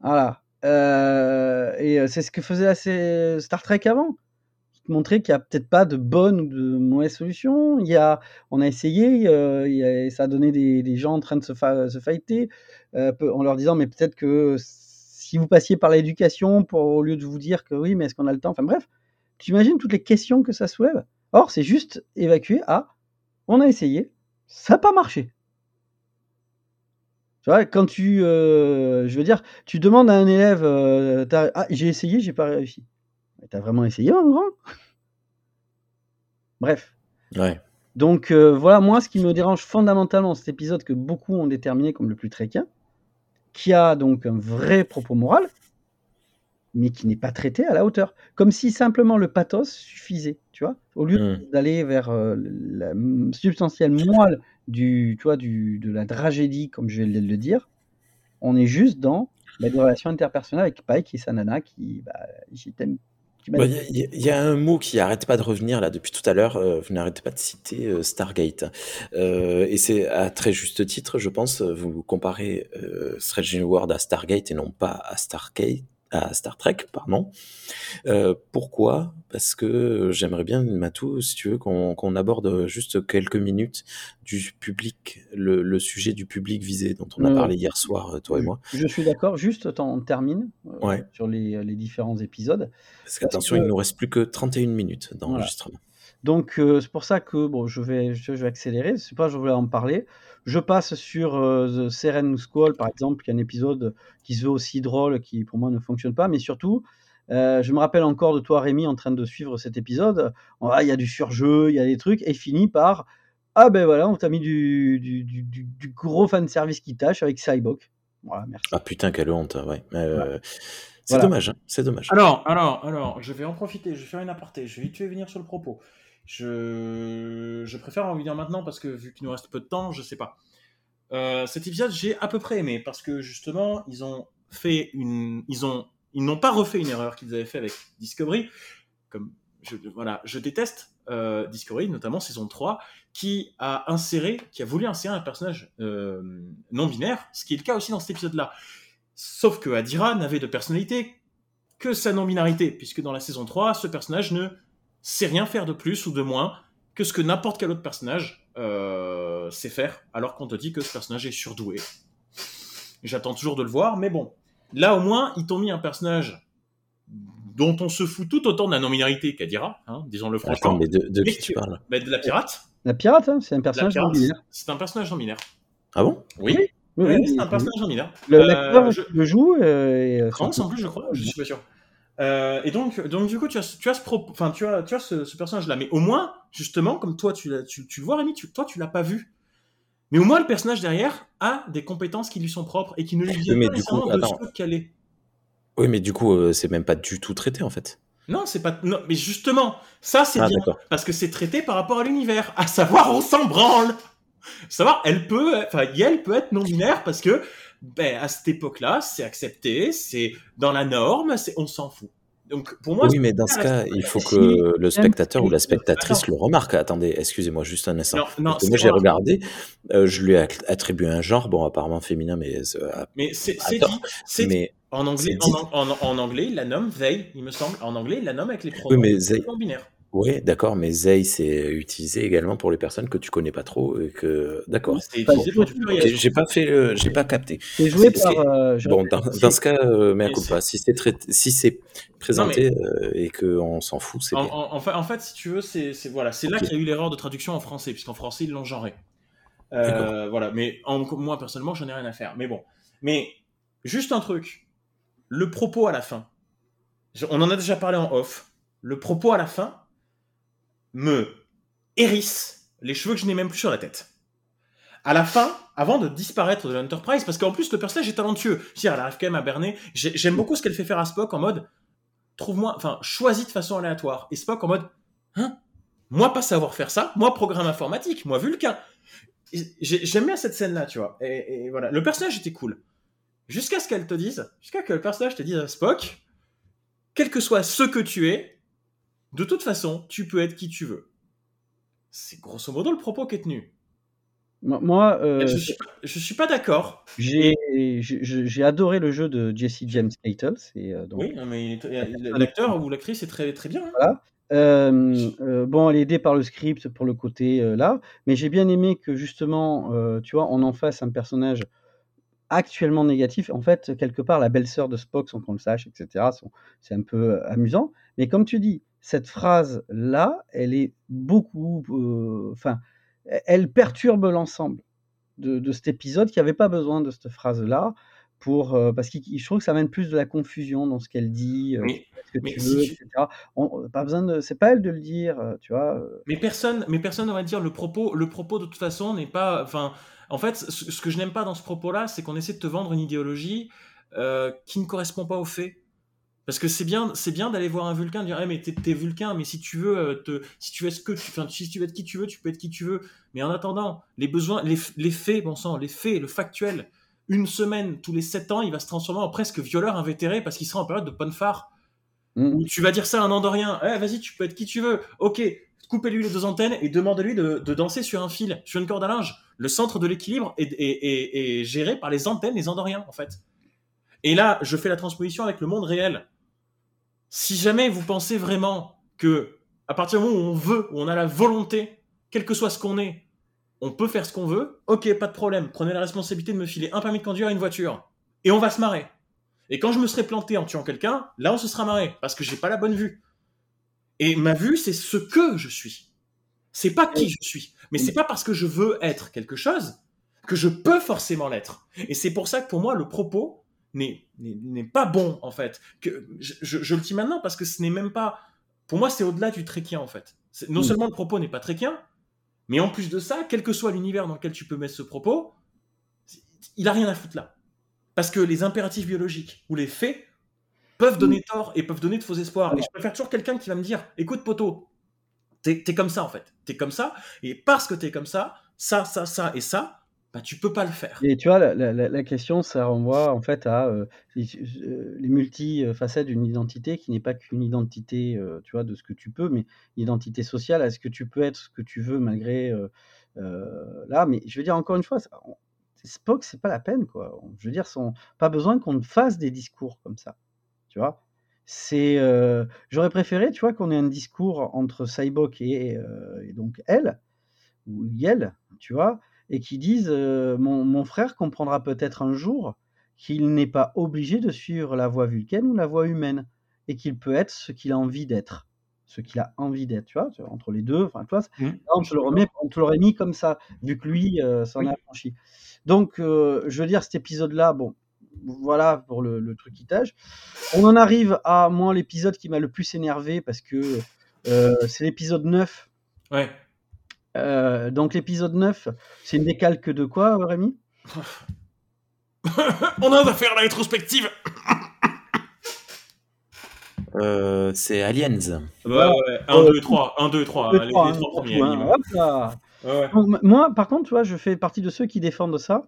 Voilà. Euh, et c'est ce que faisait Star Trek avant. Montrer qu'il n'y a peut-être pas de bonne ou de mauvaise solution. Il y a, on a essayé, ça a donné des, gens en train de se, fighter, en leur disant mais peut-être que si vous passiez par l'éducation au lieu de vous dire que oui, mais est-ce qu'on a le temps? Enfin bref, tu imagines toutes les questions que ça soulève? Or, c'est juste évacué à on a essayé, ça n'a pas marché. Tu vois, quand tu, euh, je veux dire, tu demandes à un élève, euh, ah, j'ai essayé, j'ai pas réussi. Tu as vraiment essayé, en grand? Bref. Ouais. Donc euh, voilà, moi, ce qui me dérange fondamentalement cet épisode que beaucoup ont déterminé comme le plus tréquien, qui a donc un vrai propos moral, mais qui n'est pas traité à la hauteur. Comme si simplement le pathos suffisait, tu vois, au lieu mmh. d'aller vers euh, la substantielle moelle du, tu vois, du, de la tragédie, comme je vais le dire, on est juste dans la relation interpersonnelle avec Pike et sa nana qui, bah, t'aime il bah, y, a un mot qui arrête pas de revenir là depuis tout à l'heure. Euh, vous n'arrêtez pas de citer euh, Stargate, euh, et c'est à très juste titre, je pense. Vous comparez Strange World à Stargate et non pas à à Star Trek, pardon. Pourquoi Parce que j'aimerais bien, Matou, si tu veux, qu'on aborde juste quelques minutes du public, le, sujet du public visé dont on a parlé hier soir, toi et moi. Je suis d'accord, juste on termine euh, sur les, différents épisodes. Parce qu'attention, il ne nous reste plus que 31 minutes d'enregistrement. Donc euh, c'est pour ça que bon, je vais, je, vais accélérer. C'est pas, je voulais en parler. Je passe sur euh, The Seren Squall, par exemple, qui est un épisode qui se veut aussi drôle, qui pour moi ne fonctionne pas, mais surtout, euh, je me rappelle encore de toi, Rémi, en train de suivre cet épisode. Il y a du surjeu, il y a des trucs, et finit par Ah ben voilà, on t'a mis du, du, du, du, gros fan service qui tâche avec Cyborg. Voilà, merci. Ah putain, quelle honte, ouais. C'est dommage, hein, c'est dommage. Alors, alors, alors, je vais en profiter, je vais faire une aparté, je vais vite venir sur le propos. Je, je préfère en venir maintenant parce que vu qu'il nous reste peu de temps, je sais pas. Euh, cet épisode, j'ai à peu près aimé parce que justement, ils ont fait une, ils ont, ils n'ont pas refait une erreur qu'ils avaient fait avec Discovery. Comme, je, voilà, je déteste euh, Discovery, notamment saison 3, qui a inséré, qui a voulu insérer un personnage euh, non binaire, ce qui est le cas aussi dans cet épisode-là. Sauf que Adira n'avait de personnalité que sa non-binarité, puisque dans la saison 3, ce personnage ne sait rien faire de plus ou de moins que ce que n'importe quel autre personnage euh, sait faire, alors qu'on te dit que ce personnage est surdoué. J'attends toujours de le voir, mais bon. Là, au moins, ils t'ont mis un personnage dont on se fout tout autant de la non-binarité qu'Adira, hein, disons-le franchement. Attends, mais de, de Mais qui tu parles? Bah, de la pirate. La pirate, hein, c'est un personnage pirate, non-binaire. c'est un personnage non-binaire. Ah bon? Oui, Oui, oui, oui, c'est un oui. personnage non-binaire. Le- Euh, je- le joue. euh, et, euh, France en plus, je crois, je suis pas sûr. Euh, et donc, donc du coup, tu as, tu as ce, pro- enfin, tu as, tu as ce, ce personnage-là, mais au moins, justement, comme toi, tu, tu, tu le vois, Rémi, tu, toi, tu l'as pas vu. Mais au moins, le personnage derrière a des compétences qui lui sont propres et qui ne lui viennent pas coup, de ce qu'elle est. Oui, mais du coup, euh, c'est même pas du tout traité en fait. Non, c'est pas. Non, mais justement, ça c'est Ah, bien parce que c'est traité par rapport à l'univers. À savoir, on s'en branle. Savoir, elle peut, enfin, elle peut être non binaire parce que, ben, à cette époque-là, c'est accepté, c'est dans la norme, c'est, on s'en fout. Donc, pour moi, oui, mais dans ce cas, il faut que le spectateur ou la spectatrice le remarque. Attendez, excusez-moi juste un instant. non, non, moi, j'ai regardé, euh, je lui ai att- attribué un genre, bon, apparemment féminin, mais euh, Mais c'est, dit, mais En anglais, c'est dit. en, en- en anglais, il la nomme they, il me semble. En anglais, la nomme avec les pronoms oui, mais non binaires. Oui, d'accord, mais Zay, c'est utilisé également pour les personnes que tu connais pas trop et que, d'accord. J'ai pas fait, le- j'ai pas capté. C'est joué par. euh, Bon, dans, ce cas, euh, mea Mais culpa. Si c'est traité- si c'est présenté euh, et qu'on s'en fout, c'est En, bien. en- en fait, en fait, si tu veux, c'est voilà, c'est là qu'il y a eu l'erreur de traduction en français, puisqu'en français ils l'ont genré. Euh, voilà, mais en- moi personnellement, j'en ai rien à faire. Mais bon, mais juste un truc, le propos à la fin. On en a déjà parlé en off. Le propos à la fin me hérisse les cheveux que je n'ai même plus sur la tête. À la fin, avant de disparaître de l'Enterprise, parce qu'en plus le personnage est talentueux. Dire, elle arrive quand même à berner. J'ai- J'aime beaucoup ce qu'elle fait faire à Spock en mode trouve-moi, enfin, choisis de façon aléatoire. Et Spock en mode, hein, moi pas savoir faire ça, moi programme informatique, moi Vulcain. J'aime bien cette scène-là, tu vois. Et, et voilà, le personnage était cool. Jusqu'à ce qu'elle te dise, jusqu'à que le personnage te dise à Spock, quel que soit ce que tu es, de toute façon, tu peux être qui tu veux. C'est grosso modo le propos qui est tenu. Moi, euh, je, suis, je suis pas d'accord. j'ai adoré le jeu de Jesse James. C'est euh, donc Oui, mais l'acteur ou l'actrice est très, très bien. hein. Voilà. Euh, bon, elle est aidée par le script pour le côté là, mais j'ai bien aimé que justement, tu vois, on en fasse un personnage actuellement négatif. En fait, quelque part, la belle-sœur de Spock, sans qu'on le sache, etc., c'est un peu amusant. Mais comme tu dis, cette phrase-là, elle est beaucoup. Enfin, elle- elle perturbe l'ensemble de, de cet épisode qui n'avait pas besoin de cette phrase-là. Pour, euh, parce que je trouve que ça amène plus de la confusion dans ce qu'elle dit, euh, Mais- ce que mais tu si veux, etc. On, pas besoin de, c'est pas elle de le dire, tu vois. Mais personne, mais personne, on va dire, le propos, le propos de toute façon n'est pas. Enfin, en fait, ce, ce que je n'aime pas dans ce propos-là, c'est qu'on essaie de te vendre une idéologie qui ne correspond pas aux faits. Parce que c'est bien, c'est bien d'aller voir un vulcain, de dire, Eh, mais t'es, t'es vulcain, mais si tu veux, euh, te, si tu veux ce que tu, enfin, si tu veux être qui tu veux, tu peux être qui tu veux. Mais en attendant, les besoins, les, les faits, bon sang, les faits, le factuel. Une semaine tous les sept ans, il va se transformer en presque violeur invétéré parce qu'il sera en période de bonne phare. mm. Ou tu vas dire ça à un Andorien, eh, vas-y, tu peux être qui tu veux. Ok, coupez-lui les deux antennes et demande-lui de, de danser sur un fil, sur une corde à linge. Le centre de l'équilibre est, est- est- est géré par les antennes des Andoriens, en fait. Et là, je fais la transposition avec le monde réel. Si jamais vous pensez vraiment que, à partir du moment où on veut, où on a la volonté, quel que soit ce qu'on est, on peut faire ce qu'on veut, ok, pas de problème. Prenez la responsabilité de me filer un permis de conduire et une voiture. Et on va se marrer. Et quand je me serai planté en tuant quelqu'un, là on se sera marré, parce que j'ai pas la bonne vue. Et ma vue, c'est ce que je suis. C'est pas qui je suis. Mais c'est pas parce que je veux être quelque chose que je peux forcément l'être. Et c'est pour ça que pour moi, le propos n'est pas bon, en fait. Que, je, je- je le dis maintenant parce que ce n'est même pas. Pour moi, c'est au-delà du tréquien, en fait. C'est- Non Mm. seulement le propos n'est pas tréquien, mais en plus de ça, quel que soit l'univers dans lequel tu peux mettre ce propos, il a rien à foutre là. Parce que les impératifs biologiques ou les faits peuvent donner tort et peuvent donner de faux espoirs. Et je préfère toujours quelqu'un qui va me dire écoute, poteau, t'es es comme ça en fait. T'es comme ça, et parce que t'es comme ça, ça, ça, ça et ça, bah tu peux pas le faire. Et tu vois, la, la- la- question, ça renvoie en fait à euh, les euh, les multi-facettes d'une identité qui n'est pas qu'une identité, euh, tu vois, de ce que tu peux, mais une identité sociale, à ce que tu peux être ce que tu veux malgré là. Mais je veux dire, encore une fois, ça- on- Spock, c'est pas la peine, quoi. Je veux dire, son... pas besoin qu'on fasse des discours comme ça. Tu vois C'est, j'aurais préféré, tu vois, qu'on ait un discours entre Cyborg et, et donc elle ou Yel, tu vois, et qui disent euh, mon, mon frère comprendra peut-être un jour qu'il n'est pas obligé de suivre la voie vulcaine ou la voie humaine, et qu'il peut être ce qu'il a envie d'être ce qu'il a envie d'être, tu vois, entre les deux. Enfin, tu vois, Mmh. là, on te le remet, on te l'aurait mis comme ça, vu que lui euh, s'en Oui. a affranchi. Donc, euh, je veux dire, cet épisode-là, bon, voilà pour le, le truquitage. On en arrive à moi l'épisode qui m'a le plus énervé parce que c'est l'épisode 9. Ouais. Euh, donc, l'épisode 9, c'est une décalque de quoi, Rémi? On a à faire la rétrospective. Euh, c'est Aliens. Bah ouais, 1, Euh, 2, 3, 1, 2, 3, Deux, les, trois, hein, premiers. Ouais, ouais. Donc, moi, par contre, tu vois, je fais partie de ceux qui défendent ça,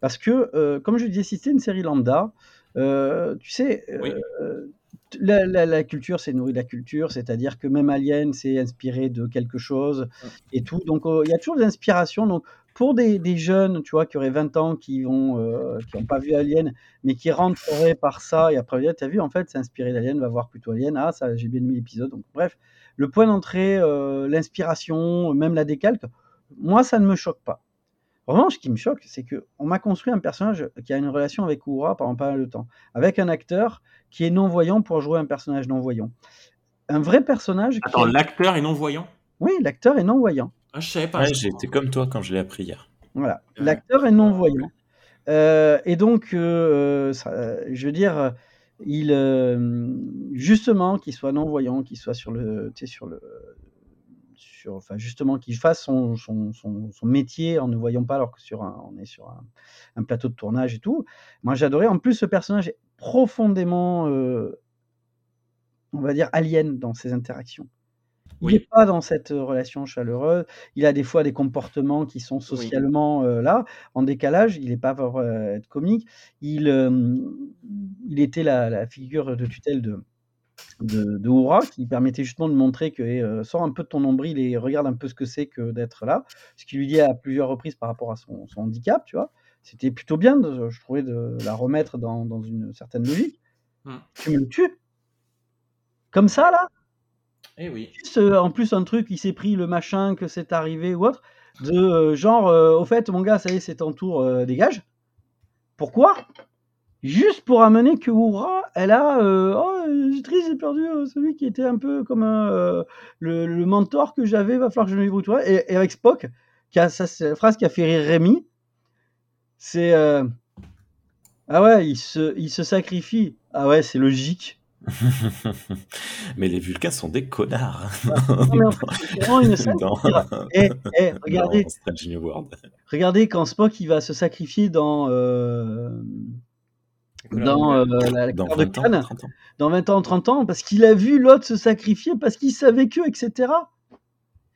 parce que, euh, comme je disais, si c'était une série lambda, euh, tu sais, euh, Oui. La, la- la culture, c'est nourri de la culture, c'est-à-dire que même Alien, c'est inspiré de quelque chose et tout. Donc, euh, il y a toujours des inspirations. Donc, pour des, des jeunes, tu vois, qui auraient 20 ans, qui ont, euh, qui n'ont pas vu Alien, mais qui rentreraient par ça, et après, tu as vu, en fait, c'est inspiré d'Alien, va voir plutôt Alien. Ah, ça, j'ai bien aimé l'épisode. Donc, bref, le point d'entrée, euh, l'inspiration, même la décalque, moi, ça ne me choque pas. En revanche, ce qui me choque, c'est que on m'a construit un personnage qui a une relation avec Uhura pendant pas mal de temps, avec un acteur qui est non-voyant pour jouer un personnage non-voyant. Un vrai personnage Attends, est- l'acteur est non-voyant? Oui, l'acteur est non-voyant. Ah, je savais pas. Ouais, j'étais comme toi quand je l'ai appris hier. Voilà. Ouais. L'acteur est non-voyant. Euh, et donc, euh, ça- je veux dire, il, euh, justement, qu'il soit non-voyant, qu'il soit sur le, tu sais, sur le, sur, enfin, justement, qu'il fasse son, son, son, son métier en ne voyant pas, alors que sur un, on est sur un, un plateau de tournage et tout. Moi, j'adorais. En plus, ce personnage est profondément, euh, on va dire, alien dans ses interactions. Il n'est pas dans cette relation chaleureuse. Il a des fois des comportements qui sont socialement euh, là, en décalage. Il n'est pas pour euh, être comique. Il, il était la, la figure de tutelle de, de, de qui permettait justement de montrer que euh, sors un peu de ton nombril et regarde un peu ce que c'est que d'être là. Ce qu'il lui dit à plusieurs reprises par rapport à son, son handicap, tu vois. C'était plutôt bien, de, je trouvais, de la remettre dans, dans une certaine logique. Hmm. Tu me le tues Comme ça, là Eh oui. juste, euh, en plus un truc, il s'est pris le machin que c'est arrivé ou autre, de euh, genre, euh, au fait, mon gars, ça y est, c'est ton tour, dégage. Pourquoi? Juste pour amener que Oura, elle a, euh, oh, euh, j'ai triste, j'ai perdu euh, celui qui était un peu comme euh, le, le mentor que j'avais, va falloir que je me débrouille. Et, et avec Spock, qui a, ça, c'est la phrase qui a fait rire Rémi, c'est, ah ouais, il se, il se sacrifie. Ah ouais, c'est logique. Mais les Vulcains sont des connards. Non, mais en fait, c'est vraiment une scène Dans- pour dire, regardez, World. Quand Spock il va se sacrifier dans euh, dans euh, la, la Dans couleur de 20 ans, Cannes, 30 ans. dans 20 ans, 30 ans, parce qu'il a vu l'autre se sacrifier, parce qu'il savait que, etc.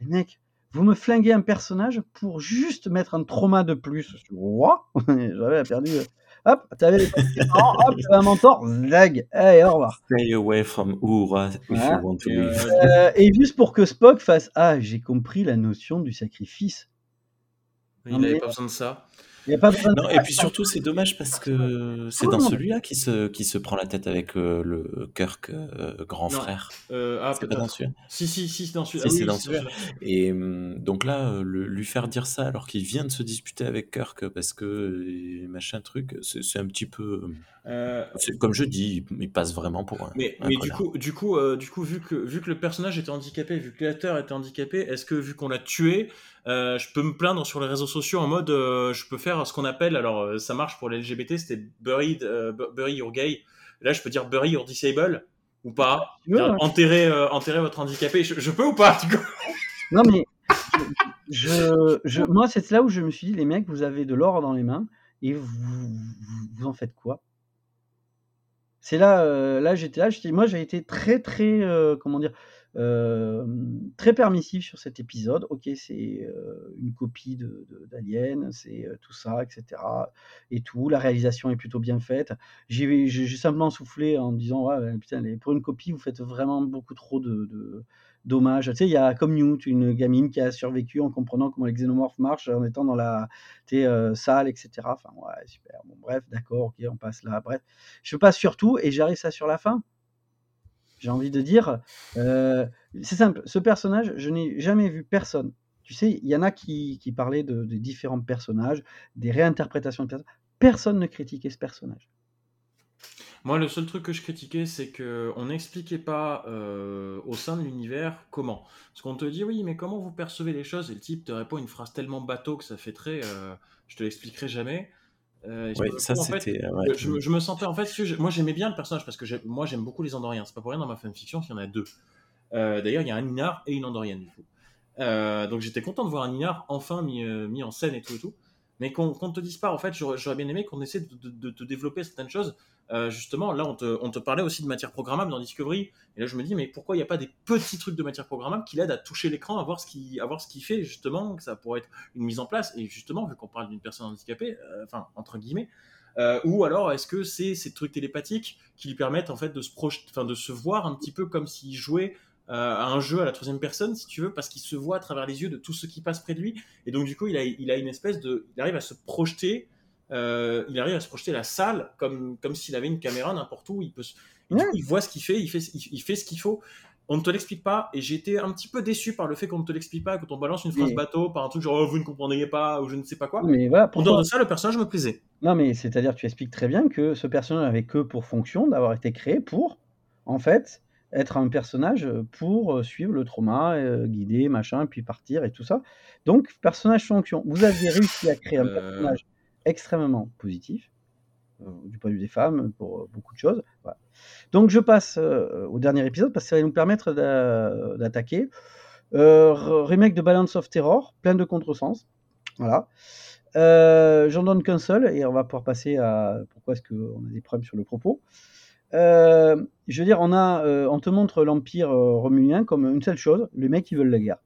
Les mecs, vous me flinguez un personnage pour juste mettre un trauma de plus sur Roi. J'avais perdu. euh, Hop, t'avais les parents, hop, t'avais un mentor, zag, allez, au revoir. Stay away from Uhura if you want to Et, live. euh, et juste pour que Spock fasse Ah, j'ai compris la notion du sacrifice. il n'avait mais- pas besoin de ça. Il n'y a pas besoin de Non, et puis surtout, c'est dommage parce que c'est dans celui-là qui se, qui se prend la tête avec euh, le Kirk euh, grand Non. frère. Euh, ah, C'est pas dans celui-là. Si, si, si, c'est dans celui-là. Si, Ah oui, c'est dans c'est celui-là. Et hum, donc là, le- lui faire dire ça alors qu'il vient de se disputer avec Kirk parce que machin truc, c'est c'est un petit peu. Euh, c'est- Comme je dis, il, passe vraiment pour un. Mais, un mais du coup, du coup, euh, du coup, vu que vu que le personnage était handicapé, vu que l'acteur était handicapé, est-ce que vu qu'on l'a tué, euh, je peux me plaindre sur les réseaux sociaux en mode, euh, je peux faire ce qu'on appelle, alors euh, ça marche pour les LGBT, c'était bury, euh, bu- bury your gay. Là, je peux dire bury your disable ou pas. ouais. enterrer, enterrer votre handicapé. Je, je peux ou pas du coup Non, mais je, je, moi, c'est là où je me suis dit, les mecs, vous avez de l'or dans les mains et vous, vous, en faites quoi? C'est là, euh, là j'étais là, moi j'ai été très, très, euh, comment dire, très permissif sur cet épisode. Ok, c'est une copie d'Alien, c'est tout ça, etc. Et tout, la réalisation est plutôt bien faite. J'ai, simplement soufflé en disant, putain, pour une copie, vous faites vraiment beaucoup trop de, de. Tu sais, il y a comme Newt, une gamine qui a survécu en comprenant comment les xénomorphes marchent en étant dans la euh, salle, etc. Enfin, ouais, super. Bon, bref, d'accord, ok, on passe là. Bref, je passe sur tout et j'arrive ça sur la fin. J'ai envie de dire, euh, c'est simple, ce personnage, je n'ai jamais vu personne. Tu sais, il y en a qui, qui parlaient de, différents personnages, des réinterprétations de personnages. Personne ne critiquait ce personnage. Moi, le seul truc que je critiquais, c'est qu'on n'expliquait pas euh, au sein de l'univers comment. Parce qu'on te dit, oui, mais comment vous percevez les choses? Et le type te répond une phrase tellement bateau que ça fait très. euh, je te l'expliquerai jamais. Euh, ça coup, en fait, c'était. ouais. je, me- je me sentais en fait, je- moi j'aimais bien le personnage parce que moi j'aime beaucoup les Andoriens. C'est pas pour rien dans ma fanfiction qu'il y en a deux. Euh, D'ailleurs, il y a un Ninar et une Andorienne du coup. Euh, donc j'étais content de voir un Ninar enfin mis, mis en scène et tout et tout. Mais qu'on qu'on te dise pas, en fait, j'aurais bien aimé qu'on essaie de, de- développer certaines choses. Euh, justement, là, on te, parlait aussi de matière programmable dans Discovery. Et là, je me dis, mais pourquoi il n'y a pas des petits trucs de matière programmable qui l'aident à toucher l'écran, à voir ce à voir ce qu'il fait, justement, que ça pourrait être une mise en place? Et justement, vu qu'on parle d'une personne handicapée, euh, enfin, entre guillemets, euh, ou alors est-ce que c'est ces trucs télépathiques qui lui permettent en fait de se projeter, de se voir un petit peu comme s'il jouait à un jeu à la troisième personne, si tu veux, parce qu'il se voit à travers les yeux de tout ce qui passe près de lui, et donc du coup il a, il a une espèce de, il arrive à se projeter, euh, il arrive à se projeter la salle comme comme s'il avait une caméra n'importe où, il peut, se- Ouais. il voit ce qu'il fait, il fait, il, il fait ce qu'il faut. On ne te l'explique pas, et j'ai été un petit peu déçu par le fait qu'on ne te l'explique pas, quand on balance une phrase Mais- bateau par un truc genre oh, vous ne comprendriez pas ou je ne sais pas quoi. Mais voilà, En dehors de ça, le personnage me plaisait. Non, mais c'est-à-dire tu expliques très bien que ce personnage n'avait que pour fonction d'avoir été créé pour, en fait, être un personnage pour euh, suivre le trauma, euh, guider, machin, puis partir et tout ça. Donc, personnage fonction. Vous aviez réussi à créer un Euh. personnage extrêmement positif, euh, du point de vue des femmes, pour euh, beaucoup de choses. Voilà. Donc, je passe euh, au dernier épisode parce que ça va nous permettre d'a- d'attaquer. Euh, re- remake de Balance of Terror, plein de contresens. Voilà. Euh, J'en donne qu'un seul et on va pouvoir passer à pourquoi est-ce qu'on a des problèmes sur le propos. Euh, je veux dire, on, euh, on te montre l'Empire euh, romulien comme une seule chose, les mecs qui veulent la guerre.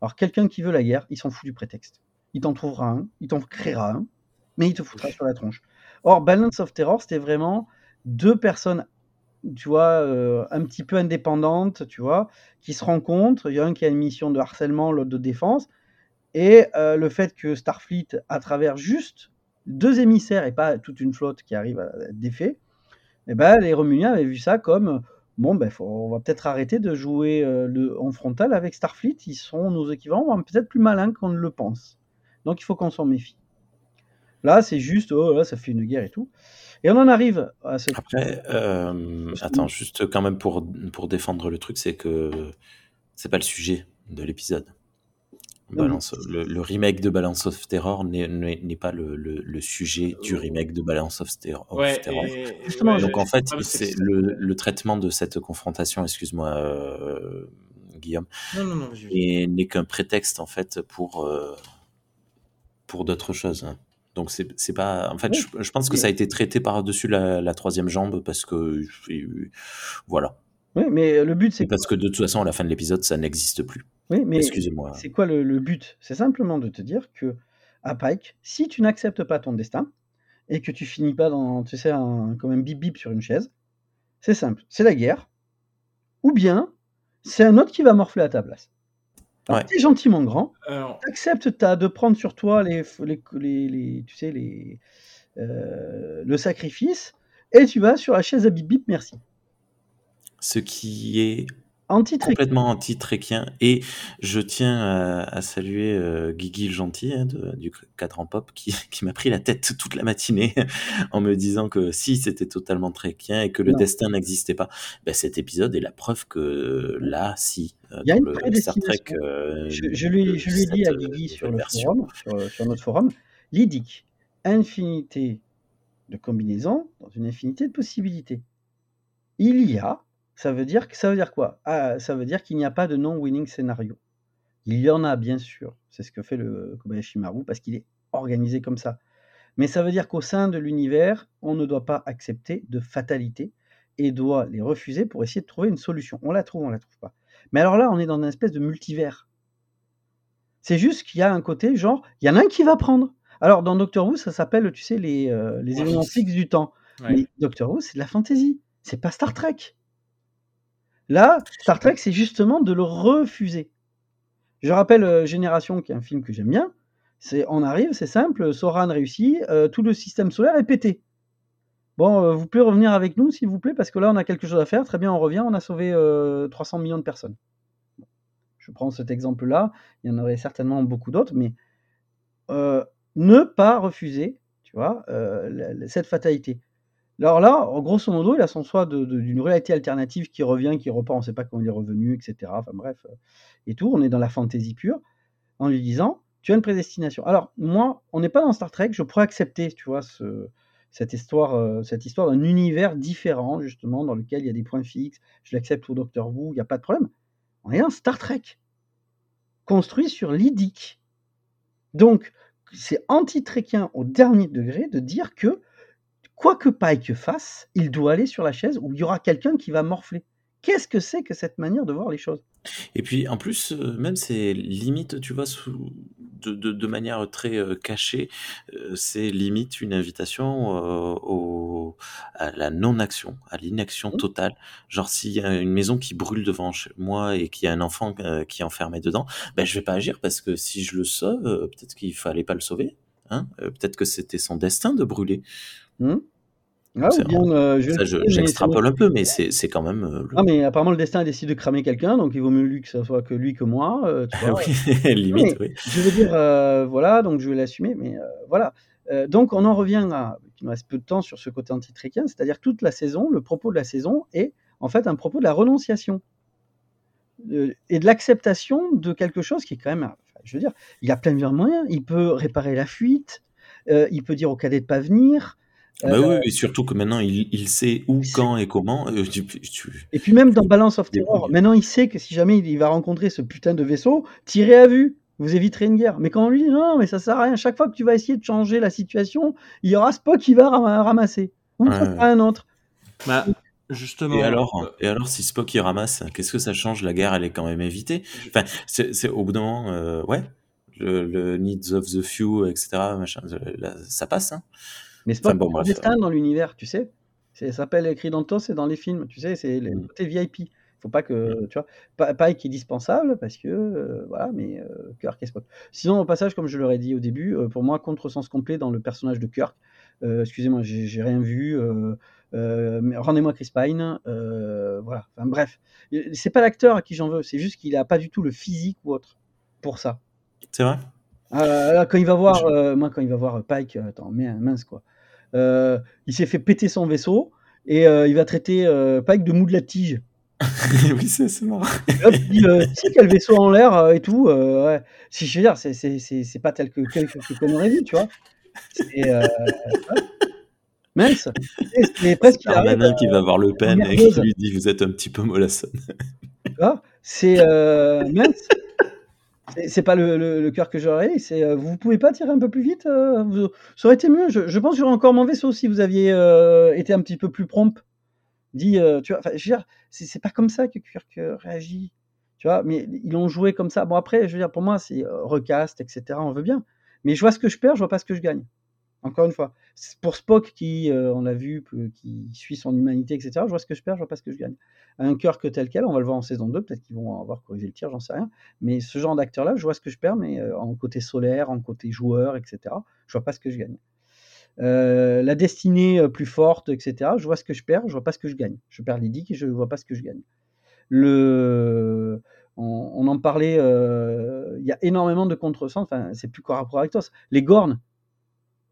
Alors quelqu'un qui veut la guerre, il s'en fout du prétexte. Il t'en trouvera un, il t'en créera un, mais il te foutra sur la tronche. Or, Balance of Terror, c'était vraiment deux personnes, tu vois, un petit peu indépendantes, tu vois, qui se rencontrent. Il y a un qui a une mission de harcèlement, l'autre de défense. Et le fait que Starfleet, à travers juste deux émissaires et pas toute une flotte qui arrive à être défait, eh ben, les Romuliens avaient vu ça comme bon, ben, on va peut-être arrêter de jouer euh, le, en frontal avec Starfleet. Ils sont nos équivalents, voire peut-être plus malins qu'on ne le pense. Donc il faut qu'on s'en méfie. Là, c'est juste, oh là, ça fait une guerre et tout. Et on en arrive à ce. Après, euh, attends, juste quand même pour, pour défendre le truc, c'est que c'est pas le sujet de l'épisode. Balance, le, le remake de Balance of Terror n'est- n'est n'est pas le, le, le sujet du remake de Balance of Terror. of Ouais, Terror. et- Justement, ouais, Donc en fait, c'est le, le traitement de cette confrontation, excuse-moi euh, Guillaume, Non, non, non, n'est qu'un prétexte en fait pour euh, pour d'autres choses. hein. Donc c'est pas. En fait, Oui. je, je pense que ça a été traité par dessus la, la troisième jambe parce que euh, voilà. Oui, mais le but, c'est parce que de toute façon, à la fin de l'épisode, ça n'existe plus. Oui, mais Excusez-moi. c'est quoi le, le but? C'est simplement de te dire que à Pike, si tu n'acceptes pas ton destin et que tu finis pas dans, tu sais, un, comme un bip bip sur une chaise, c'est simple, c'est la guerre, ou bien c'est un autre qui va morfler à ta place. Alors, Ouais. t'es gentiment grand, Alors, acceptes ta, de prendre sur toi les, les, les, les- tu sais, les, euh, le sacrifice et tu vas sur la chaise à bip bip, merci. Ce qui est complètement anti-tréquien. Et je tiens à, à saluer euh, Guigui le gentil hein, de- du cadran pop qui, qui m'a pris la tête toute la matinée en me disant que si c'était totalement tréquien et que le Non. destin n'existait pas. Ben, cet épisode est la preuve que là, si. euh, Il y a une le Star Trek. prédestination. euh, Je, je lui, je lui ai dit cette, à euh, Guigui sur le forum, sur, sur notre forum, Lydic, infinité de combinaisons dans une infinité de possibilités. Il y a, ça veut dire que ça veut dire quoi? Ah, Ça veut dire qu'il n'y a pas de non-winning scénario. Il y en a bien sûr, c'est ce que fait le Kobayashi Maru parce qu'il est organisé comme ça. Mais ça veut dire qu'au sein de l'univers, on ne doit pas accepter de fatalité et doit les refuser pour essayer de trouver une solution. On la trouve, on la trouve pas. Mais alors là, on est dans une espèce de multivers. C'est juste qu'il y a un côté genre, il y en a un qui va prendre. Alors dans Doctor Who, ça s'appelle, tu sais, les, euh, les éléments fixes du temps. ouais. Mais Doctor Who, c'est de la fantasy. C'est pas Star Trek. Là, Star Trek, c'est justement de le refuser. Je rappelle euh, Génération, qui est un film que j'aime bien. C'est, on arrive, c'est simple, Soran réussit, euh, tout le système solaire est pété. Bon, euh, vous pouvez revenir avec nous, s'il vous plaît, parce que là, on a quelque chose à faire. Très bien, on revient, on a sauvé 300 millions de personnes. Je prends cet exemple-là, il y en aurait certainement beaucoup d'autres, mais ne pas refuser, tu vois, cette fatalité. Alors là, grosso modo, il a son choix d'une réalité alternative qui revient, qui repart, on ne sait pas comment il est revenu, etc. Enfin bref, euh, et tout. On est dans la fantaisie pure, en lui disant, tu as une prédestination. Alors moi, on n'est pas dans Star Trek, je pourrais accepter, tu vois, cette histoire, euh, cette histoire d'un univers différent, justement, dans lequel il y a des points fixes. Je l'accepte pour Doctor Who, il n'y a pas de problème. On est dans Star Trek, construit sur l'idique. Donc, c'est anti-trekien au dernier degré de dire que quoi que Pike fasse, il doit aller sur la chaise où il y aura quelqu'un qui va morfler. Qu'est-ce que c'est que cette manière de voir les choses? Et puis en plus, euh, même c'est limite, tu vois, sous, de, manière très euh, cachée, euh, c'est limite une invitation au, à la non-action, à l'inaction mmh. totale. Genre s'il y a une maison qui brûle devant moi et qu'il y a un enfant qui est enfermé dedans, ben je vais pas agir parce que si je le sauve, peut-être qu'il fallait pas le sauver. Hein peut-être que c'était son destin de brûler. Mmh. Ah, euh, j'extrapole un peu, mais c'est quand même. Euh, ah, mais apparemment, le destin décide de cramer quelqu'un, donc il vaut mieux lui que ce soit que lui que moi. Euh, oui, limite, oui. Je veux dire, voilà, donc je vais l'assumer, mais voilà. donc on en revient à, il nous reste peu de temps sur ce côté anti-tréquien, c'est-à-dire toute la saison, le propos de la saison est en fait un propos de la renonciation et de l'acceptation de quelque chose qui est quand même, je veux dire, il a plein de moyens, il peut réparer la fuite, il peut dire au cadet de pas venir, bah oui, euh, et surtout que maintenant il, sait où, quand et comment. Euh, et puis même dans Balance of Terror, maintenant il sait que si jamais il va rencontrer ce putain de vaisseau, tirez à vue, vous éviterez une guerre. Mais quand on lui dit non, mais ça sert à rien, chaque fois que tu vas essayer de changer la situation, il y aura Spock qui va ramasser. Ou un autre. Bah, justement. Et alors, euh, et alors, si Spock il ramasse, qu'est-ce que ça change? La guerre, elle est quand même évitée. Enfin, c'est au bout d'un moment, ouais, le, needs of the few, etc. Machin, ça passe. Hein. Mais c'est pas bon, destin dans l'univers, tu sais. Ça s'appelle écrit dans le tos, c'est dans les films, tu sais, c'est le mm. côté VIP. Faut pas que, mm. tu vois, Pike est dispensable parce que, euh, voilà, mais euh, Kirk et Spock. Sinon, au passage, comme je l'aurais dit au début, euh, pour moi, contresens complet dans le personnage de Kirk. Excusez-moi, j'ai rien vu. Rendez-moi Chris Pine. voilà. Enfin bref, c'est pas l'acteur à qui j'en veux, c'est juste qu'il a pas du tout le physique ou autre pour ça. C'est vrai? Ah, quand il va voir, moi, quand il va voir Pike, attends, mince quoi. Euh, il s'est fait péter son vaisseau et euh, il va traiter euh, Pike de mou de la tige. oui, c'est marrant. il dit, sais quel vaisseau en l'air et tout. ouais. Si je veux dire, c'est pas tel que qu'on aurait vu, tu vois. C'est mince. C'est presque. Darmanin qui va voir Le Pen et qui lui dit Vous êtes un petit peu mollasson. C'est mince. C'est pas le, cœur que j'aurais, c'est euh, vous pouvez pas tirer un peu plus vite euh, Ça aurait été mieux. Je, pense que j'aurais encore mon vaisseau si vous aviez euh, été un petit peu plus prompt. Dit, tu vois, c'est pas comme ça que Kirk réagit. Tu vois, mais ils l'ont joué comme ça. Bon, après, je veux dire, pour moi, c'est recast, etc. On veut bien. Mais je vois ce que je perds, je vois pas ce que je gagne. Encore une fois, pour Spock qui, on l'a vu, qui suit son humanité, etc. Je vois ce que je perds, je vois pas ce que je gagne un cœur que tel quel. On va le voir en saison 2, peut-être qu'ils vont avoir corrigé le tir, j'en sais rien. Mais ce genre d'acteur-là, je vois ce que je perds, mais euh, en côté solaire, en côté joueur, etc., je vois pas ce que je gagne. Euh, la destinée euh, plus forte, etc., je vois ce que je perds, je vois pas ce que je gagne. Je perds les dix et je vois pas ce que je gagne. Le... On, en parlait, il y a énormément de contresens, enfin, c'est plus quoi rapport avec toi. Les Gornes,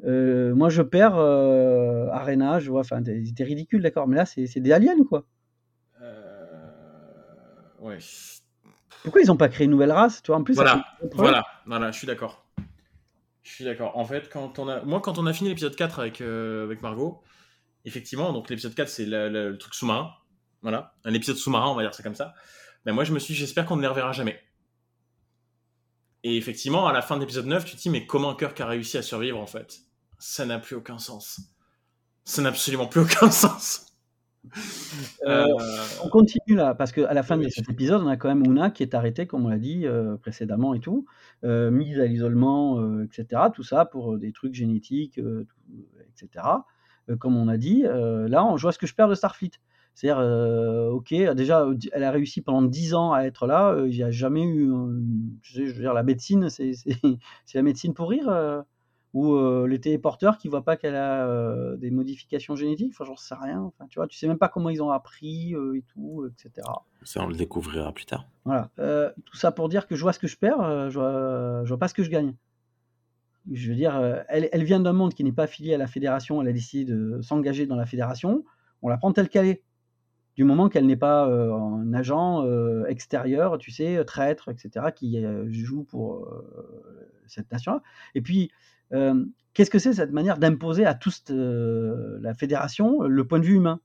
moi je perds Arena, je vois, enfin, c'était ridicule, d'accord, mais là c'est des aliens, quoi. Pourquoi ils n'ont pas créé une nouvelle race Tu vois, en plus, voilà, voilà, voilà, je suis d'accord. Je suis d'accord. En fait, quand on a, moi, quand on a fini l'épisode 4 avec, euh, avec Margot, effectivement, donc l'épisode 4, c'est le, truc sous-marin. Voilà, un épisode sous-marin, on va dire ça comme ça. Mais moi, je me suis dit, j'espère qu'on ne les reverra jamais. Et effectivement, à la fin de l'épisode 9, tu te dis, mais comment Kirk a réussi à survivre, en fait? Ça n'a plus aucun sens. Ça n'a absolument plus aucun sens. Euh, on continue là, parce qu'à la fin de cet épisode, on a quand même Una qui est arrêtée, comme on l'a dit euh, précédemment et tout, euh, mise à l'isolement, etc. Tout ça pour des trucs génétiques, etc. comme on a dit, là, on, je vois ce que je perds de Starfleet. C'est-à-dire, euh, ok, déjà, elle a réussi pendant 10 ans à être là. euh, Il n'y a jamais eu. euh, je, veux dire, la médecine, c'est la médecine pour rire. Ou euh, les téléporteurs qui voient pas qu'elle a euh, des modifications génétiques. Enfin, j'en sais rien. Enfin, tu vois, tu sais même pas comment ils ont appris euh, et tout, etc. Ça, on le découvrira plus tard. Voilà. Euh, tout ça pour dire que je vois ce que je perds, je vois, je vois pas ce que je gagne. Je veux dire, elle, elle vient d'un monde qui n'est pas affilié à la fédération, elle a décidé de s'engager dans la fédération, on la prend telle qu'elle est. Du moment qu'elle n'est pas un agent extérieur, tu sais, traître, etc., qui joue pour cette nation-là. Et puis, qu'est-ce que c'est cette manière d'imposer à tous euh, la fédération le point de vue humain?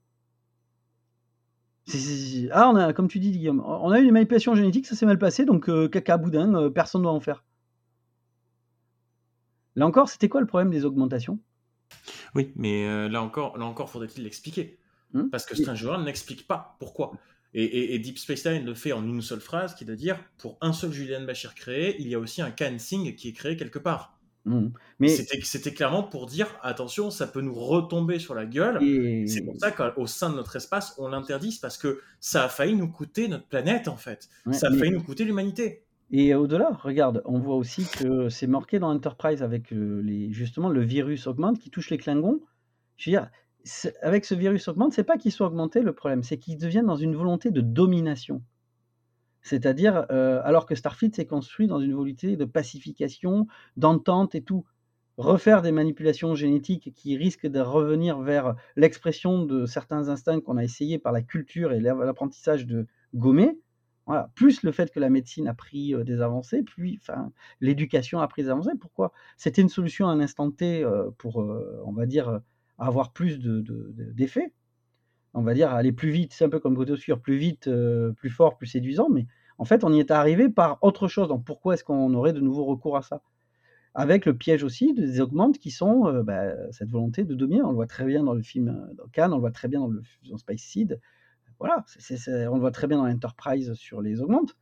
Ah, on a, comme tu dis, Guillaume, on a eu une manipulation génétique, ça s'est mal passé, donc euh, caca boudin, euh, personne ne doit en faire. Là encore, c'était quoi le problème des augmentations? Oui, mais euh, là encore, là encore, faudrait-il l'expliquer. Hmm Parce que. Strange World n'explique pas pourquoi. Et, et- et Deep Space Nine le fait en une seule phrase, qui est de dire pour un seul Julian Bashir créé, il y a aussi un Khan Singh qui est créé quelque part. Mhm. Mais C'était clairement pour dire attention, ça peut nous retomber sur la gueule. et- C'est pour ça qu'au sein de notre espace, on l'interdise parce que ça a failli nous coûter notre planète en fait. ouais, ça a mais- failli nous coûter l'humanité. Et au-delà, regarde, on voit aussi que c'est marqué dans Enterprise avec euh, les, justement le virus augmente qui touche les Klingons. Je veux dire, avec ce virus augmente, c'est pas qu'ils soient augmentés le problème, c'est qu'ils deviennent dans une volonté de domination. C'est-à-dire, euh, alors que Starfleet s'est construit dans une volonté de pacification, d'entente et tout. Refaire des manipulations génétiques qui risquent de revenir vers l'expression de certains instincts qu'on a essayé par la culture et l'apprentissage de gommer. Plus le fait que la médecine a pris euh, des avancées, puis l'éducation a pris des avancées. Pourquoi? C'était une solution à un instant T euh, pour, on va dire, avoir plus de- de- de- d'effets. On va dire aller plus vite. C'est un peu comme côté obscur, plus vite, euh, plus fort, plus séduisant. Mais en fait, on y est arrivé par autre chose. Donc pourquoi est-ce qu'on aurait de nouveau recours à ça? Avec le piège aussi des augmentes qui sont euh, bah, cette volonté de dominer. On le voit très bien dans le film euh, dans on le voit très bien dans le dans Spice Seed. Voilà, on le voit très bien dans Enterprise sur les augmentes.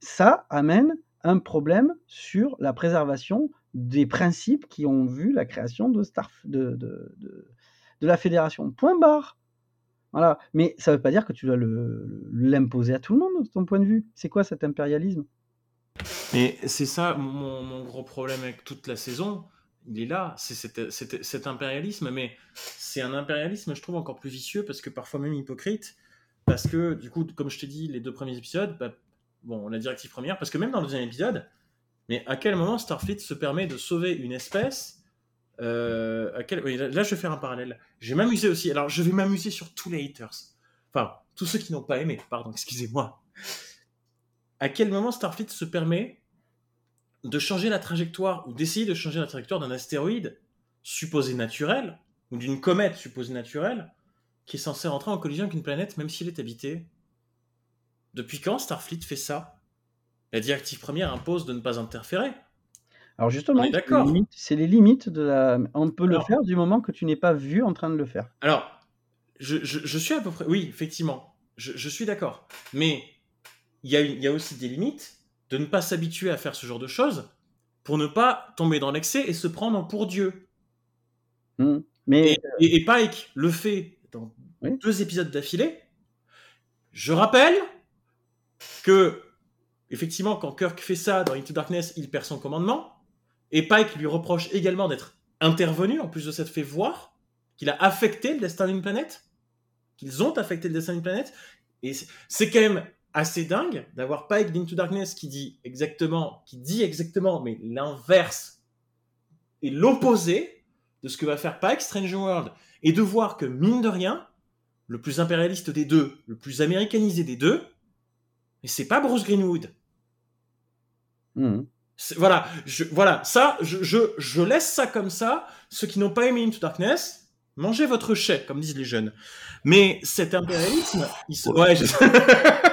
Ça amène un problème sur la préservation des principes qui ont vu la création de, de, de la fédération. Point barre. Voilà. Mais ça ne veut pas dire que tu dois l'imposer à tout le monde, de ton point de vue. C'est quoi cet impérialisme? Mais c'est ça mon, gros problème avec toute la saison. Il est là, c'est cet impérialisme, mais c'est un impérialisme, je trouve, encore plus vicieux parce que parfois même hypocrite. Parce que, du coup, comme je t'ai dit, les deux premiers épisodes, bah, bon, la directive première, parce que même dans le deuxième épisode, mais à quel moment Starfleet se permet de sauver une espèce euh, là, je vais faire un parallèle. Je vais m'amuser aussi. Alors, je vais m'amuser sur tous les haters. Enfin, tous ceux qui n'ont pas aimé, pardon, excusez-moi. À quel moment Starfleet se permet de changer la trajectoire ou d'essayer de changer la trajectoire d'un astéroïde supposé naturel ou d'une comète supposée naturelle qui est censée rentrer en collision avec une planète même s'il est habité? Depuis quand Starfleet fait ça? La directive première impose de ne pas interférer. Alors justement, c'est les limites- c'est les limites de la. On peut le faire du moment que tu n'es pas vu en train de le faire. Alors, je, je- je suis à peu près. Oui, effectivement, je, je suis d'accord. Mais il y, a une- il y a aussi des limites de ne pas s'habituer à faire ce genre de choses pour ne pas tomber dans l'excès et se prendre pour Dieu. Hmm. Mais Et, et- et Pike le fait dans Oui. deux épisodes d'affilée. Je rappelle que, effectivement, quand Kirk fait ça dans Into Darkness, il perd son commandement. Et Pike lui reproche également d'être intervenu, en plus de s'être fait voir, qu'il a affecté le destin d'une planète. Qu'ils ont affecté le destin d'une planète. Et c'est- quand même assez dingue d'avoir Pike d'Into Darkness qui dit exactement, qui dit exactement, mais l'inverse et l'opposé de ce que va faire Pike Strange World. Et de voir que, mine de rien, le plus impérialiste des deux, le plus américanisé des deux, et c'est pas Bruce Greenwood. hmm. Voilà, je, voilà, ça, je, laisse ça comme ça. Ceux qui n'ont pas aimé Into Darkness, mangez votre chèque, comme disent les jeunes. Mais cet impérialisme. Ouais, je-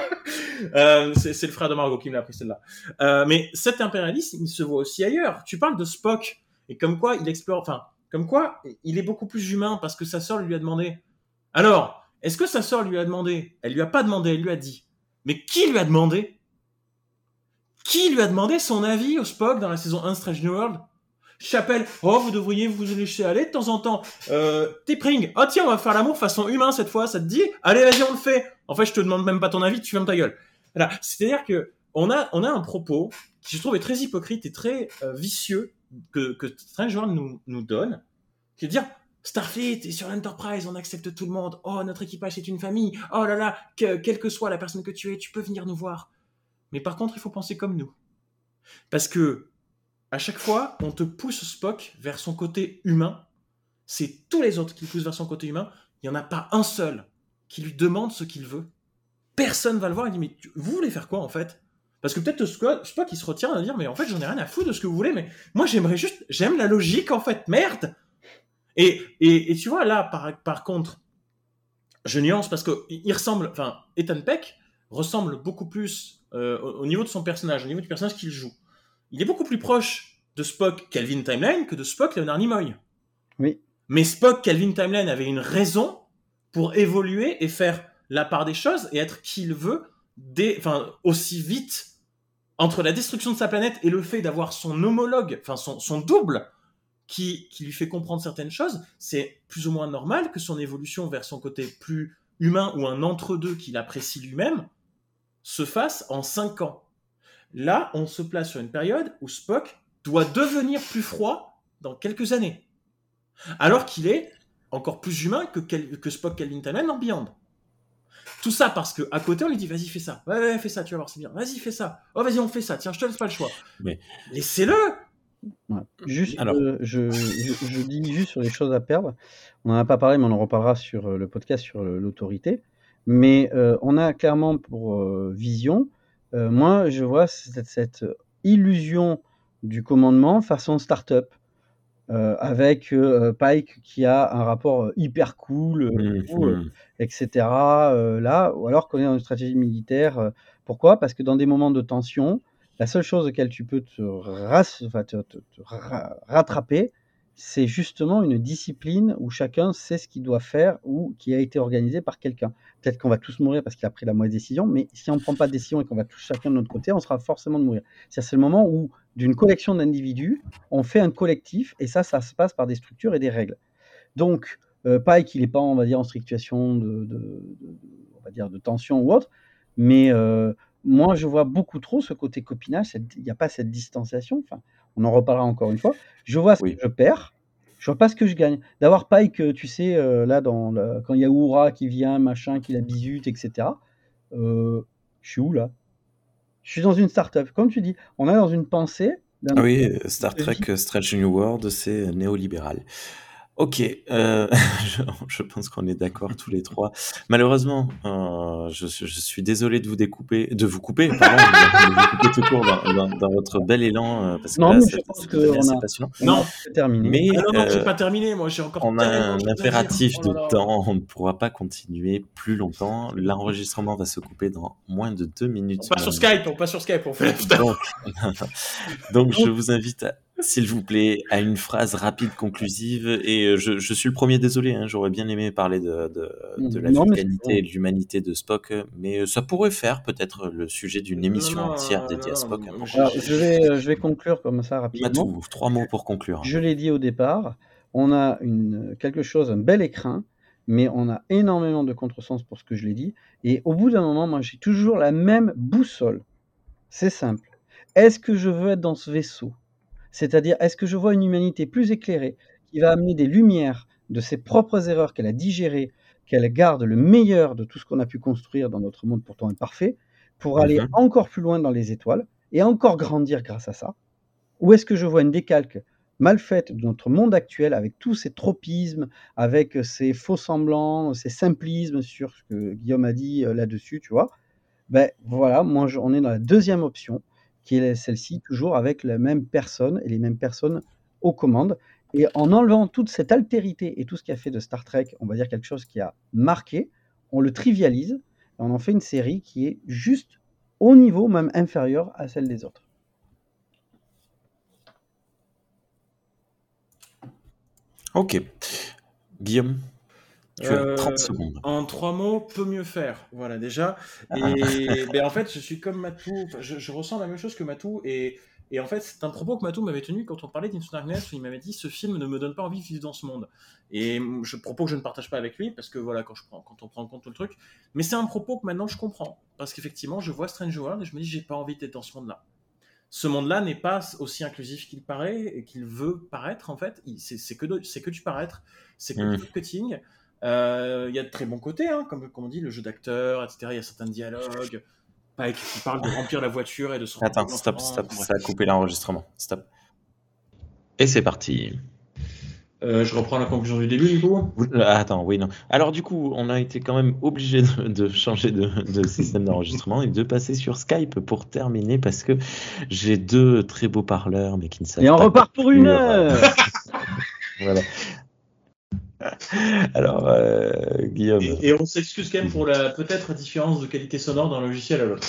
Euh, c'est le frère de Margot qui me l'a appris celle-là. Euh, mais cet impérialisme, il se voit aussi ailleurs. Tu parles de Spock, et comme quoi il explore, enfin, comme quoi il est beaucoup plus humain parce que sa sœur lui a demandé. Alors, est-ce que sa sœur lui a demandé? Elle lui a pas demandé, elle lui a dit. Mais qui lui a demandé? Qui lui a demandé son avis au Spock dans la saison 1 Strange New World? Chapelle, oh, vous devriez vous laisser aller de temps en temps. Euh, oh tiens, on va faire l'amour façon humain cette fois, ça te dit? Allez, vas-y, on le fait. En fait, je te demande même pas ton avis, tu fermes ta gueule. Voilà. C'est-à-dire que on a, on a un propos qui, je trouve, est très hypocrite et très euh, vicieux que, que Strange World nous, nous donne, qui est de dire Starfleet est sur l'Enterprise, on accepte tout le monde. Oh, notre équipage c'est une famille. Oh là là, que, quelle que soit la personne que tu es, tu peux venir nous voir. Mais par contre, il faut penser comme nous. Parce que à chaque fois, on te pousse Spock vers son côté humain. C'est tous les autres qui poussent vers son côté humain. Il n'y en a pas un seul qui lui demande ce qu'il veut. Personne va le voir et dit Mais vous voulez faire quoi en fait? Parce que peut-être Spock il se retient à dire Mais en fait, j'en ai rien à foutre de ce que vous voulez, mais moi j'aimerais juste. J'aime la logique en fait, merde et, et, tu vois, là, par, par contre, je nuance parce qu'il ressemble. Enfin, Ethan Peck ressemble beaucoup plus euh, au, niveau de son personnage, au niveau du personnage qu'il joue. Il est beaucoup plus proche de Spock Calvin Timeline que de Spock Leonard Nimoy. Oui. Mais Spock Calvin Timeline avait une raison pour évoluer et faire la part des choses et être qui il veut des, enfin, aussi vite entre la destruction de sa planète et le fait d'avoir son homologue, enfin son, son double, qui, qui lui fait comprendre certaines choses, c'est plus ou moins normal que son évolution vers son côté plus humain ou un entre-deux qu'il apprécie lui-même se fasse en 5 ans. Là, on se place sur une période où Spock doit devenir plus froid dans quelques années. Alors qu'il est encore plus humain que, que Spock Calvin Timeline en Beyond. Tout ça parce que à côté on lui dit vas-y fais ça, ouais, ouais fais ça, tu vas voir c'est bien, vas-y fais ça, oh vas-y on fait ça, tiens je te laisse pas le choix. Mais laissez-le, Juste, euh, je, je, dis juste sur les choses à perdre. On n'en a pas parlé, mais on en reparlera sur euh, le podcast sur l'autorité. Mais euh, on a clairement pour vision, moi je vois cette, cette, illusion du commandement façon start-up. avec Pike qui a un rapport hyper cool, mmh, etc. là, ou alors qu'on est dans une stratégie militaire. pourquoi? Parce que dans des moments de tension, la seule chose auquel tu peux te, rattraper, c'est justement une discipline où chacun sait ce qu'il doit faire ou qui a été organisé par quelqu'un. Peut-être qu'on va tous mourir parce qu'il a pris la mauvaise décision, mais si on ne prend pas de décision et qu'on va tous chacun de notre côté, on sera forcément de mourir. C'est le moment où, d'une collection d'individus, on fait un collectif, et ça, ça se passe par des structures et des règles. Donc, euh, pas qu'il n'est pas, on va dire, en situation de, de tension ou autre, mais euh, moi, je vois beaucoup trop ce côté copinage. Il n'y a pas cette distanciation. On en reparlera encore une fois. Je vois ce que je perds. Je vois pas ce que je gagne. D'avoir Pike, tu sais, euh, là, dans quand il y a Oura qui vient, machin, qui la bisute, etc. Euh, je suis où là? Je suis dans une start-up. Comme tu dis, on est dans une pensée. Ah oui, Star Trek Strange New World, c'est néolibéral. Ok, euh, je, pense qu'on est d'accord tous les trois. Malheureusement, euh, je, suis désolé de vous découper, de vous couper, pardon, de vous couper tout court dans, votre bel élan, euh, parce que non, là, je pense que assez passionnant. Non, c'est terminé. Mais ah non, non, c'est pas terminé. Moi, j'ai encore. On a un impératif oh de temps. On ne pourra pas continuer plus longtemps. L'enregistrement va se couper dans moins de deux minutes. On passe sur Skype. On passe sur Skype. On fait. Donc, donc, je vous invite à s'il vous plaît, à une phrase rapide, conclusive. Et euh, je, je suis le premier désolé, hein, j'aurais bien aimé parler de, de, de la vulgarité et de l'humanité de Spock, mais euh, ça pourrait faire peut-être le sujet d'une émission entière dédiée à Spock. je, vais, euh, je vais conclure comme ça rapidement. trois mots pour conclure. Je l'ai dit au départ, on a une, quelque chose, un bel écrin, mais on a énormément de contresens pour ce que je l'ai dit. Et au bout d'un moment, moi, j'ai toujours la même boussole. C'est simple. Est-ce que je veux être dans ce vaisseau? C'est-à-dire, est-ce que je vois une humanité plus éclairée qui va amener des lumières de ses propres erreurs qu'elle a digérées, qu'elle garde le meilleur de tout ce qu'on a pu construire dans notre monde pourtant imparfait, pour aller mmh encore plus loin dans les étoiles et encore grandir grâce à ça? Ou est-ce que je vois une décalque mal faite de notre monde actuel avec tous ces tropismes, avec ces faux semblants, ces simplismes sur ce que Guillaume a dit euh, là-dessus, tu vois? Ben voilà, moi on est dans la deuxième option qui est celle-ci, toujours avec la même personne et les mêmes personnes aux commandes. Et en enlevant toute cette altérité et tout ce qui a fait de Star Trek, on va dire quelque chose qui a marqué, on le trivialise et on en fait une série qui est juste au niveau, même inférieur à celle des autres. Ok. Guillaume? Tu as 30 euh, secondes. En trois mots, peut mieux faire. Voilà, déjà. Et ben, en fait, je suis comme Matou. Je, je, ressens la même chose que Matou. Et Et en fait, c'est un propos que Matou m'avait tenu quand on parlait d'Into Darkness, où il m'avait dit ce film ne me donne pas envie de vivre dans ce monde. Et je propos que je ne partage pas avec lui, parce que voilà, quand, je prends, quand on prend en compte tout le truc. Mais c'est un propos que maintenant je comprends. Parce qu'effectivement, je vois Strange World et je me dis, j'ai pas envie d'être dans ce monde-là. Ce monde-là n'est pas aussi inclusif qu'il paraît et qu'il veut paraître, en fait. C'est que, que du paraître, c'est que du mm. Euh, il y a de très bons côtés, hein, comme, comme on dit, le jeu d'acteur, etc. Il y a certains dialogues qui parle de remplir la voiture et de se Attends, stop, stop, ça a coupé l'enregistrement. Stop. Et c'est parti. Euh, je reprends la conclusion du début, du coup euh, Attends, oui, non. Alors, du coup, on a été quand même obligé de, changer de, système d'enregistrement et de passer sur Skype pour terminer parce que j'ai deux très beaux parleurs, mais qui ne savent pas. Et on repart pour une heure Voilà. Alors, euh, Guillaume. Et, on s'excuse quand même pour la peut-être différence de qualité sonore d'un logiciel à l'autre.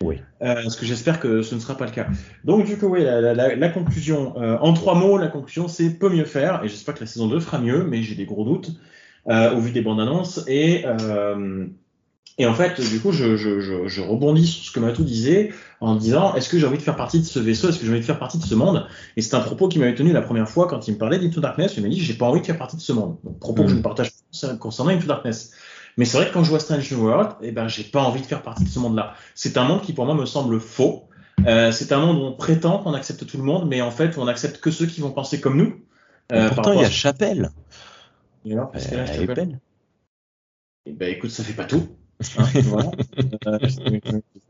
Oui. Euh, parce que j'espère que ce ne sera pas le cas. Donc, du coup, oui, la, conclusion, euh, en trois mots, la conclusion, c'est peut mieux faire. Et j'espère que la saison 2 fera mieux, mais j'ai des gros doutes au vu des bandes annonces. Et et en fait, du coup, je, je, je, je, rebondis sur ce que Matou disait en disant est-ce que j'ai envie de faire partie de ce vaisseau? Est-ce que j'ai envie de faire partie de ce monde? Et c'est un propos qui m'avait tenu la première fois quand il me parlait d'Into Darkness. Il m'a dit j'ai pas envie de faire partie de ce monde. Donc, propos que je ne mm. partage pas concernant Into Darkness. Mais c'est vrai que quand je vois Strange New World, eh ben, j'ai pas envie de faire partie de ce monde-là. C'est un monde qui pour moi me semble faux. Euh, c'est un monde où on prétend qu'on accepte tout le monde, mais en fait, on accepte que ceux qui vont penser comme nous. Euh, pourtant, il y a Chapelle. Et alors, qu'est-ce qu'elle a, Chapelle? Eh ben, écoute, ça fait pas tout. Voilà.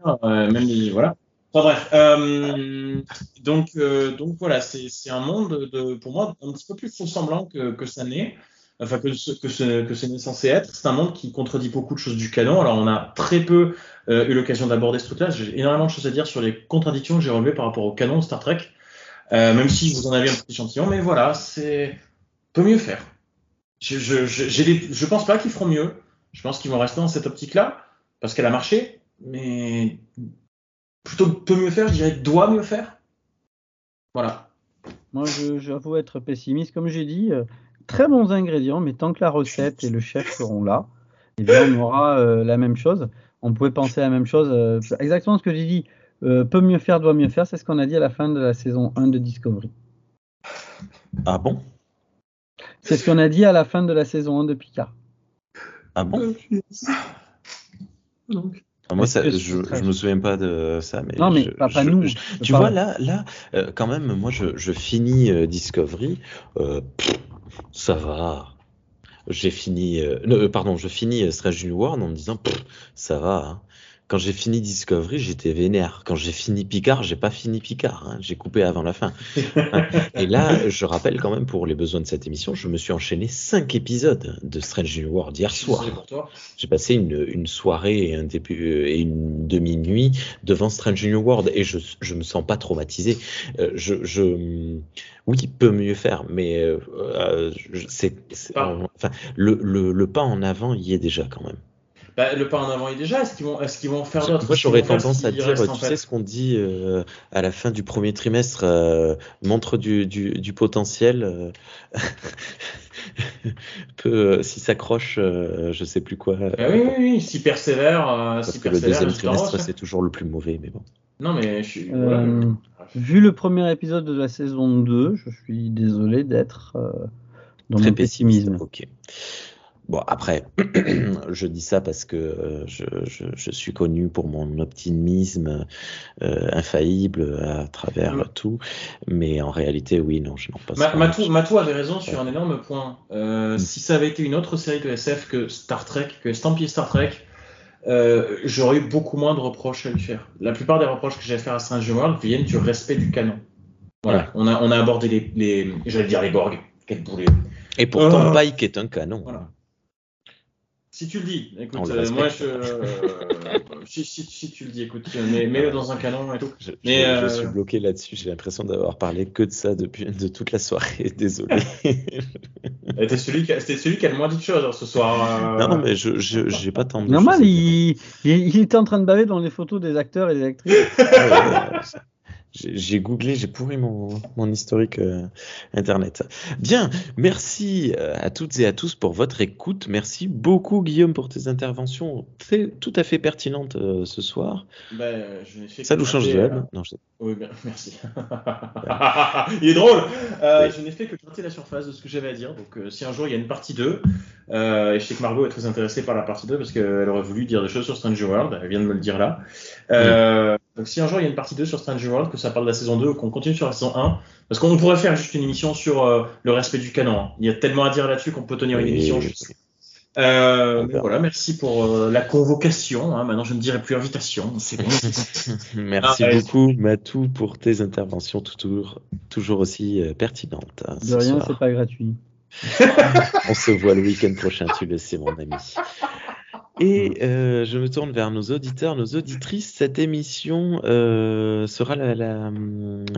Euh, voilà. Enfin, bref. Euh, donc, euh, voilà, c'est un monde de, pour moi un petit peu plus faux semblant que, que ça n'est. Enfin, que ce n'est censé être. C'est un monde qui contredit beaucoup de choses du canon. Alors, on a très peu eu l'occasion d'aborder ce truc-là. J'ai énormément de choses à dire sur les contradictions que j'ai relevées par rapport au canon de Star Trek. même si vous en avez un petit échantillon, mais voilà, c'est peut mieux faire. Je, je, je pense pas qu'ils feront mieux. Je pense qu'ils vont rester dans cette optique-là, parce qu'elle a marché, mais plutôt que peut mieux faire, je dirais doit mieux faire. Voilà. Moi, j'avoue être pessimiste. Comme j'ai dit, euh, très bons ingrédients, mais tant que la recette et le chef seront là, eh bien, on aura euh, la même chose. On pouvait penser à la même chose. Euh, exactement ce que j'ai dit. peut mieux faire, doit mieux faire. C'est ce qu'on a dit à la fin de la saison 1 de Discovery. Ah bon? C'est ce qu'on a dit à la fin de la saison 1 de Picard. Ah bon ah, moi, ça, je, je me souviens pas de ça, mais non, mais pas, nous. tu vois là, là, euh, quand même, moi, je, finis euh, Discovery, euh, ça va. J'ai fini, pardon, je finis Strange New World en me disant, ça va. Hein. Quand j'ai fini Discovery, j'étais vénère. Quand j'ai fini Picard, j'ai pas fini Picard. Hein. J'ai coupé avant la fin. et là, je rappelle quand même pour les besoins de cette émission, je me suis enchaîné cinq épisodes de Strange New World hier soir. J'ai passé une, soirée et, un début, et une demi-nuit devant Strange New World et je, je me sens pas traumatisé. Euh, je, je, oui, peut mieux faire, mais euh, euh, c'est, enfin, le, le, le pas en avant y est déjà quand même. Bah, le pas en avant est déjà. Est-ce qu'ils vont, qu'ils vont faire d'autres Moi, j'aurais tendance à dire, tu sais ce qu'on dit euh, à la fin du premier trimestre, euh, montre du, du, du potentiel. Euh, peut, s'il s'accroche, je sais plus quoi. Bah oui, oui, oui, s'il persévère. Parce que le deuxième trimestre, c'est toujours le plus mauvais, mais bon. Non, mais je suis, Vu le premier épisode de la saison 2, je suis désolé d'être dans Très mon pessimisme. Ok. Bon, après, je dis ça parce que euh, je, je, je, suis connu pour mon optimisme euh, infaillible à travers mm. tout, mais en réalité, oui, non, je n'en pense pas. Matou, avait raison sur un énorme point. Euh, mm. Si ça avait été une autre série de SF que Star Trek, que Stampede Star Trek, euh, j'aurais eu beaucoup moins de reproches à lui faire. La plupart des reproches que j'ai à faire à Strange World viennent du respect du canon. Voilà, on, a, on a abordé les, les j'allais dire les Borg, quel boulet. Et pourtant, Pike est un canon. Voilà. Si tu le dis, écoute, euh, moi je. Euh, si, si, si, tu le dis, écoute, mets, mets dans un canon et tout. Je, mais, je, suis euh, bloqué là-dessus, j'ai l'impression d'avoir parlé que de ça depuis de toute la soirée, désolé. C'était celui, celui, qui a le moins dit de choses hein, ce soir. Non, non, mais je j'ai pas tant de Normal, il, il, était en train de baver dans les photos des acteurs et des actrices. J'ai googlé, j'ai pourri mon, mon historique euh, internet. Bien, merci euh, à toutes et à tous pour votre écoute. Merci beaucoup Guillaume pour tes interventions tout à fait pertinentes euh, ce soir. Ben, je n'ai fait Ça nous change de web. euh, Non, je- Oui, bien, merci. il est drôle. Euh, Je n'ai fait que gratter la surface de ce que j'avais à dire. Donc, si un jour il y a une partie 2, euh, et je sais que Margot est très intéressée par la partie 2 parce qu'elle aurait voulu dire des choses sur Stranger World, elle vient de me le dire là. Euh, Donc, si un jour il y a une partie 2 sur Stranger World, que ça parle de la saison 2 ou qu'on continue sur la saison 1, parce qu'on pourrait faire juste une émission sur euh, le respect du canon. hein. Il y a tellement à dire là-dessus qu'on peut tenir une Oui, émission oui, juste. Euh, voilà, merci pour euh, la convocation. hein. Maintenant, je ne dirai plus invitation. C'est bon. Merci Ah, ouais. beaucoup Matou pour tes interventions toujours, toujours aussi euh, pertinentes. hein, De ce rien, c'est pas gratuit. On se voit le week-end prochain, tu le sais, mon ami. Et euh, je me tourne vers nos auditeurs, nos auditrices. Cette émission euh, sera la, la,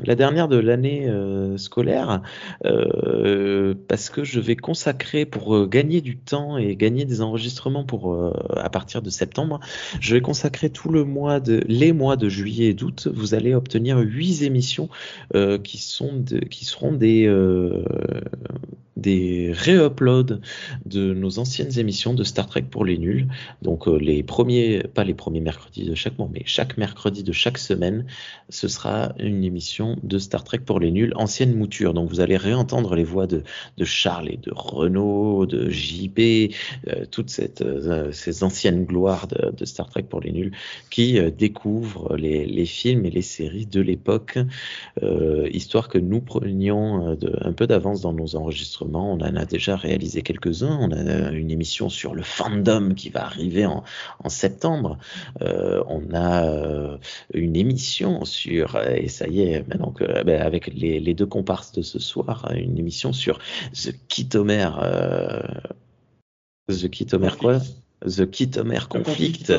la dernière de l'année euh, scolaire euh, parce que je vais consacrer pour euh, gagner du temps et gagner des enregistrements pour euh, à partir de septembre. Je vais consacrer tout le mois de les mois de juillet et d'août. Vous allez obtenir huit émissions euh, qui sont de- qui seront des euh, des réuploads de nos anciennes émissions de Star Trek pour les nuls. Donc euh, les premiers, pas les premiers mercredis de chaque mois, mais chaque mercredi de chaque semaine, ce sera une émission de Star Trek pour les nuls, ancienne mouture. Donc vous allez réentendre les voix de, Charles et de Renaud, de JP, euh, toutes euh, ces anciennes gloires de, Star Trek pour les nuls qui découvrent les, films et les séries de l'époque, histoire que nous prenions un peu d'avance dans nos enregistrements. On en a déjà réalisé quelques-uns. On a une émission sur le fandom qui va arriver en, septembre. Euh, on a euh, une émission sur, et ça y est, maintenant que, ben, avec les, deux comparses de ce soir, une émission sur The Kitomer. Euh, The Kitomer quoi? The Kitomer Conflict.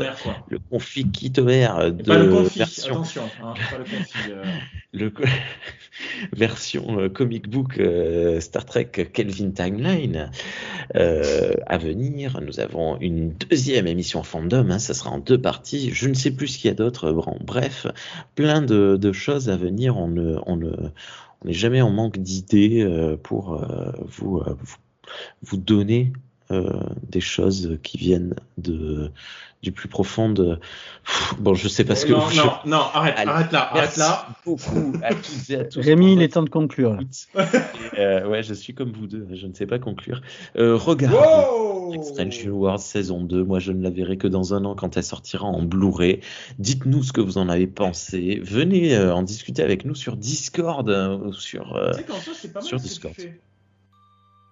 Le conflit Kitomer de Pas le conflit, version attention, hein, pas le conflit. euh. le co- version euh, comic book euh, Star Trek Kelvin Timeline euh, à venir. Nous avons une deuxième émission fandom, hein, ça sera en deux parties. Je ne sais plus ce qu'il y a d'autre. Bref, plein de, de choses à venir. On ne, on ne, on n'est jamais en manque d'idées pour vous, vous, vous donner des choses qui viennent de du plus profond de. Bon, je sais pas ce que non, je- non, non, arrête, Allez, arrête là, Merci arrête là. beaucoup à toutes et à tous. Rémi, il est temps de conclure. Et, euh, ouais, je suis comme vous deux, je ne sais pas conclure. Euh, regardez Wow Strange New World saison 2. Moi, je ne la verrai que dans un an quand elle sortira en Blu-ray. Dites-nous ce que vous en avez pensé. Venez euh, en discuter avec nous sur Discord euh, ou sur. euh, Tu sais pas mal sur ce que Discord.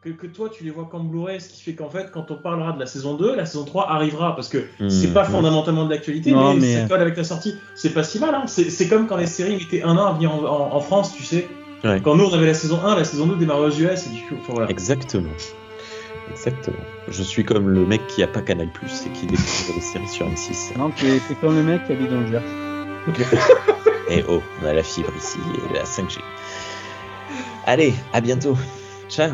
Que, que toi, tu les vois comme Blu-ray, ce qui fait qu'en fait, quand on parlera de la saison 2, la saison 3 arrivera, parce que c'est hmm, pas hmm. fondamentalement de l'actualité, mais, mais- ça colle avec la sortie. C'est pas si mal, hein. C'est c'est comme quand les séries mettaient un an à venir en, en- en France, tu sais. Ouais. Quand nous, on avait la saison 1, la saison 2 démarrait aux US, et du coup, enfin, voilà. Exactement. Exactement. Je suis comme le mec qui a pas Canal Plus et qui découvre les séries sur M6. Non, t'es comme le mec qui habite dans le Gers. Et oh, on a la fibre ici et la 5G. Allez, à bientôt. Ciao.